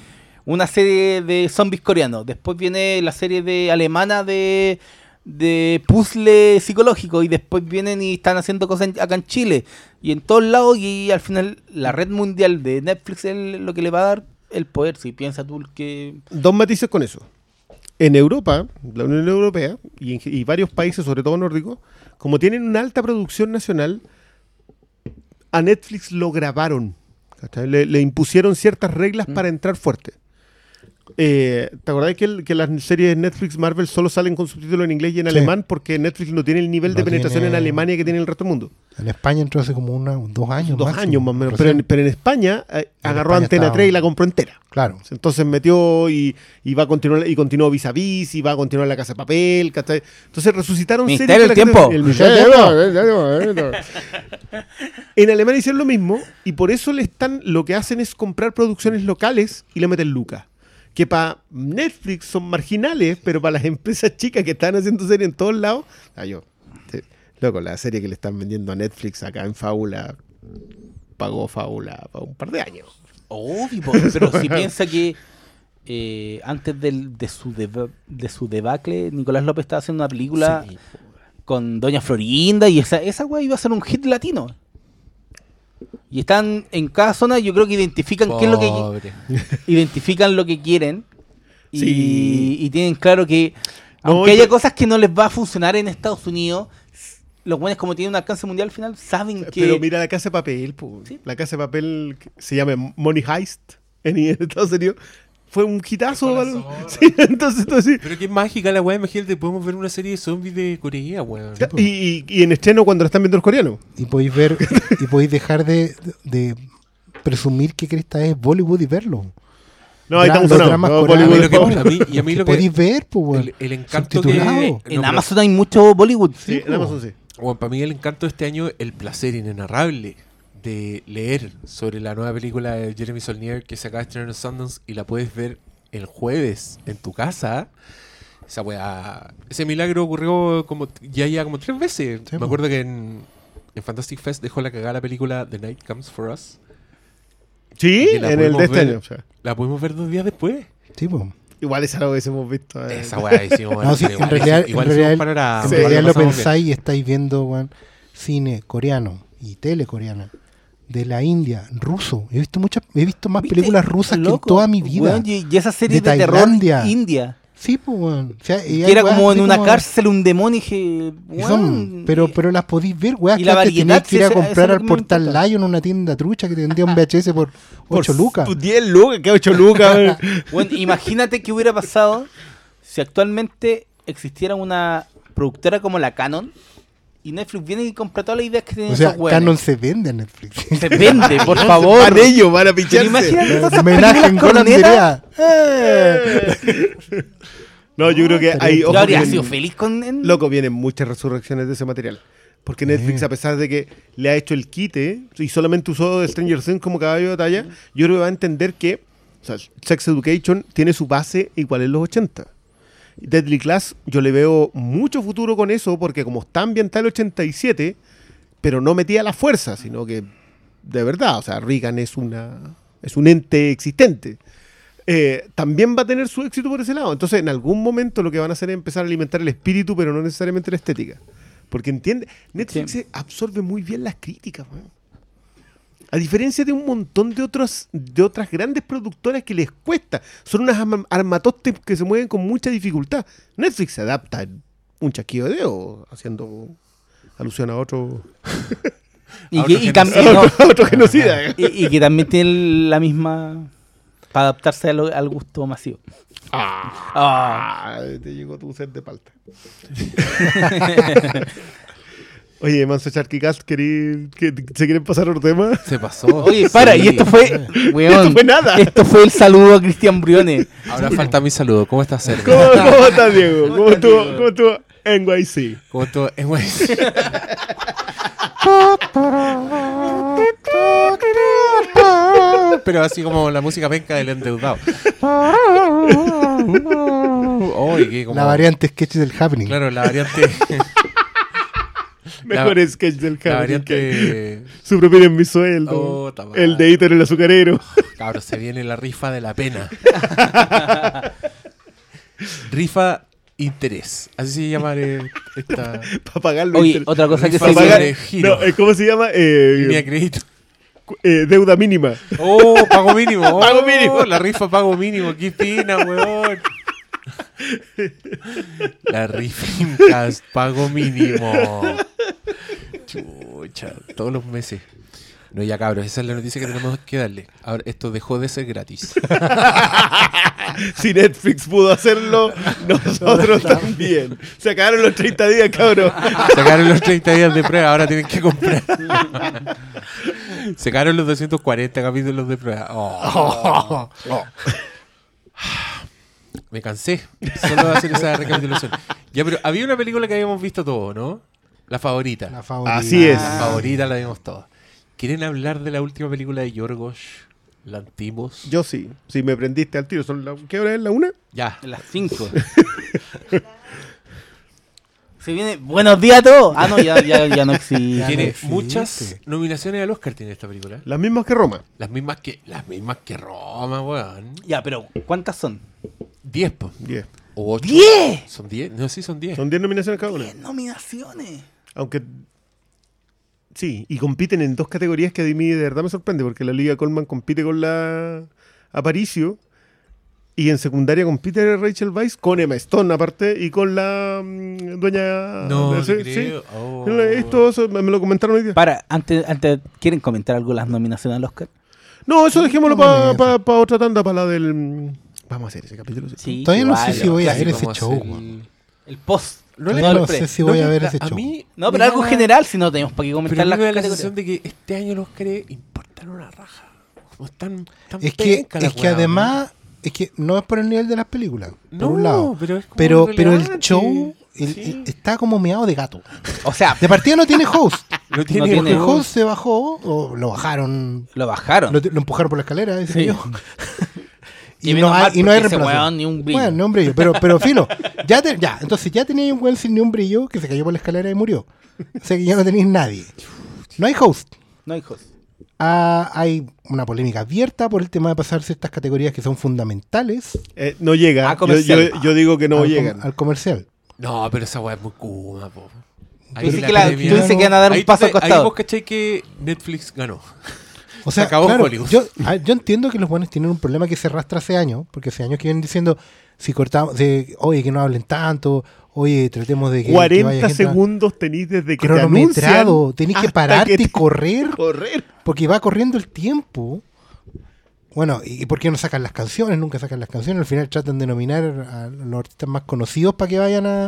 una serie de zombies coreanos. Después viene la serie de alemana de, de puzzle psicológico. Y después vienen y están haciendo cosas en- acá en Chile. Y en todos lados. Y al final la red mundial de Netflix es lo que le va a dar el poder. Si piensa tú que. Dos matices con eso. En Europa, la Unión Europea y, en- y varios países, sobre todo nórdicos, como tienen una alta producción nacional, a Netflix lo grabaron. Le, le impusieron ciertas reglas para entrar fuerte. Eh, ¿Te acordás que, el- que las series de Netflix Marvel solo salen con subtítulos en inglés y en Sí. alemán porque Netflix no tiene el nivel de penetración tiene- en Alemania que tiene el resto del mundo? En España entró hace como una, dos años. Dos máximo, años más o menos. Pero en, pero en España eh, agarró España Antena estaba- 3 y la compró entera. Claro. Entonces metió y, y va a continuar y continuó vis a vis y va a continuar la casa de papel, ¿cachai? Entonces resucitaron Ministerio series que el Tiempo. En Alemania hicieron lo mismo y por eso le están lo que hacen es comprar producciones locales y le meten lucas. Que para Netflix son marginales, pero para las empresas chicas que están haciendo series en todos lados, ah, yo, te- loco, la serie que le están vendiendo a Netflix acá en Fábula pagó Fábula para un par de años. Obvio, pero si piensa que eh, antes del- de, su deba- de su debacle, Nicolás López estaba haciendo una película Sí. con Doña Florinda y esa, esa weá iba a ser un hit latino. Y están en cada zona, yo creo que identifican qué es lo que identifican lo que quieren y, Sí. y tienen claro que No, aunque haya cosas que no les va a funcionar en Estados Unidos, los buenos como tienen un alcance mundial al final saben que Pero mira la casa de papel. Sí. la casa de papel que se llama Money Heist en, en Estados Unidos. Fue un hitazo. ¿vale? Sí, entonces, entonces Pero qué mágica la weá, imagínate, podemos ver una serie de zombies de Corea, weón. y, y- y en estreno cuando la están viendo los coreanos. Y podéis ver, y podéis dejar de, de presumir que Cresta es Bollywood y verlo. No, ahí estamos No, coreanos. Bollywood es a mí- y a mí lo que- podéis ver, pues, weón. El, el encanto que... En no, Amazon hay mucho Bollywood. Sí, en Amazon sí. Bueno, para mí el encanto de este año, el placer inenarrable de leer sobre la nueva película de Jeremy Saulnier que se acaba de estrenar en Sundance y la puedes ver el jueves en tu casa. Esa weá, ese milagro ocurrió como ya ya como tres veces. Sí, Me acuerdo que en, en Fantastic Fest dejó la cagada la película The Night Comes For Us. Sí, en el de este ver. año. o sea. La pudimos ver dos días después. Sí, pues. Igual esa la hubiésemos visto. eh. Esa weá hicimos. No, sí, en realidad, igual en realidad, en realidad lo pensáis y estáis viendo weón, cine coreano y tele coreana de la India, ruso. He visto muchas, he visto más películas rusas que en toda mi vida. weón, y, esa serie de, De terror india. Sí, pues, weón. O sea, Que era como en una como- cárcel un demonio y dije, son- weón, pero, pero las podéis ver, weas, y que la variedad, tenías que ir a comprar al que Portal. Lion, una tienda trucha que te vendía un VHS por 8 lucas. Por 10 lucas, que 8 lucas. weón. Imagínate qué hubiera pasado si actualmente existiera una productora como la Canon y Netflix viene y compra todas las ideas que tienen O sea. Canon se vende en Netflix. Se vende, por favor. Van ellos, van a picharse. imagínate Homenaje en Conan. Direa. No, yo creo que hay. Yo habría vienen- sido feliz con... en- Loco, vienen muchas resurrecciones de ese material. Porque Netflix, a pesar de que le ha hecho el quite y solamente usó Stranger Things como caballo de batalla, yo creo que va a entender que o sea, Sex Education tiene su base igual en los 80. Deadly Class, yo le veo mucho futuro con eso, porque como está ambientada el 87, pero no metía la fuerza, sino que de verdad, o sea, Reagan es, una, es un ente existente. Eh, también va a tener su éxito por ese lado. Entonces, en algún momento lo que van a hacer es empezar a alimentar el espíritu, pero no necesariamente la estética. Porque entiende, Netflix Sí. absorbe muy bien las críticas. weón. A diferencia de un montón de otras, de otras grandes productoras que les cuesta. Son unas arma- armatostes que se mueven con mucha dificultad. Netflix se adapta en un chasquido de dedo, haciendo alusión a otro, Y, que, y también, no, a otro genocida. y, y que también tiene la misma... Para adaptarse al gusto masivo. Ah, Ah. te llegó tu set de palta. Oye, Manso Charquicast, ¿querí- que- ¿se quieren pasar otro tema? Se pasó. Oye, para, Sí. y esto fue... weón, Esto fue nada. Esto fue el saludo a Cristian Briones. Ahora falta mi saludo. ¿Cómo estás, Sergio? ¿Cómo, cómo estás, Diego? ¿Cómo estás, estuvo, Diego? cómo estuvo NYC? ¿Cómo? Eh, güey. Pero así como la música penca del endeudado. Que como... La variante sketch del Happening. Claro, la variante... Mejor La- sketch del Harry. variante... Su propio en mi sueldo. Oh, el dedito en el azucarero. Cabrón, se viene la rifa de la pena. rifa interés. Así se llama eh, esta Para pagarlo. Oye, otra cosa que Rifa se para sobre pagar, no, eh, ¿Cómo se llama? Eh, línea de crédito. eh, deuda mínima. Oh, pago mínimo. Oh, Pago mínimo. La rifa pago mínimo. Qué fina, weón. La rifa Incast, pago mínimo. Chucha, todos los meses. No, ya cabros, esa es la noticia que tenemos que darle. Ahora, esto dejó de ser gratis. Si Netflix pudo hacerlo, nosotros también. Se acabaron los 30 días, cabrón. Sacaron los 30 días de prueba, ahora tienen que comprar. Sacaron los 240 capítulos de prueba. Oh. Me cansé solo de hacer esa recapitulación. Ya, pero había una película que habíamos visto todos, ¿no? La favorita. La favorita. Así es. La favorita la vimos todos. ¿Quieren hablar de la última película de Yorgos Lantimos? Yo sí. Si me prendiste al tiro, ¿son la- ¿qué hora es? ¿La una? Ya. En las 5. Se viene. Buenos días a todos. Ah, no, ya, ya, ya no existe. Tiene muchas nominaciones al Oscar tiene esta película. Las mismas que Roma. Las mismas que las mismas que Roma, weón. Ya, pero ¿cuántas son? 10, po. 10. O 8. ¡Diez! Son 10. No, sí, son 10. Son 10 nominaciones cada una. Nominaciones. Aunque. Sí, y compiten en dos categorías que a mí de verdad me sorprende, porque la Liga Colman compite con la Aparicio y en secundaria compite Rachel Weisz con Emma Stone, aparte, y con la mm, dueña. No, te sí, creo. sí. Oh. Esto eso me lo comentaron hoy día. Para, antes, antes, ¿quieren comentar algo las nominaciones al Oscar? No, eso dejémoslo No, para no, no. otra tanda, para la del. Vamos a hacer ese capítulo. sí. Todavía no sé si voy a ver ese show, weón. el- post. No, le- no sé si voy a ver la- ese a show. mí No, pero algo general, si no tenemos para qué Pero comentar la categorías. sensación de que este año los Oscars importan una raja. Como están tan Es que, la es que además, es que no es por el nivel de las películas, por No, un lado. pero es como Pero, pero el show el- Sí. el- está como meado de gato. O sea, De partida no tiene host. No tiene, tiene El juego. host se bajó o lo bajaron, lo bajaron. lo, lo empujaron por la escalera, ese Sí. Y no mal, hay, y no hay reemplazo. weón ni un brillo. Bueno, ni un brillo. Pero, pero filo, ya, te- ya, entonces ya tenía un weón sin ni un brillo que se cayó por la escalera y murió. O sea que ya no tenéis nadie. No hay host. No, hijos. Ah, hay una polémica abierta por el tema de pasar ciertas categorías que son fundamentales Eh, no llega. Ah, yo, comercial. yo- yo digo que no al, com- llegan. al comercial. No, pero esa weá es muy kuma, po. Ahí Tú dices que la- academia- tú dices que van a dar un Ahí tú paso al te- Ahí costado. vos cachai que Netflix ganó. O sea, acabó claro, Hollywood. yo, ah, yo entiendo que los buenos tienen un problema que se arrastra hace años, porque hace años que vienen diciendo, si cortamos, de, oye, que no hablen tanto, oye, tratemos de que... que 40 vaya gente a- segundos tenéis desde que cronometrado, tenés que pararte que y correr, correr. porque va corriendo el tiempo. Bueno, ¿y por qué no sacan las canciones? Nunca sacan las canciones. Al final tratan de nominar a los artistas más conocidos para que vayan a,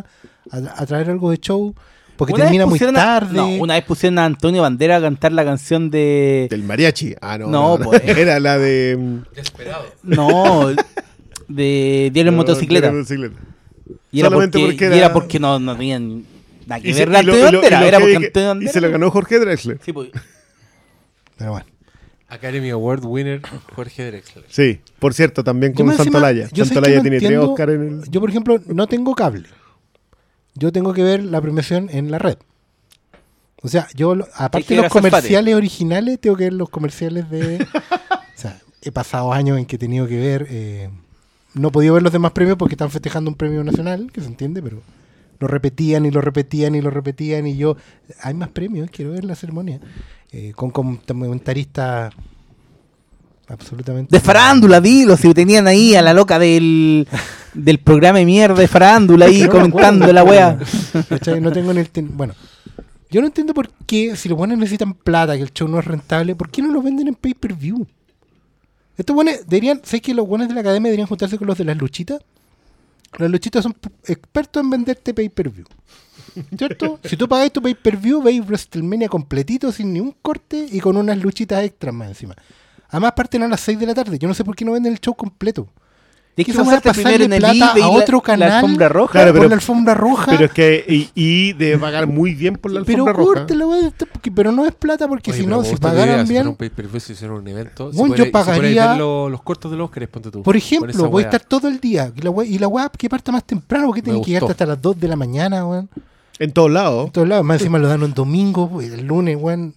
a- a traer algo de show. Porque Una termina muy a- tarde. no, una vez pusieron a Antonio Bandera a cantar la canción de. Del mariachi. Ah, no. No, No, no, pues. Era la de. mm, Desesperado. No, de Diario en no, motocicleta. Y era solamente porque, porque y era- era porque no, no tenían nada que Y, se- ver Antonio Bandera. y Era porque se lo ganó Jorge Drexler. Sí, pues. Pero bueno. Academy Award winner Jorge Drexler. Sí, por cierto, también con Santolaya. Santolaya no tiene tres Oscar en el. Yo, por ejemplo, no tengo cable. Yo tengo que ver la premiación en la red. O sea, yo, aparte de los comerciales originales, tengo que ver los comerciales de... o sea, he pasado años en que he tenido que ver... eh, no he podido ver los demás premios porque están festejando un premio nacional, que se entiende, pero lo repetían y lo repetían y lo repetían y yo... Hay más premios, quiero ver la ceremonia. Eh, con comentaristas absolutamente... De farándula, dilo, si tenían ahí a la loca del, del programa de mierda de farándula ahí no comentando acuerdo, la wea. No tengo en el... Bueno, yo no entiendo por qué, si los buenos necesitan plata, que el show no es rentable, ¿por qué no lo venden en pay-per-view? Estos buenos deberían... ¿Sabes que los buenos de la academia deberían juntarse con los de las luchitas? Las luchitas son expertos en venderte pay-per-view. ¿Cierto? si tú pagáis tu pay-per-view, veis WrestleMania completito, sin ni un corte y con unas luchitas extras más encima. Además parten a las 6 de la tarde. Yo no sé por qué no venden el show completo. Esa weá pasarte pasarle primero en el plata eBay a la- otro canal. La alfombra roja. Claro, pero- por la alfombra roja. Pero es que. Y, y de pagar muy bien por la Pero alfombra roja. weón, esto porque- pero no es plata porque Oye, si pero no, si pagaran si fuera bien, un si un evento, Bueno, puede- yo pagaría- se puede ver lo- los cortos de los Oscars, ponte tú. por ejemplo, voy a estar todo el día y la web, y la web que parta más temprano porque tiene que llegar hasta las 2 de la mañana, weón. En todos lados. En todos lados, más encima lo dan un domingo, pues, el lunes, weón,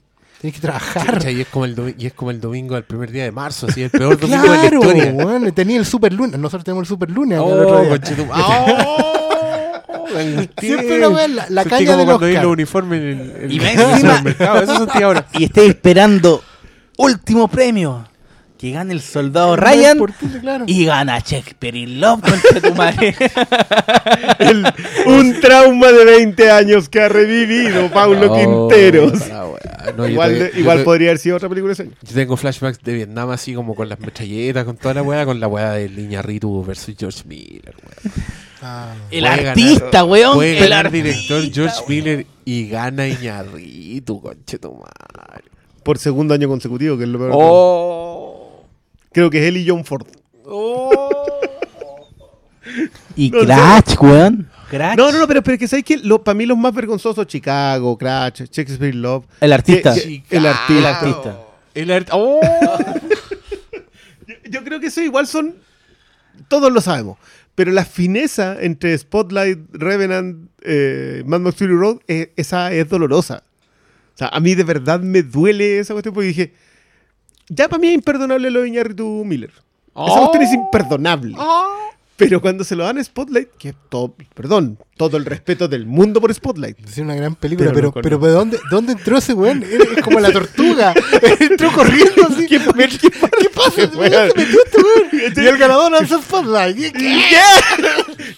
tienes que trabajar. Y, es como el y es como el domingo del primer día de marzo, así el peor domingo de la Claro, historia. weón, tenía el super lunes, nosotros tenemos el super lunes acá el otro Oh, día. ¡Oh! Angustié. Siempre la weá, la- la Sentí caña como del cuando vi Oscar. los uniformes en el, en Y el encima- supermercado. Eso sentí ahora. Y estés esperando último premio. Que gane el soldado Ryan claro. y gana Shakespeare in Love, tu madre. El- un trauma de 20 años que ha revivido Paulo Quinteros. No, yo igual te- de- yo igual te- podría haber sido otra película ese año. Yo tengo flashbacks de Vietnam así como con las metralletas, con toda la weá, con la weá de Iñárritu versus George Miller, weá. Ah, El artista, ganar- weón. Puede el ganar artista, director George weón. Miller y gana Iñárritu, conchetumare. Por segundo año consecutivo, que es lo peor. Oh. Creo que es él y John Ford. Y No sé. Crash, weón. Crash. No, no, no, pero, pero que sabes que lo, para mí los más vergonzosos, Chicago, Crash, Shakespeare Love. El artista. Que- que- el artista. El artista. El art- oh. Yo, yo creo que eso igual son. Todos lo sabemos. Pero la fineza entre Spotlight, Revenant, eh, Mad Max Fury Road, eh, esa es dolorosa. O sea, a mí de verdad me duele esa cuestión porque dije. Ya para mí es imperdonable lo de Iñárritu Miller. Esa Oh. cuestión es imperdonable. Pero cuando se lo dan a Spotlight, que todo, perdón, todo el respeto del mundo por Spotlight. Es una gran película, Pero pero, no pero, con- ¿de dónde, dónde entró ese weón? Es como la tortuga. entró corriendo así. ¿Qué, pasa? ¿De dónde se metió este weón? Y el ganador lanza Spotlight. ¿Qué?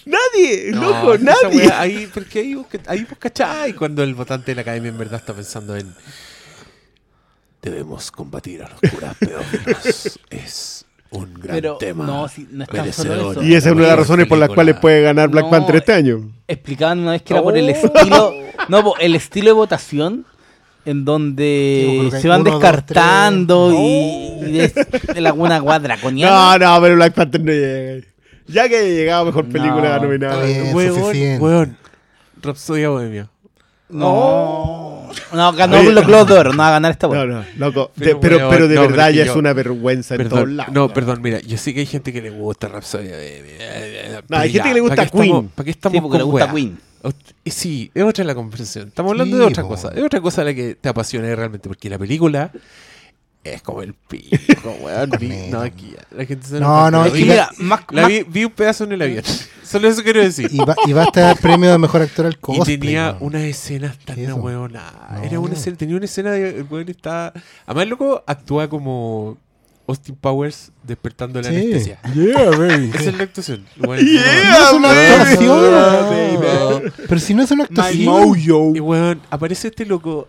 Nadie, No, loco, esa nadie. weá, ahí, porque ahí, vos ahí vos cachai cuando el votante de la academia en verdad está pensando en debemos combatir a los curas pedófilos. es un gran Pero tema. no, no es tan solo merecedor eso. Y esa es una de las razones por las cuales puede ganar Black No, Panther este año. Explicaban una vez que era por el Oh. estilo. No, po, el estilo de votación en donde se van uno, dos, descartando tres. y, y de, de la una guadraconiana. No, no, pero Black Panther no llega. Ya que haya llegado a mejor película No, nominada. suficiente. weón. Rapsodia Bohemia. No. No, ganó Oye. los Globos de Oro, no va a ganar esta No, weá. no, loco. Pero, de- Pero, de no, verdad ya yo- es una vergüenza en todos lados. no, perdón, mira, yo sé que hay gente que le gusta Rapsodia Bohemia. No, hay gente que le gusta ¿para qué estamos- Queen. ¿Para qué estamos Sí, porque le gusta weá? Queen. Sí, es otra la conversación. Estamos hablando Sí, de otra po. cosa. Es otra cosa la que te apasiona realmente. Porque la película es como el pico, weón. Vi- no, aquí ya, la gente se No, no, Es que vi- mira, más, la más- vi, vi un pedazo en el avión. Solo eso quiero decir. Y va, y va a estar el premio de mejor actor al Y cosplay. tenía weón. unas escenas tan ¿Qué es eso? hueonadas. No. Era una escena, tenía una escena de el weón estaba. Además, el loco actúa como Austin Powers despertando la Sí. anestesia. Yeah, baby. Esa es la actuación. El weón- No es una baby. actuación. Pero si no es una actuación. Y weón, aparece este loco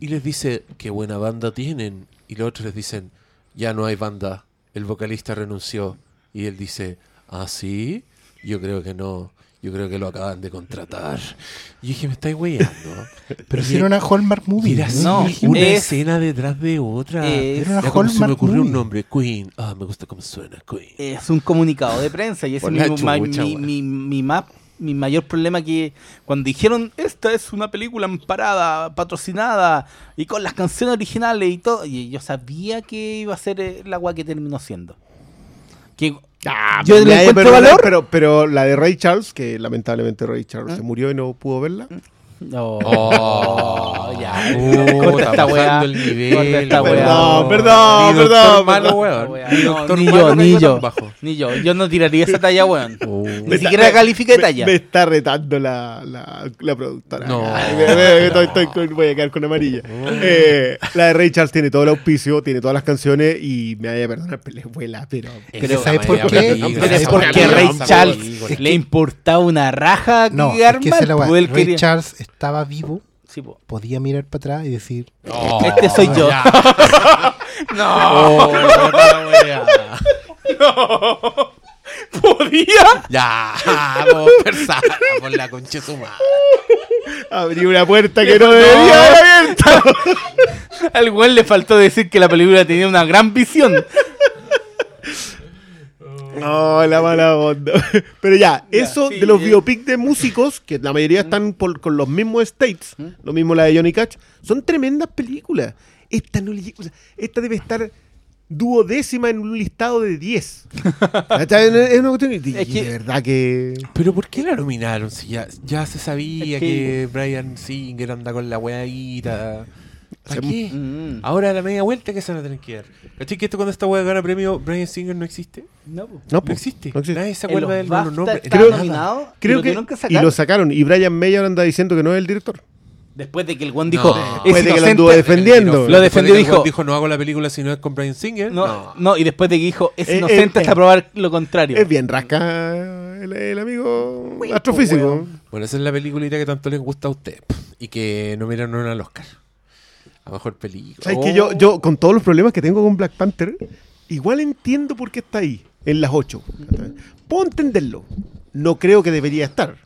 y les dice, qué buena banda tienen. Y los otros les dicen, ya no hay banda. El vocalista renunció. Y él dice, ¿ah, sí? Yo creo que no. Yo creo que lo acaban de contratar. Y dije, me estáis weyando. Pero si era una Hallmark movie. Mira, No, una es- escena detrás de otra. es- Era una como se me Hallmark ocurrió un movie. nombre, Queen. Ah, me gusta cómo suena, Queen. es un comunicado de prensa y es mi, chucha, mi, mi- mi ma- mi mayor problema que cuando dijeron esta es una película amparada, patrocinada y con las canciones originales y todo, y yo sabía que iba a ser eh, la agua que terminó siendo. Que Ah, Yo me le encuentro perdonar, valor. Pero, pero la de Ray Charles, que lamentablemente Ray Charles se murió y no pudo verla. No, Oh, ya, Puta, corta esta weá, el nivel, corta esta weá. Perdón, perdón, perdón, malo, perdón. weón. No, ni yo, ni yo, bajo. ni yo, yo no tiraría esa talla, weón. Oh. Ni siquiera califica de talla. Me, está retando la, la, la productora. No. Ay, me- me- estoy- estoy con- voy a quedar con amarilla. Eh, la de Ray Charles tiene todo el auspicio, tiene todas las canciones y me vaya a perdonar, pero le vuela, pero. Pero ¿sabes por qué? Pero es Esa porque weá, Ray Charles le importaba una raja No, es que es la pues Ray Charles estaba vivo, Sí, po. podía mirar para atrás y decir, Este soy yo. No, la weá. ¿Podía? Ya, vamos, persona, por la concha de su madre. Abrí una puerta que no debía haber abierto. Al güey le faltó decir que la película tenía una gran visión. No, la mala onda. Pero ya, eso sí, de los eh. biopics de músicos, que la mayoría están por- con los mismos states, lo mismo la de Johnny Cash, son tremendas películas. Esta, no le llega- o sea, esta debe estar duodécima en un listado de 10. ¿Cachai? es una cuestión Es que- de verdad que... Pero ¿por qué la nominaron? Si ya, ya se sabía Es que... que- Brian Singer anda con la weadita. ¿Para qué? Mm. Ahora a la media vuelta que se van a tener que dar. ¿Cachai que esto cuando esta wea gana premio Brian Singer no existe? No, po. No, No existe. no existe. Nadie se acuerda del nombre. está Creo- nominado y Creo lo que, y lo sacaron. Y Brian Mayer anda diciendo que no es el director. Después de que el Juan dijo, No. es Después de que lo inocente. anduvo defendiendo. Lo de defendió weón dijo- dijo, no hago la película si no es con Brian Singer. No, no, y después de que dijo, es Eh, inocente eh, hasta eh. probar lo contrario. Es bien rasca el, el amigo astrofísico. Bueno, esa es la peliculita que tanto les gusta a usted y que no miraron al Oscar. A mejor película. ¿Sabes Oh. que yo, yo, con todos los problemas que tengo con Black Panther, igual entiendo por qué está ahí, en las 8. Puedo entenderlo. No creo que debería estar.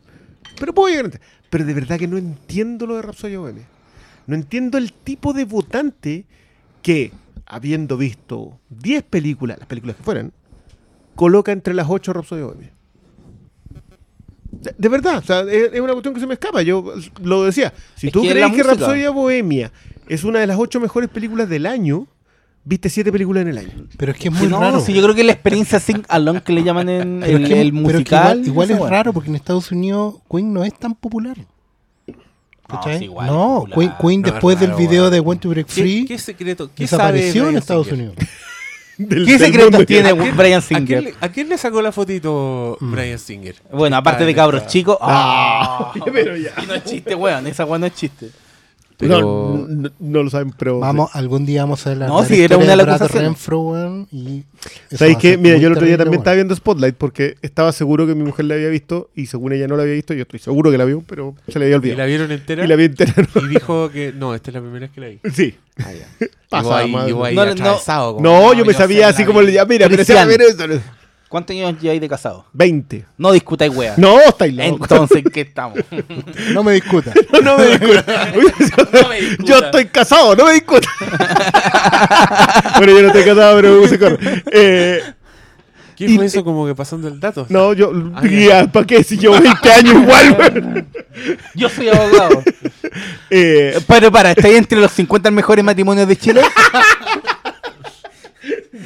Pero puedo llegar a entender. Pero de verdad que no entiendo lo de Rhapsody Bohemia. No entiendo el tipo de votante que, habiendo visto 10 películas, las películas que fueran, coloca entre las 8 Rhapsody Bohemia. De, de verdad, o sea, es, es una cuestión que se me escapa. Yo lo decía. Si Es tú que es crees que música. Rhapsody Bohemia es una de las 8 mejores películas del año, viste 7 películas en el año. Pero es que es Sí, muy no, raro. sí, yo creo que la experiencia sing along que le llaman en el, que- el musical. igual, es raro porque en Estados Unidos Queen no es tan popular. No, igual No, Queen, No, después del video de Want to Break ¿Qué, Free qué secreto? ¿Qué sabe desapareció en Bryan Estados Singer? Unidos. Del- ¿Qué secretos tiene ¿A quién- Brian ¿A quién, Singer? a quién le sacó la fotito Mm. Brian Singer? Bueno, aparte de cabros chicos. Ah, ah. pero ya. Y no es chiste, weón. Esa weón no es chiste. Pero- No, no, no lo saben, pero. Vamos, algún día vamos a ver la No, la sí, era una de las. Renfro, y ¿Sabéis qué? Mira, yo el otro día también estaba viendo Spotlight porque estaba seguro que mi mujer la había visto y según ella no la había visto, yo estoy seguro que la vio, pero se le había ¿Y olvidado. la vieron entera? Y la vi entera. ¿no? Y dijo que no, esta es la primera vez que la vi. Sí. Ah, ya. Ahí, ahí No, no, No, yo me sabía la así como le ya, mira, pero se va a ver Cristian. ¿Cuántos años lleváis de casado? 20. No discutáis, weá. No, estáis locos. Entonces, ¿en ¿qué estamos? No me discuta. No me discutas. No me discuta. Yo estoy casado, no me discutas. bueno, yo no estoy casado, pero me se corre. Eh, ¿Qué Y- fue eso como que pasando el dato? no, yo. Ah, ya. ¿Para qué? Si yo 20 años igual. Yo soy abogado. Eh, Pero para, ¿estáis entre los 50 mejores matrimonios de Chile?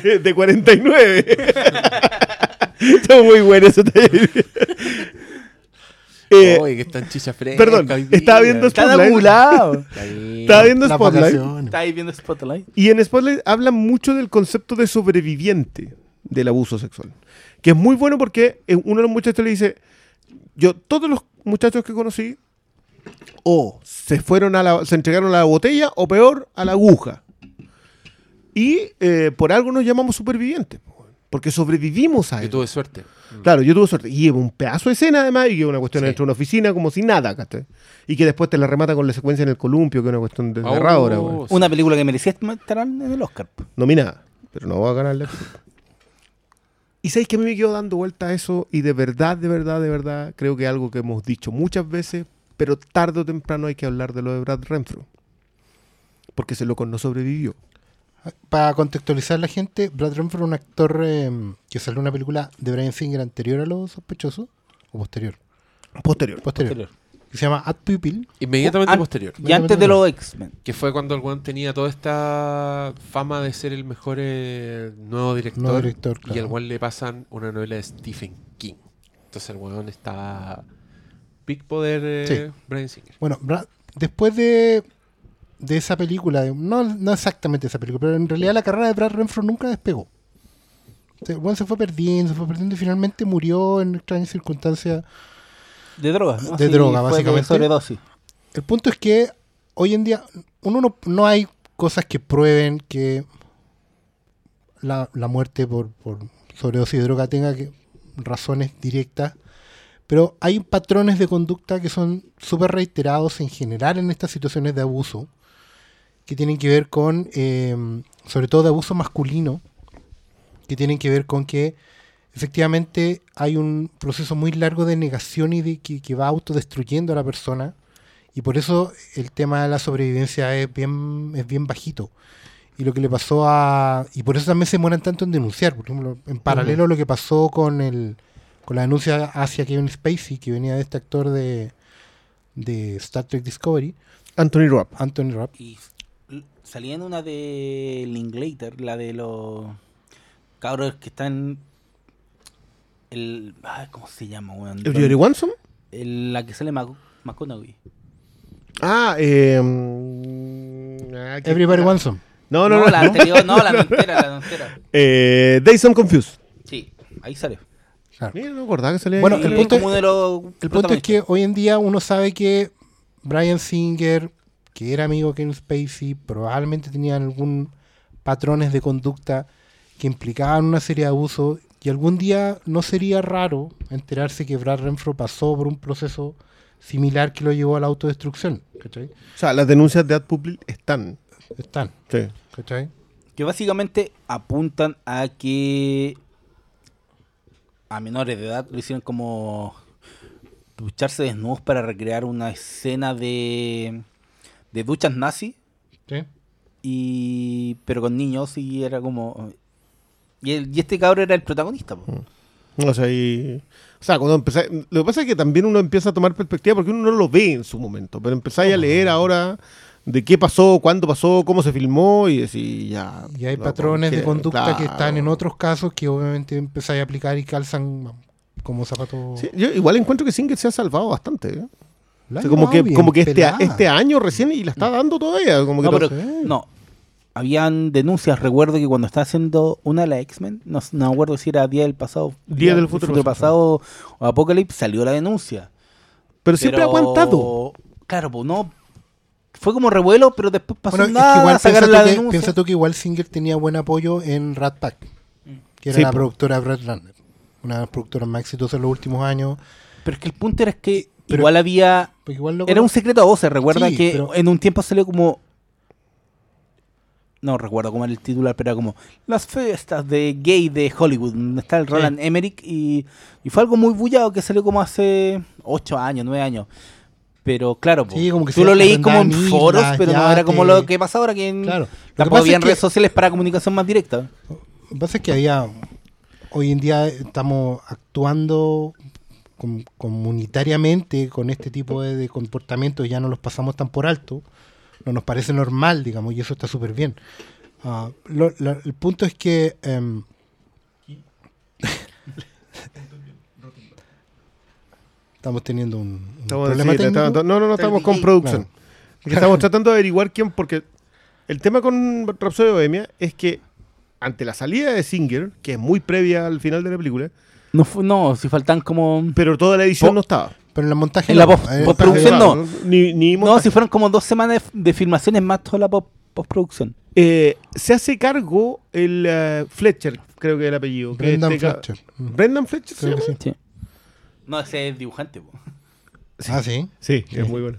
de, de 49. Está muy bueno eso. eh, Oye, que están chicha fresca perdón, estaba viendo Spotlight. Está bien. Estaba viendo Spotlight. vacaciones. ¿Estáis viendo Spotlight? Y en Spotlight hablan mucho del concepto de sobreviviente del abuso sexual. Que es muy bueno porque eh, uno de los muchachos le dice, yo, todos los muchachos que conocí, o se fueron a la, se entregaron a la botella, o peor, a la aguja. Y eh, por algo nos llamamos supervivientes. Porque sobrevivimos a Yo eso. tuve suerte. Claro, yo tuve suerte. Y llevo un pedazo de escena además y que es una cuestión Sí. dentro de una oficina como si nada, ¿cachai? Y que después te la remata con la secuencia en el columpio, que es una cuestión desgarradora, Oh. Una película que merecía estar en el Oscar. nominada, pero no va a ganar la Y sabéis que a mí me quedo dando vuelta a eso y de verdad, de verdad, de verdad, creo que es algo que hemos dicho muchas veces, pero tarde o temprano hay que hablar de lo de Brad Renfro. Porque ese loco no sobrevivió. Para contextualizar a la gente, Brad Renfro es un actor eh, que salió en una película de Brian Singer anterior a Los Sospechosos, o posterior, Posterior. posterior, Posterior. que se llama At Pupil. Inmediatamente posterior. Y antes de los X-Men. Que fue cuando el weón tenía toda esta fama de ser el mejor eh, nuevo director. Nuevo director, Y claro. al weón le pasan una novela de Stephen King. Entonces el weón está. Big poder eh, Sí. Brian Singer. Bueno, Brad- después de, de esa película, de- no, no exactamente esa película, pero en realidad la carrera de Brad Renfro nunca despegó. O sea, weón se fue perdiendo, se fue perdiendo y finalmente murió en extrañas circunstancias. De drogas, ¿no? De droga, básicamente. sobredosis. El punto es que hoy en día uno no, no hay cosas que prueben que la, la muerte por, por sobredosis de droga tenga que, razones directas, pero hay patrones de conducta que son súper reiterados en general en estas situaciones de abuso, que tienen que ver con, eh, sobre todo de abuso masculino, que tienen que ver con que efectivamente hay un proceso muy largo de negación y de que, que va autodestruyendo a la persona y por eso el tema de la sobrevivencia es bien, es bien bajito. Y lo que le pasó a... Y por eso también se demoran tanto en denunciar. Por ejemplo, en paralelo a lo que pasó con el con la denuncia hacia Kevin Spacey, que venía de este actor de, de Star Trek Discovery, Anthony Rapp. Anthony Rapp. Y salía en una de Linklater, la de los cabros que están. El, ay, ¿Cómo se llama? weón? ¿El Jerry Wanson? El- la que sale Mac- McConaughey. Ah, eh. mm, ah, ¿qué- Everybody Wants Some. No, no, no. la anterior, no, la entera, la entera. Eh, Days and Confused. Sí, ahí sale. Claro. Mira, no acordaba que salía Bueno, ahí. el punto- los El punto es que hoy en día uno sabe que Brian Singer, que era amigo de Kevin Spacey, probablemente tenía algún patrones de conducta que implicaban una serie de abusos y algún día no sería raro enterarse que Brad Renfro pasó por un proceso similar que lo llevó a la autodestrucción. ¿Cachai? O sea, las denuncias de Ad Public están. Están. Sí. ¿Cachai? Que básicamente apuntan a que a menores de edad lo hicieron como ducharse desnudos para recrear una escena de, de duchas nazi ¿Sí? y pero con niños y era como y, el- y este cabrón era el protagonista po. O sea, y- o sea, cuando empecé, lo que pasa es que también uno empieza a tomar perspectiva porque uno no lo ve en su momento, pero empezáis a leer ahora de qué pasó, cuándo pasó, cómo se filmó y decir ya. Y hay no, patrones de conducta que están en otros casos que obviamente empezáis a aplicar y calzan como zapatos. Sí, yo igual encuentro que Singer se ha salvado bastante. ¿eh? La O sea, como ha que, como que este, pelada. este año recién y la está dando todavía. Como que no, pero habían denuncias recuerdo que cuando estaba haciendo una de las X-Men no, no me acuerdo si era Día del Pasado Día del Futuro Pasado o Apocalypse salió la denuncia pero siempre ha Pero, aguantado. Claro, pues no. Fue como revuelo, pero después pasó Bueno, es que nada, igual piensa sacaron tú, la que, denuncia. piensa tú que igual Singer tenía buen apoyo en Rat Pack, que era Sí, la productora Brad Runner, una de las productoras más exitosas en los últimos años. Pero es que el punto era que Pero- igual había. Igual lo Era un secreto a voces. Recuerda Sí, que pero- en un tiempo salió como. No recuerdo cómo era el titular, pero era como las fiestas de gay de Hollywood. Donde está el Roland Emmerich y, y fue algo muy bullado que salió como hace 8 años, 9 años. Pero claro, Sí, como que tú lo leí como en foros, pero no era como lo que pasa ahora que en, Claro. Tampoco que- redes sociales para comunicación más directa. Lo que pasa es que había. Hoy en día estamos actuando com- comunitariamente con este tipo de, de comportamientos, ya no los pasamos tan por alto, no nos parece normal, digamos, y eso está súper bien. Ah, lo- la- el punto es que. em, estamos teniendo un, un Estamos- problema sí, técnico. estamos- no, no, no, estamos con producción. claro. Estamos tratando de averiguar quién, porque el tema con Rhapsody de Bohemia es que ante la salida de Singer, que es muy previa al final de la película, No, no, si faltan como. pero toda la edición Po- no estaba. Pero en el montaje. En la post- eh, postproducción no. Ni, ni No, si fueron como dos semanas de, de filmaciones más toda la pos- postproducción. Eh, se hace cargo el eh, Fletcher, creo que es el apellido. que Brendan este Fletcher. Mm, Brendan Fletcher. sí. No, ese es dibujante. po. Ah, sí. Sí, es muy bueno.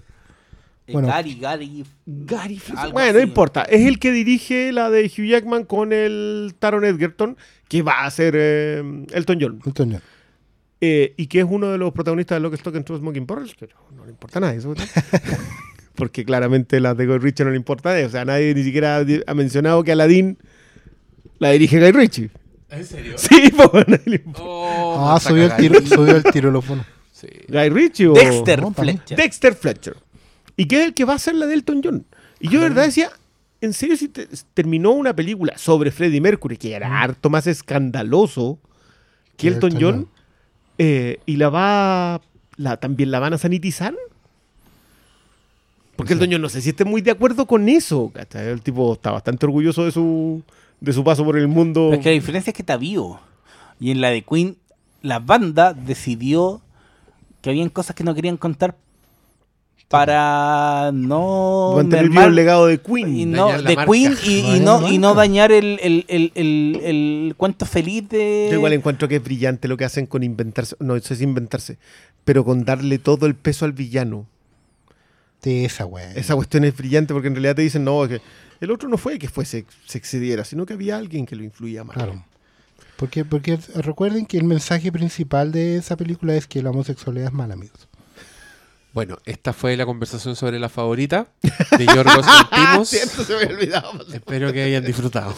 Eh, Bueno. Gary, Gary. Gary Bueno, no importa. Es el que dirige la de Hugh Jackman con el Taron Edgerton, que va a ser eh, Elton John. Elton John. Eh, y que es uno de los protagonistas de Lock, Stock and Two Smoking Barrels, pero no le importa nada eso. Porque claramente la de Guy Ritchie no le importa nada. O sea, nadie ni siquiera ha mencionado que Aladdin la dirige Guy Ritchie. ¿En serio? Sí, pues nadie le importa. Oh, Ah, está subió el tiro, subió el tiro bonos. Sí. Guy Ritchie o Dexter no. Fletcher. Dexter Fletcher. Y que es el que va a ser la de Elton John. Y yo de verdad decía, en serio, si te- terminó una película sobre Freddie Mercury, que era harto más escandaloso que Elton, Elton John, eh, y la va, la, también la van a sanitizar. Porque Elton John no sé si esté muy de acuerdo con eso. El tipo está bastante orgulloso de su, de su paso por el mundo. Pero es que la diferencia es que está vivo. Y en la de Queen, la banda decidió que habían cosas que no querían contar para no mantener vivo el legado de Queen. y no, Dañar la de marca. Queen y, no, y dañar el, el, el, el, el cuento feliz de... Yo igual encuentro que es brillante lo que hacen con inventarse, no sé si inventarse, pero con darle todo el peso al villano. De esa weá. Esa cuestión es brillante porque en realidad te dicen, no, es que el otro no fue que fuese, se excediera, sino que había alguien que lo influía más. Claro. Porque, porque recuerden que el mensaje principal de esa película es que la homosexualidad es mal, amigos. Bueno, esta fue la conversación sobre la favorita de Yorgos. Cierto, se me olvidado. Espero que hayan disfrutado.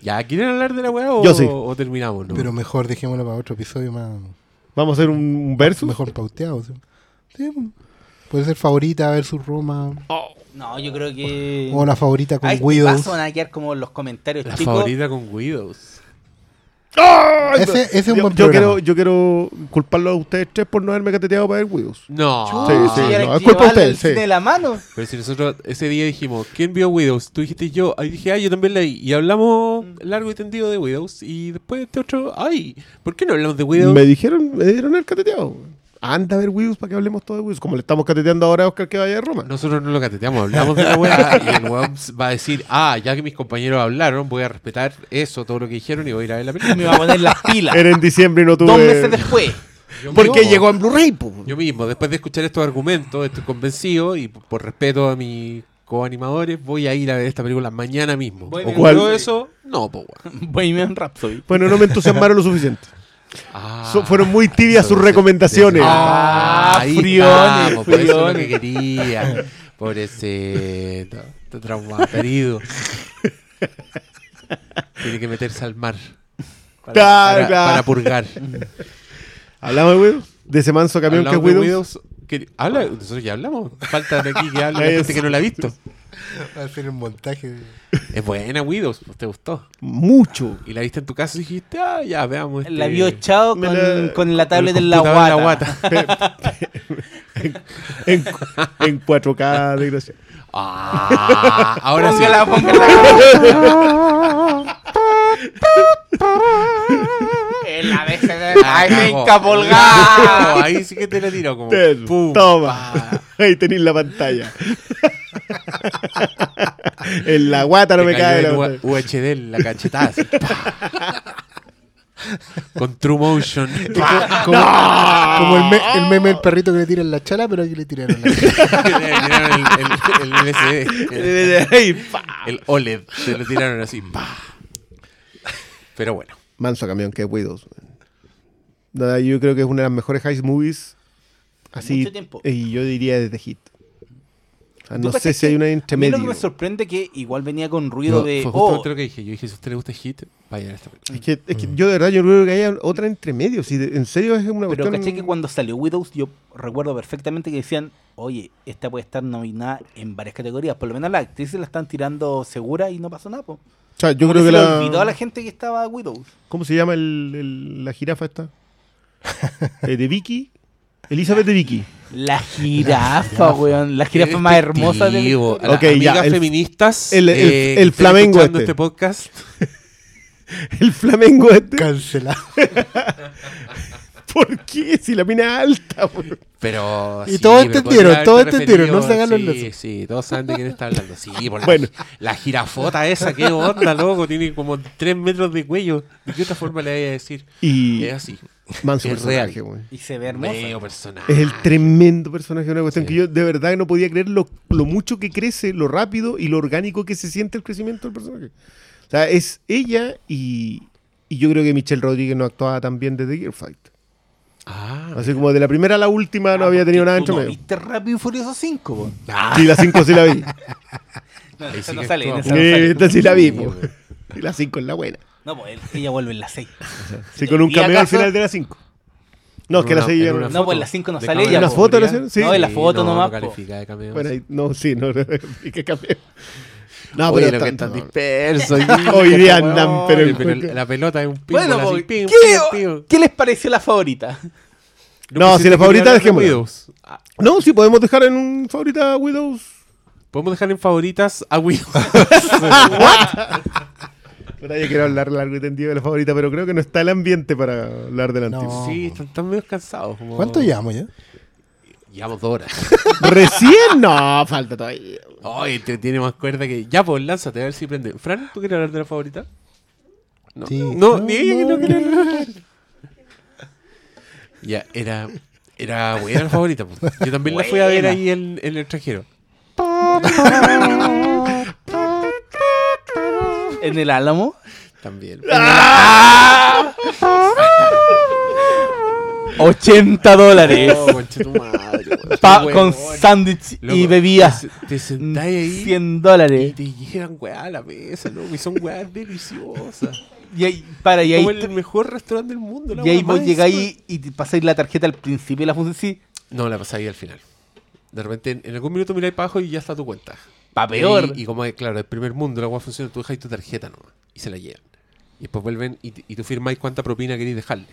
¿Ya quieren hablar de la weá o, Yo sí. o terminamos? no? Pero mejor dejémoslo para otro episodio más Vamos a hacer un versus. mejor pauteado. ¿sí? Sí, puede ser favorita versus Roma. No, yo creo que... O la favorita con Ay, Widows. van a quedar como los comentarios la chicos. favorita con Widows. ¡Ay! Ese- ese es un yo, buen yo programa. quiero, yo quiero culparlo a ustedes tres por no haberme cateteado para ver Widows. No. Sí, sí, no, es culpa de ustedes, sí. de la mano. Pero si nosotros ese día dijimos, ¿quién vio Widows? Tú dijiste yo. Ahí dije, ay, yo también leí. Y hablamos largo y tendido de Widows. Y después este otro, ay, ¿por qué no hablamos de Widows? Me dijeron, me dieron el cateteado. Anda a ver Widows para que hablemos todo de Widows. Como le estamos cateteando ahora a Oscar que vaya a Roma. Nosotros no lo cateteamos, hablamos de la weá y el weón va a decir, ah, ya que mis compañeros hablaron, voy a respetar eso, todo lo que dijeron y voy a ir a ver la Y película. me va a poner las pilas. Era en diciembre y no tuve. Dos meses después. Yo Porque mismo- llegó en Blu-ray. Yo mismo, después de escuchar estos argumentos, estoy convencido y por, respeto a mis coanimadores, voy a ir a ver esta película mañana mismo. Voy a ¿O eso? No, po, weón. Bohemian Rhapsody. Bueno, no me entusiasmaron lo suficiente. Ah, So- fueron muy tibias sus recomendaciones. Ah, ahí friones, estamos, por eso es lo friones. que quería. Pobrecito, está herido. Tiene que meterse al mar Claro, para, claro. para purgar. ¿Hablamos de Widows? De ese manso camión que es Widows. Que- habla, nosotros ya hablamos. Falta de aquí que hable la gente que no la ha visto. Va a hacer un montaje. Es buena Widows, te gustó. Mucho. Y la viste en tu casa y dijiste, ah, ya, veamos. Este, La vio echado Me con, la- con la tablet en la computador guata. en la guata. En, en 4K, desgracia. Ah, ahora sí. Póngala, póngala. En la vez Ah, ¡Ay, venga, polgar! No, ahí sí que te la tiro como. Ten, pum, Toma. pa. Ahí tenéis la pantalla. en la guata no Te me cae la. UHD en la cachetada. así. Con True Motion. Como, como el, me- el meme del perrito que le tiran la chala, pero aquí le tiraron la tiraron el, el, el LCD. El, pa. el OLED. Se lo tiraron así. pa. Pero bueno. Manso camión que es Widows. Nada, yo creo que es una de las mejores heist movies. Así. mucho tiempo. Y yo diría desde Hit. O sea, ¿Tú no sé si hay una A mí lo intermedio. que me sorprende que igual venía con ruido de. fue Oh, justamente lo que dije. Yo dije, si a usted le gusta Hit, vayan a esta película. Es que, es que yo de verdad yo creo que haya otra entre medio. Si de- en serio es una pero cuestión. caché que cuando salió Widows, yo recuerdo perfectamente que decían, oye, esta puede estar nominada en varias categorías. Por lo menos las actrices la están tirando segura y no pasó nada. po. O sea, yo Como creo que se le la. olvidó a la gente que estaba Widows. ¿Cómo se llama el, el- la jirafa esta? Eh, de Vicky. Elizabeth de Vicky. La jirafa, weón. La jirafa más hermosa de la despectivo. historia. A Ok, las ya, amigas el- feministas el- el- eh, el escuchando este. este podcast El flamengo este. Cancelado. ¿Por qué? Si la mina es alta. weón. Pero. Y todos pero entendieron, todos entendieron, no se hagan los sí. Sí, todos saben de quién está hablando. Sí, por la- Bueno. la, jirafota esa, qué onda, loco. Tiene como 3 metros de cuello. ¿De qué otra forma le voy a decir? Y Es así. manso es personaje, real. Y se ve hermosa. Meo personaje. Es el tremendo personaje, una cuestión Sí. que yo de verdad no podía creer lo, lo mucho que crece, lo rápido y lo orgánico que se siente el crecimiento del personaje. O sea, es ella y, y yo creo que Michelle Rodríguez no actuaba tan bien desde Gear Fight. Ah, Así como de la primera a la última no había tenido nada ¿Tú entre no medio. viste Rápido y Furioso 5, po? Sí, la 5 sí la vi. No, Ahí esa sí no que sale, en actúa esa no sale. esta sí la vi. Po. Y la 5 es la buena. No, pues él- ella vuelve en la 6. Sí, con un ¿Y cameo al acaso? final de la 5. No, es En que la una- 6 ya en no. una No, pues la cinco no de sale cameo. ella, ¿Una po, foto la ¿podría? hicieron? Sí. No, en la foto no, nomás, no po. califica de cameo. Bueno, ahí- no, sí, no, no, y qué cameo. No, Oye, pero lo que están no. dispersos. Hoy día andan, pero la pelota es un pinball Bueno, así, pim, ¿qué. ¿qué les pareció la favorita? No, si la que favorita. Widows. Ah, No, sí, podemos dejar en un favorita Widows. Podemos dejar en favoritas a Widows. Ahora yo quiero hablar largo y tendido de la favorita, pero creo que no está el ambiente para hablar del No. antiguo. sí, están, están medio cansados. como- ¿Cuánto llevamos ya? Llevamos dos horas. ¿Recién? No, falta todavía. Ay, te tiene más cuerda que. Ya, pues lánzate a ver si prende. Fran, ¿tú quieres hablar de la favorita? No, Sí. no, No, ni ella que no, quiere hablar. Ya, era. Era buena la favorita. pues. Yo también la fui a ver ahí en, en el extranjero. ¿En el Álamo? También. 80 dólares. Concha tu madre, weón. Pa- Qué con sándwich y Loco, bebidas. Te, te sentáis ahí 100 y dólares. te llegan weá a la mesa, loco. Y son weas deliciosas. Y ahí, para, y ahí, Como el mejor restaurante del mundo. la y ahí wea vos más llegáis y te pasáis la tarjeta al principio de la función. Sí, No, la pasáis al final. De repente, en, en algún minuto miráis para abajo y ya está tu cuenta. pa' peor. Y, y como, es, claro, el primer mundo, la wea funciona, tú dejáis tu tarjeta nomás. Y se la llevan. Y después vuelven y, y tú firmáis cuánta propina queréis dejarle.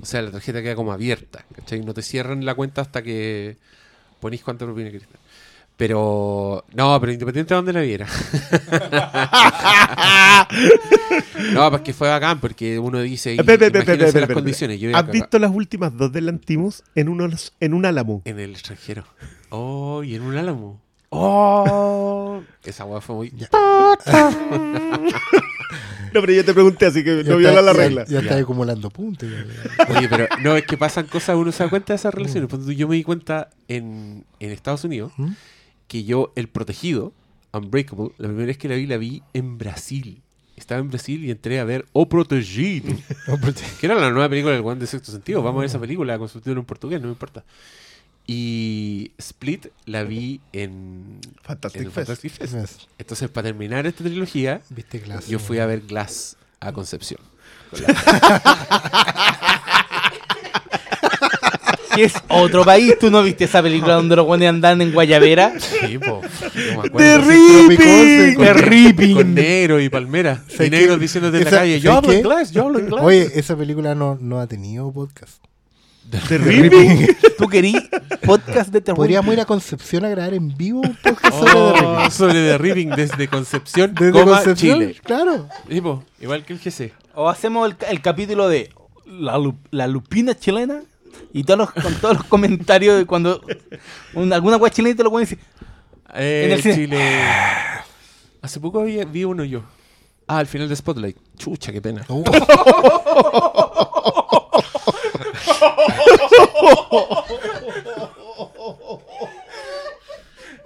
O sea, la tarjeta queda como abierta. ¿Cachai? No te cierran la cuenta hasta que ponéis cuánta propina queréis dar. Pero, no, pero independiente de dónde la viera. no, pues que fue bacán, porque uno dice, y- imagínense espera, las condiciones. Yo iba ¿Has visto las últimas dos del Antimus en, unos, en un álamo? En el extranjero. Oh, y en un álamo. Oh. Esa weá fue muy... No, pero yo te pregunté, así que Ya no voy a está- la ya- regla. Ya, está acumulando puntos. ya. Oye, pero no, es que pasan cosas, uno se da cuenta de esas relaciones. Ejemplo, yo me di cuenta en, en Estados Unidos ¿Mm? que yo, El Protegido, Unbreakable, la primera vez que la vi, la vi en Brasil. Estaba en Brasil y entré a ver O Protegido, No, pero- que era la nueva película del Juan de Sexto Sentido. Vamos a ver esa película con subtítulo en portugués, no me importa. Y Split la vi en, Fantastic en Fest. Fantastic Fest. Ves, Entonces, para terminar esta trilogía, Viste clase. yo fui a ver Glass a Concepción. Que es otro país. ¿Tú no viste esa película donde los guanes andan en Guayavera? Sí, po. No me acuerdo. Terrible. Con, Terrible. con negro y palmera. Y ¿Sabes negros diciéndote en la calle, yo ¿sabes hablo qué? inglés, yo hablo inglés. Oye, esa película no, no ha tenido podcast. ¿De Ripping? ¿Tú querí podcast de terror? Podríamos ir a Concepción a grabar en vivo un podcast sobre The Oh, Ripping. sobre The Ripping desde Concepción, Desde coma, Concepción, Chile. claro. Sí, po, igual que el GC. O hacemos el, el capítulo de la, lu- la lupina chilena y todos los, con todos los comentarios de cuando un- alguna weá chilena y te lo pueden decir. Eh, En el cine. Chile. Hace poco vi, vi uno yo. Ah, al final de Spotlight. Chucha, qué pena. Uh,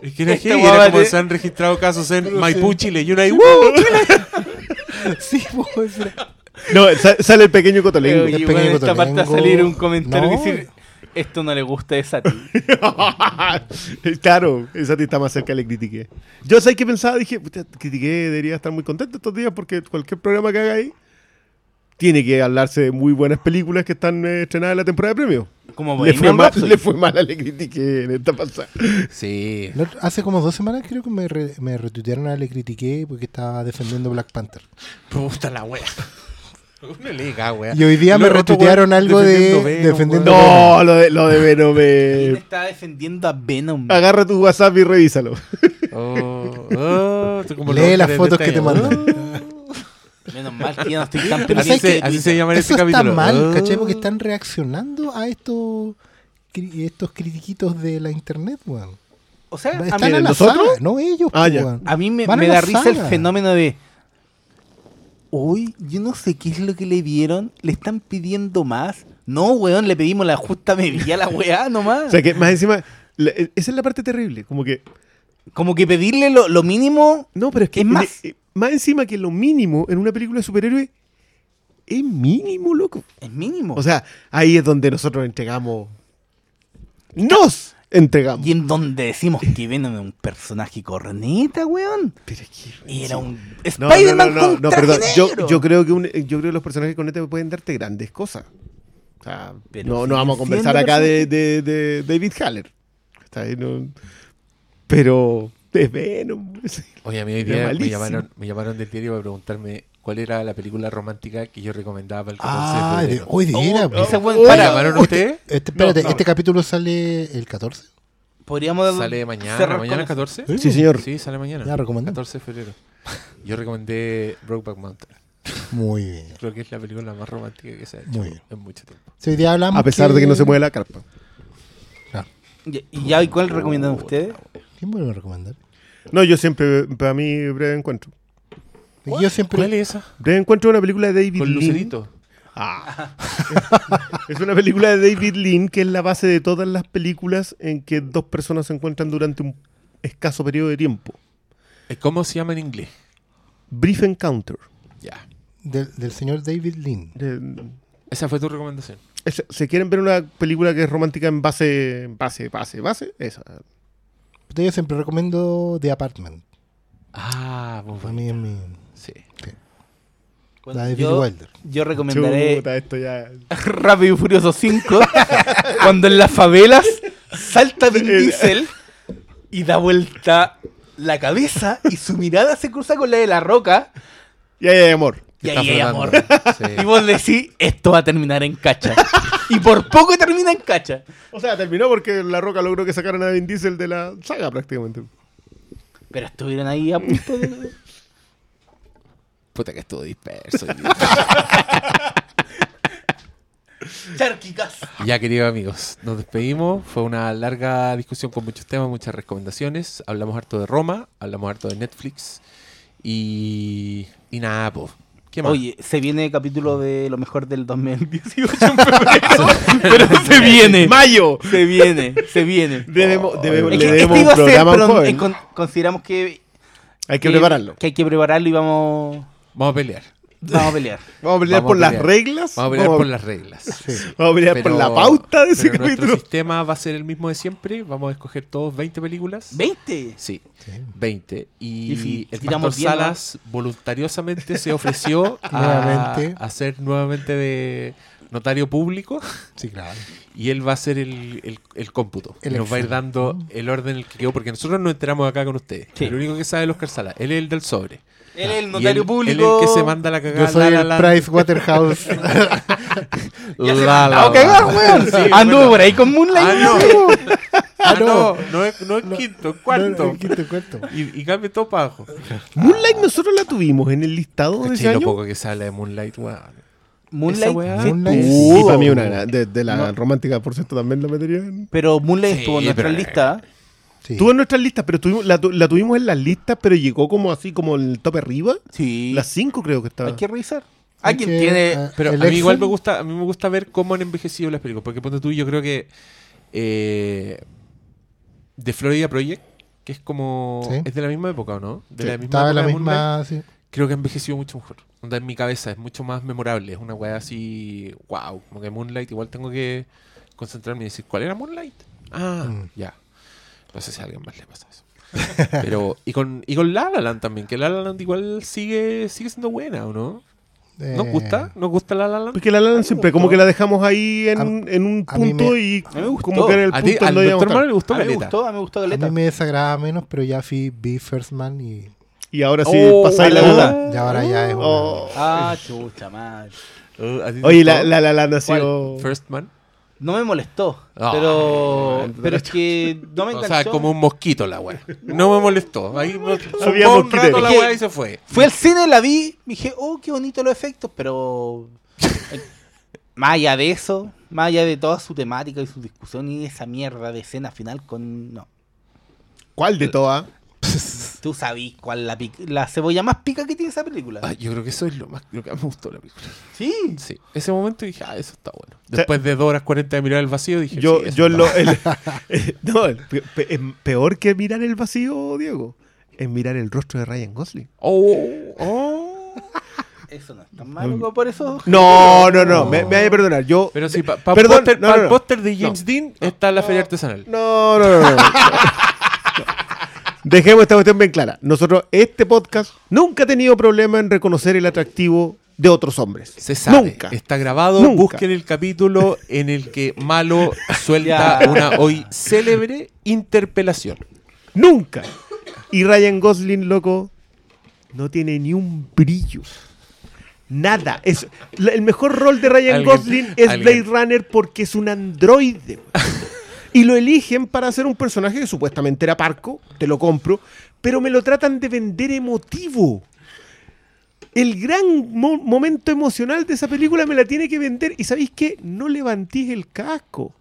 Es que era, Esta heavy, guava era como de- se han registrado casos en Maipú, Chile. Y uno ahí, ¡uh! sí, pues, No, sa- sale el pequeño cotolengo. Oye, pequeño bueno, en esta parte va a cotolengo. salir un comentario No. que dice esto no le gusta de Sati. claro, esa ti está más cerca, le critiqué. Yo sé que pensaba, dije, critiqué, debería estar muy contento estos días porque cualquier programa que haga ahí tiene que hablarse de muy buenas películas que están eh, estrenadas en la temporada de premios. Como Le fue, mal, le fue mal, le critiqué en esta pasada. Sí. hace como dos semanas creo que me, re- me retuitearon a le critiqué porque estaba defendiendo Black Panther. Puta la wea. Uno le diga, wea. Y hoy día Lo me retuitearon algo de defendiendo Venom, defendiendo. No, lo de, lo de Venom. ¿Quién eh, está defendiendo a Venom? Agarra tu WhatsApp y revísalo. Oh, oh, Lee las fotos de que te mandan. Menos mal que ya no estoy tan Pero Así ¿sabes se- qué? así se llama este Eso está capítulo. mal, Oh. ¿cachai? Porque están reaccionando a estos cri- estos critiquitos de la internet, weón. O sea, a Están mí, a la ¿nosotros? saga, no ellos, Ah, pues, ya. weón. a mí me, da risa el fenómeno de. Uy, yo no sé qué es lo que le dieron. Le están pidiendo más. No, weón, le pedimos la justa medida a la weá nomás. O sea que más encima, la- e, esa es la parte terrible. Como que, Como que pedirle lo, lo mínimo. no, pero es que Es más. eh, más encima que lo mínimo en una película de superhéroe es mínimo, loco. Es mínimo. O sea, ahí es donde nosotros entregamos. ¡Nos entregamos! y en donde decimos que Venom es un personaje corneta, weón. Pero es que- Era un Spider-Man no, no, no, con no, traje perdón. Yo, negro. yo creo que un- yo creo que los personajes con este pueden darte grandes cosas. O sea, Pero no, no vamos a conversar acá de, de- de David Haller. Está ahí, no- pero es Venom. Oye, a mí hoy día me llamaron, me llamaron del diario para preguntarme cuál era la película romántica que yo recomendaba para el 14 Ah, de de, febrero. hoy de veras, esa oh, para, ¿Llamaron oh, ustedes? Este, espérate, No, no. este capítulo sale el 14. Podríamos Sale mañana, mañana con- 14. Sí. Sí, señor. Sí, sale mañana. Ya, recomendado. 14 de febrero. Yo recomendé Brokeback Mountain. Muy bien. Creo que es la película más romántica que se ha hecho Muy bien. en mucho tiempo. Hoy día hablamos A pesar de que no se mueve la carpa. ¿Y y ya y cuál recomiendan ustedes? ¿Quién vuelve a recomendar? No, yo siempre, para mí, Breve Encuentro. Yo siempre. ¿Cuál es esa? Breve Encuentro es una película de David Con Lean. Lucerito. Ah. es una película de David Lean que es la base de todas las películas en que dos personas se encuentran durante un escaso periodo de tiempo. Eh, ¿Cómo se llama en inglés? Brief Encounter. Ya. Del, del señor David Lean. De- Esa fue tu recomendación. es- ¿Se quieren ver una película que es romántica en base, base, base, base? Esa. Yo siempre recomiendo The Apartment. Ah, muy Para mí es mi. Sí. La de Billy yo, Wilder. yo recomendaré Chuta, esto ya. Rápido y Furioso 5 cuando en las favelas salta Vin Diesel y da vuelta la cabeza y su mirada se cruza con la de la roca Ya, ya, ya, amor. Y ahí hay amor. Sí. Y vos decís, esto va a terminar en cacha. y por poco termina en cacha. O sea, terminó porque La Roca logró que sacaran a Vin Diesel de la saga prácticamente. Pero estuvieron ahí a punto de... Puta que estuvo disperso. Charquicas. ya, queridos amigos, nos despedimos. Fue una larga discusión con muchos temas, muchas recomendaciones. Hablamos harto de Roma, hablamos harto de Netflix. Y, y nada, pues. ¿Qué más? Oye, se viene capítulo de lo mejor del 2018 en febrero. pero se viene. ¡Mayo! Se viene, se viene. Debemos, debemos, Es le debemos este iba un a ser, programa pero joven. en con- consideramos que, Hay que que- prepararlo. Que hay que prepararlo y vamos, Vamos a pelear. Vamos a pelear. Vamos a pelear Vamos por a las reglas. Vamos a pelear por las reglas. Vamos a pelear por la pauta de ese pero Nuestro capítulo. sistema va a ser el mismo de siempre. Vamos a escoger todos 20 películas. ¿20? Sí, 20. Y, si el pastor 10 Salas voluntariosamente se ofreció a, a ser nuevamente de notario público Sí, claro. y él va a hacer el, el- el cómputo. El nos va a ir dando el orden en el que quedó, porque nosotros nos enteramos acá con ustedes. Sí. El único que sabe es Oscar Salas. Él es el del sobre. Él es el notario él- público. Él es el que se manda la cagada. Yo soy la, la, el Price Waterhouse. Se la, la, weón. Sí, Anduvo bueno. por ahí con Moonlight. Ah, no. Ah, no, no. no es, no es quinto, es cuarto. No, no, quinto, cuarto. Y, y cambia todo para abajo. Moonlight nosotros la tuvimos en el listado de ese Caché lo año. poco que sale de Moonlight, weón. Moonlight. Sí Moonlight. Y para mí una de, de la No. romántica, por cierto, también la metería. Pero Moonlight Sí, estuvo en nuestra pero- lista. Sí. Tuvo en nuestras listas, pero tuvimos, la, tu- la tuvimos en las listas, pero llegó como así, como en el tope arriba. Sí. Las cinco creo que estaba. Hay que revisar. Hay Alguien que- tiene. ah, Pero a mí igual me gusta, a mí me gusta ver cómo han envejecido las películas. Porque ponte tú, yo creo que eh, The Florida Project, que es como. Sí. Es de la misma época, ¿o no? De Sí, la misma estaba en la época de Moonlight. misma. sí. Creo que ha envejecido mucho mejor. Onda en mi cabeza, es mucho más memorable. Es una weá así. Wow. Como que Moonlight, igual tengo que concentrarme y decir, ¿cuál era Moonlight? Ah, Mm. ya. No sé si a alguien más le pasa eso. Pero, y con, y con La La Land también, que La La Land igual sigue, sigue siendo buena, ¿o no? ¿Nos Eh, gusta? ¿Nos gusta La La Land? Porque la Lalan siempre como que la dejamos ahí en, A- en un a punto me- y a mí me gustó. como que era el A ti, punto al a doctor le gustó A mí me gustó, a mí me gustó A Galeta. mí me desagrada menos, pero ya fui vi First Man y Y ahora sí, Oh, pasáis la la duda. ya ahora ya es una- Oh. Ah, chucha, madre. Uh, ¿a Oye, la, la, la Land ha sido... First Man. No me molestó. Ah, pero. Pero es que no me O enganchó. sea, como un mosquito la weá. No me molestó. Ahí me Había un rato la weá y se fue. Fui al cine, la vi, dije, oh, qué bonito los efectos, pero. eh, más allá de eso, más allá de toda su temática y su discusión y esa mierda de escena final con. No. ¿Cuál de todas? Tú sabís cuál la, la cebolla más pica que tiene esa película. Ah, yo creo que eso es lo más lo que más me gustó de la película. Sí. Sí, ese momento dije, ah, eso está bueno. sea, Después de 2 horas 40 de mirar el vacío, dije, Yo, sí, yo lo... el- eh, no, el pe- pe- es peor que mirar el vacío, Diego. Es mirar el rostro de Ryan Gosling. Oh, oh. Eso no es tan malo como por eso. No, no, no, me, me hay que perdonar. Yo... Pero sí, para Perdón, póster, no, pa no, el no. póster de James Dean está la feria artesanal. No, no, no. Dejemos esta cuestión bien clara. Nosotros, este podcast, nunca ha tenido problema en reconocer el atractivo de otros hombres. Se sabe, Nunca. está grabado. Nunca. Busquen el capítulo en el que Malo suelta una hoy célebre interpelación. Nunca. Y Ryan Gosling, loco, no tiene ni un brillo. Nada. Es, la- el mejor rol de Ryan Gosling es. Blade Runner porque es un androide. Y lo eligen para hacer un personaje que supuestamente era parco, te lo compro, pero me lo tratan de vender emotivo. El gran mo- momento emocional de esa película me la tiene que vender. Y ¿sabéis qué? No levantís el casco.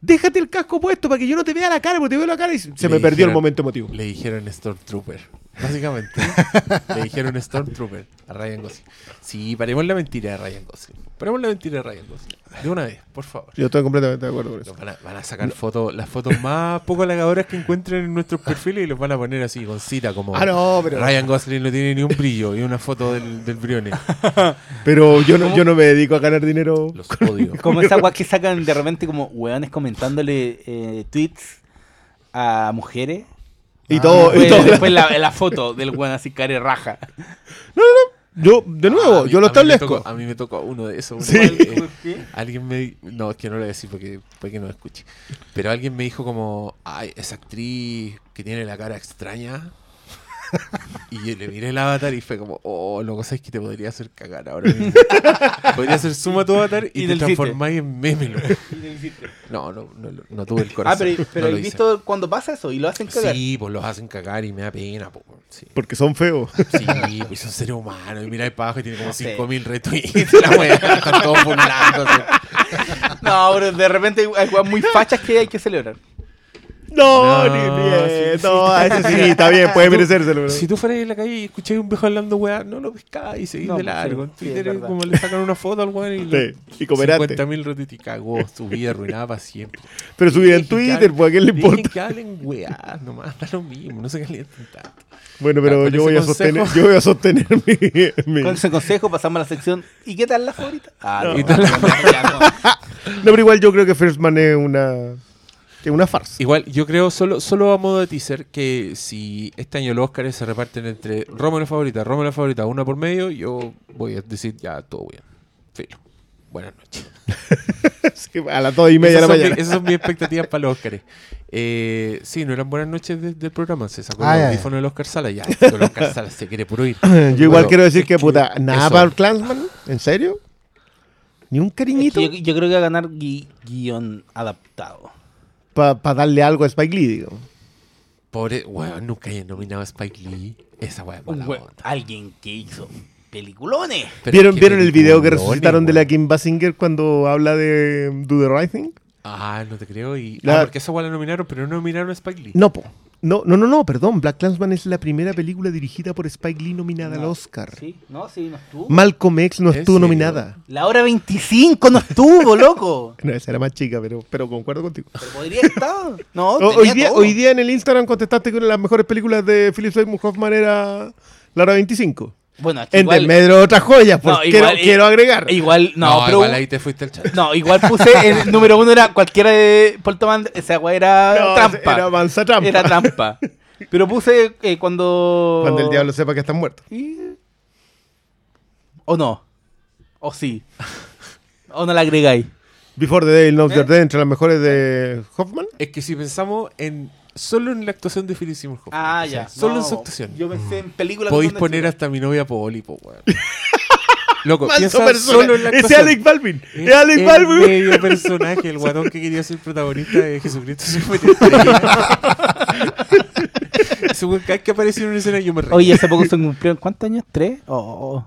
Déjate el casco puesto para que yo no te vea la cara, porque te veo la cara y se Le me perdió el momento emotivo. Le dijeron Stormtrooper. Básicamente. le dijeron Stormtrooper a Ryan Gosling. Sí, paremos la mentira de Ryan Gosling. Paremos la mentira de Ryan Gosling. De una vez, por favor. Yo estoy completamente de acuerdo con eso. Van a, van a sacar fotos, las fotos más poco halagadoras que encuentren en nuestros perfiles y los van a poner así con cita como Ah, no, pero, Ryan Gosling no tiene ni un brillo y una foto del, del Brione. pero yo, no, yo no me dedico a ganar dinero. Los odio. Como esas guas que sacan de repente como weones comentándole eh, tweets a mujeres. Y Ah, todo. y Después, todo- después la, la foto del weón así care raja. yo, de nuevo, Ah, mí- yo lo establezco. A mí me tocó uno de esos. Sí. eh, alguien me No, es que no lo voy a decir porque puede que no lo escuche. Pero alguien me dijo como, ay, esa actriz que tiene la cara extraña. Y yo le miré el avatar y fue como, oh, lo que sabes que te podría hacer cagar ahora mismo. podría hacer suma tu avatar y, Y te transformáis en meme. loco. No, no, no, no tuve el Ah, corazón. pero, pero no ¿has hice. visto cuando pasa eso y lo hacen cagar? Sí, pues los hacen cagar y me da pena, po. Sí, Porque son feos. sí pues son seres humanos. Y mira el pajo y tiene como No sé. 5000 retweets. La wea, están todos burlándose. No, pero de repente hay weas muy fachas que hay que celebrar. No, No, ni bien. sí, no, sí. a ese sí, está bien, puede Tú- merecérselo. bro. Si tú fueras en la calle y escucháis un viejo hablando weá, no lo pescáis y seguís No, de pues, largo. sí, en Twitter es como le sacan una foto al weón y, Sí, y comerate. 50.000 retweets y cagó su vida arruinada para siempre. Pero su vida en Twitter, pues a quién le importa. que hablen weá, nomás, da lo mismo, no se calienten tanto. Bueno, Ah, pero yo voy, a sostener, yo voy a sostener mi. mi- Con ese consejo pasamos a la sección ¿Y qué tal la favorita? Ah, No. no, ¿Y tal la- ya no. No, pero igual yo creo que First Man es una. Es una farsa. Igual, yo creo, solo, solo a modo de teaser, que si este año los Oscars se reparten entre Roma la favorita, Roma la favorita, una por medio, yo voy a decir ya todo bien. Filo. Buenas noches. Sí, a las dos y media de la mañana. mi- esas son mis expectativas para los Oscars. Eh, sí, no eran buenas noches de- del programa. Se sacó Ah, el audífono del Oscar Sala. Ya, el Oscar Sala se quiere puro ir. Yo igual Bueno, quiero decir que, puta, nada para el Clansman. ¿En serio? ¿Ni un Es cariñito? que yo, yo creo que va a ganar gui- guion adaptado. Para darle algo a Spike Lee, digo. Pobre, weón, nunca hayan nominado a Spike Lee. Esa weá es mala Un we- onda. alguien que hizo peliculones. Pero ¿Vieron, ¿vieron el video que resucitaron de la weón. Kim Basinger cuando habla de Do the Right Thing? Ah, no te creo. Y... La- Ah, porque esa la nominaron, pero no nominaron a Spike Lee. No, po. No, no, no, no, perdón. Black Clansman es la primera película dirigida por Spike Lee nominada al. Oscar. Sí, no, sí, no estuvo. Malcolm X no ¿En estuvo serio? nominada. La hora 25 no estuvo, loco. No, esa era más chica, pero, pero concuerdo contigo. Pero podría estar. No, O- tenía hoy, día, todo. hoy día en el Instagram contestaste que una de las mejores películas de Philip Seymour Hoffman era La Hora 25. Bueno, es que En igual, desmedro de otras joyas, pues No, quiero, igual, quiero agregar. igual, no, pero igual ahí te fuiste al chat. no, igual puse el número uno era cualquiera de Paul Thomas, esa weá era No, trampa. Era mansa trampa. Era trampa. Pero puse eh, cuando Cuando el diablo sepa que están muertos. Y- ¿O no? ¿O sí? ¿O no la agregáis? Before the Devil Knows ¿Eh? You're Dead, entre las mejores de Hoffman. Es que si pensamos en solo en la actuación de Philip Seymour Hoffman, Ah, o sea, ya. Solo No, en su actuación. Yo pensé en películas. Podéis poner hasta mi novia Poli, po, weón. Loco, piensa persona. solo en la Ese actuación. Alec Baldwin. Es Es Alec el Baldwin. medio personaje, el guatón que quería ser protagonista de Jesucristo weón, cada vez que apareció en una escena yo me reí. Oye, hace poco se cumplieron. ¿Cuántos años? ¿Tres? Oh, oh.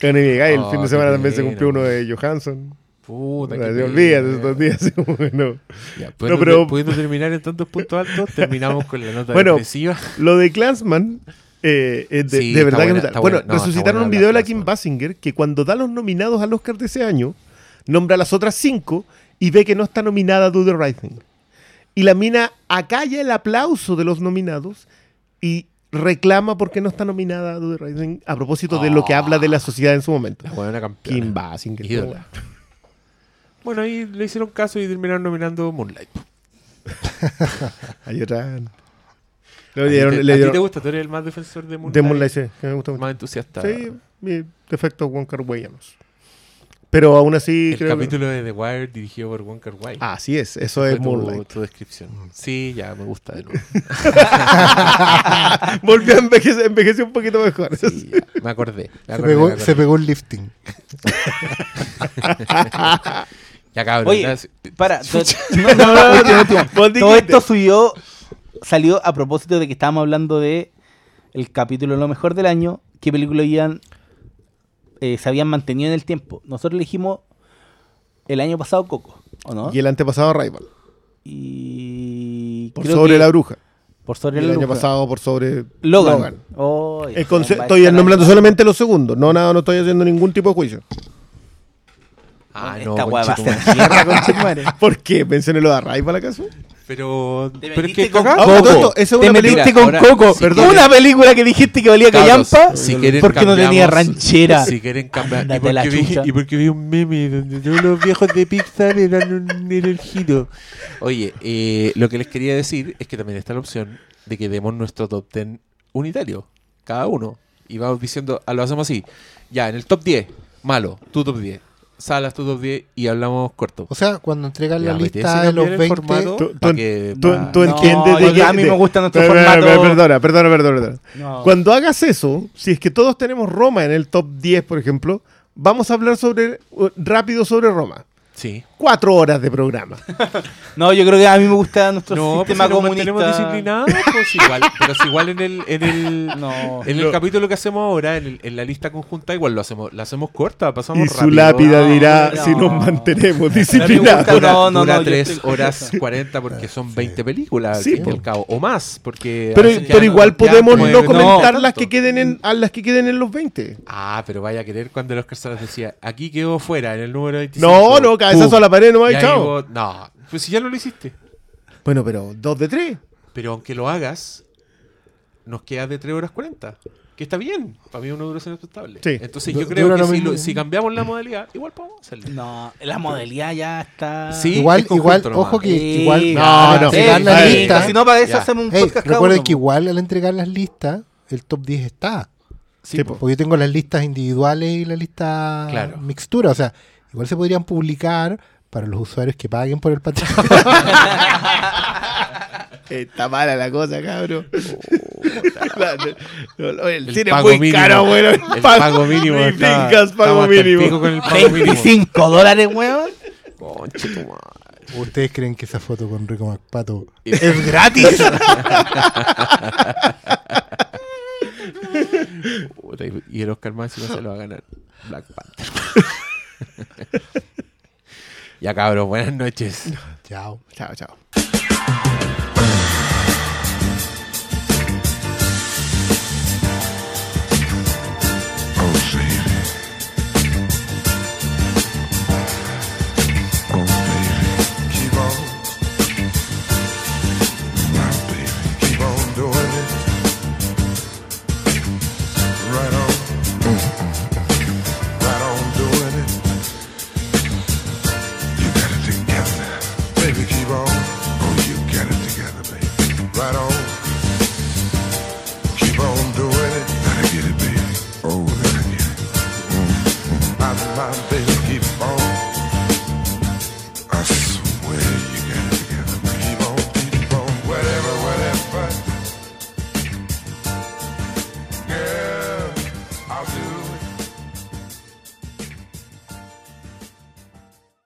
Guy, el Oh, fin de qué semana también se cumplió uno de Johansson. Puta, Se qué olvida de pena. estos días. así como que no. Ya, pudiendo, pero- pudiendo terminar en tantos puntos altos, terminamos con la nota Bueno, depresiva. Lo de Clansman, eh, de, Sí, de está verdad que buena, brutal. está Bueno, buena. No, está resucitaron un video de la. Kim Basinger que cuando da los nominados al Oscar de ese año, nombra a las otras cinco y ve que no está nominada Do the Right Thing. Y la mina acalla el aplauso de los nominados y reclama porque no está nominada Do the Right Thing a propósito de lo que habla de la sociedad en su momento. La buena campeona. Kim Basinger. Bueno, ahí le hicieron caso y terminaron nominando Moonlight. Hay otra. ¿A, ti te, le a ti dieron- te gusta? ¿Tú eres el más defensor de Moonlight? de Moonlight, sí, que me gusta mucho. Más entusiasta. Sí, mi defecto Wong Kar Waianos. Pero aún así El creo que- capítulo de The Wire dirigido por Wong Kar Wai. Así es, eso Fue es Moonlight. tu descripción. Sí, ya me gusta de nuevo. Volvió a envejecer, envejeció un poquito mejor. Sí, ya, me acordé. Me Se pegó, me acordé. se pegó un lifting. Ya cabrón. Oye, para. no, no, Todo esto subió, salió a propósito de que estábamos hablando de el capítulo lo mejor del año, qué películas habían, eh, se habían mantenido en el tiempo. Nosotros elegimos el año pasado Coco, ¿o no? Y el antepasado Rival. Y Por creo sobre que- la bruja. Por Y sobre el la año pasado por sobre Logan. Oh, El estoy nombrando solamente los segundos. No, nada, no estoy haciendo ningún tipo de juicio. Ah, no, Esta weá va a ser conchetumare. ¿Por qué? Mencioné lo de Rival acaso. Pero, Te pero es metiste que con Ah, Coco. todo esto, esa es Te una metiste película. con ahora, Coco. si Perdón. quieren- Una película que dijiste que valía Cabros, callampa. si quieren porque no tenía ranchera. Si quieren cambiar. Y la porque, vi, chucha. y porque vi un meme donde todos los viejos de Pixar eran un era el giro. Oye, eh, lo que les quería decir es que también está la opción de que demos nuestro top 10 unitario, cada uno. Y vamos diciendo, ah, lo hacemos así. Ya, en el top 10, malo, tu top 10. Salas tu top 10 y hablamos corto. O sea, cuando entregan la Ya, lista de los cambiar el 20. formato Tú- tú- que- tú- pa- tú No, entiendes de yo- que- a mí me gusta nuestro Perdona, formato. Perdona, perdona, perdona, perdona. No. Cuando hagas eso, si es que todos tenemos Roma en el top 10, por ejemplo, vamos a hablar sobre uh, rápido sobre Roma. Sí. Cuatro horas de programa. No, yo creo que a mí me gusta nuestro No, pues sistema si nos comunista. mantenemos disciplinados, pues igual. Pero si igual en el, en el, No. en el No. capítulo que hacemos ahora, en, el- en la lista conjunta, igual lo hacemos, la hacemos corta, pasamos Y su rápido. lápida No, dirá no. si nos mantenemos disciplinados. Dura, No, no, dura no, yo 3 estoy- horas 40 porque son 20 películas al Sí, fin y po. al cabo. O más, porque... Pero, pero igual podemos no no, comentar las que queden en, a las que queden en los 20. Ah, pero vaya a querer cuando el Oscar Salas decía, aquí quedó fuera, en el número 25. No, no, cabezazo Pum. a la pared, no Y chao. vos- No, pues si ya no lo hiciste. Bueno, pero dos de tres. Pero aunque lo hagas, nos queda de 3 horas 40. Que está bien. Para mí es una duración aceptable. Sí. Entonces yo creo que si, lo- si cambiamos la modalidad, igual podemos hacerlo. No, la modalidad ya está. Sí. igual, es igual, nomás. ojo que Sí, igual No, no. entregar Sí, la sí, lista. Si no, para eso Ya. hacemos un Hey, podcast recuerden que igual al entregar las listas, el top 10 está. Sí, Sí, po. Porque yo tengo las listas individuales y la lista Claro. mixtura. O sea, igual se podrían publicar para los usuarios que paguen por el Patreon. Está mala la cosa, cabrón. No, no, el, El cine es pago muy mínimo. caro, bueno. El pago mínimo pago con el pago mínimo. 25 dólares, weón. Conche tu madre. ¿Ustedes creen que esa foto con Rico MacPato Es gratis. Y el Oscar Máximo se lo va a ganar Black Panther. ya cabros, buenas noches. Chao. Chao, chao.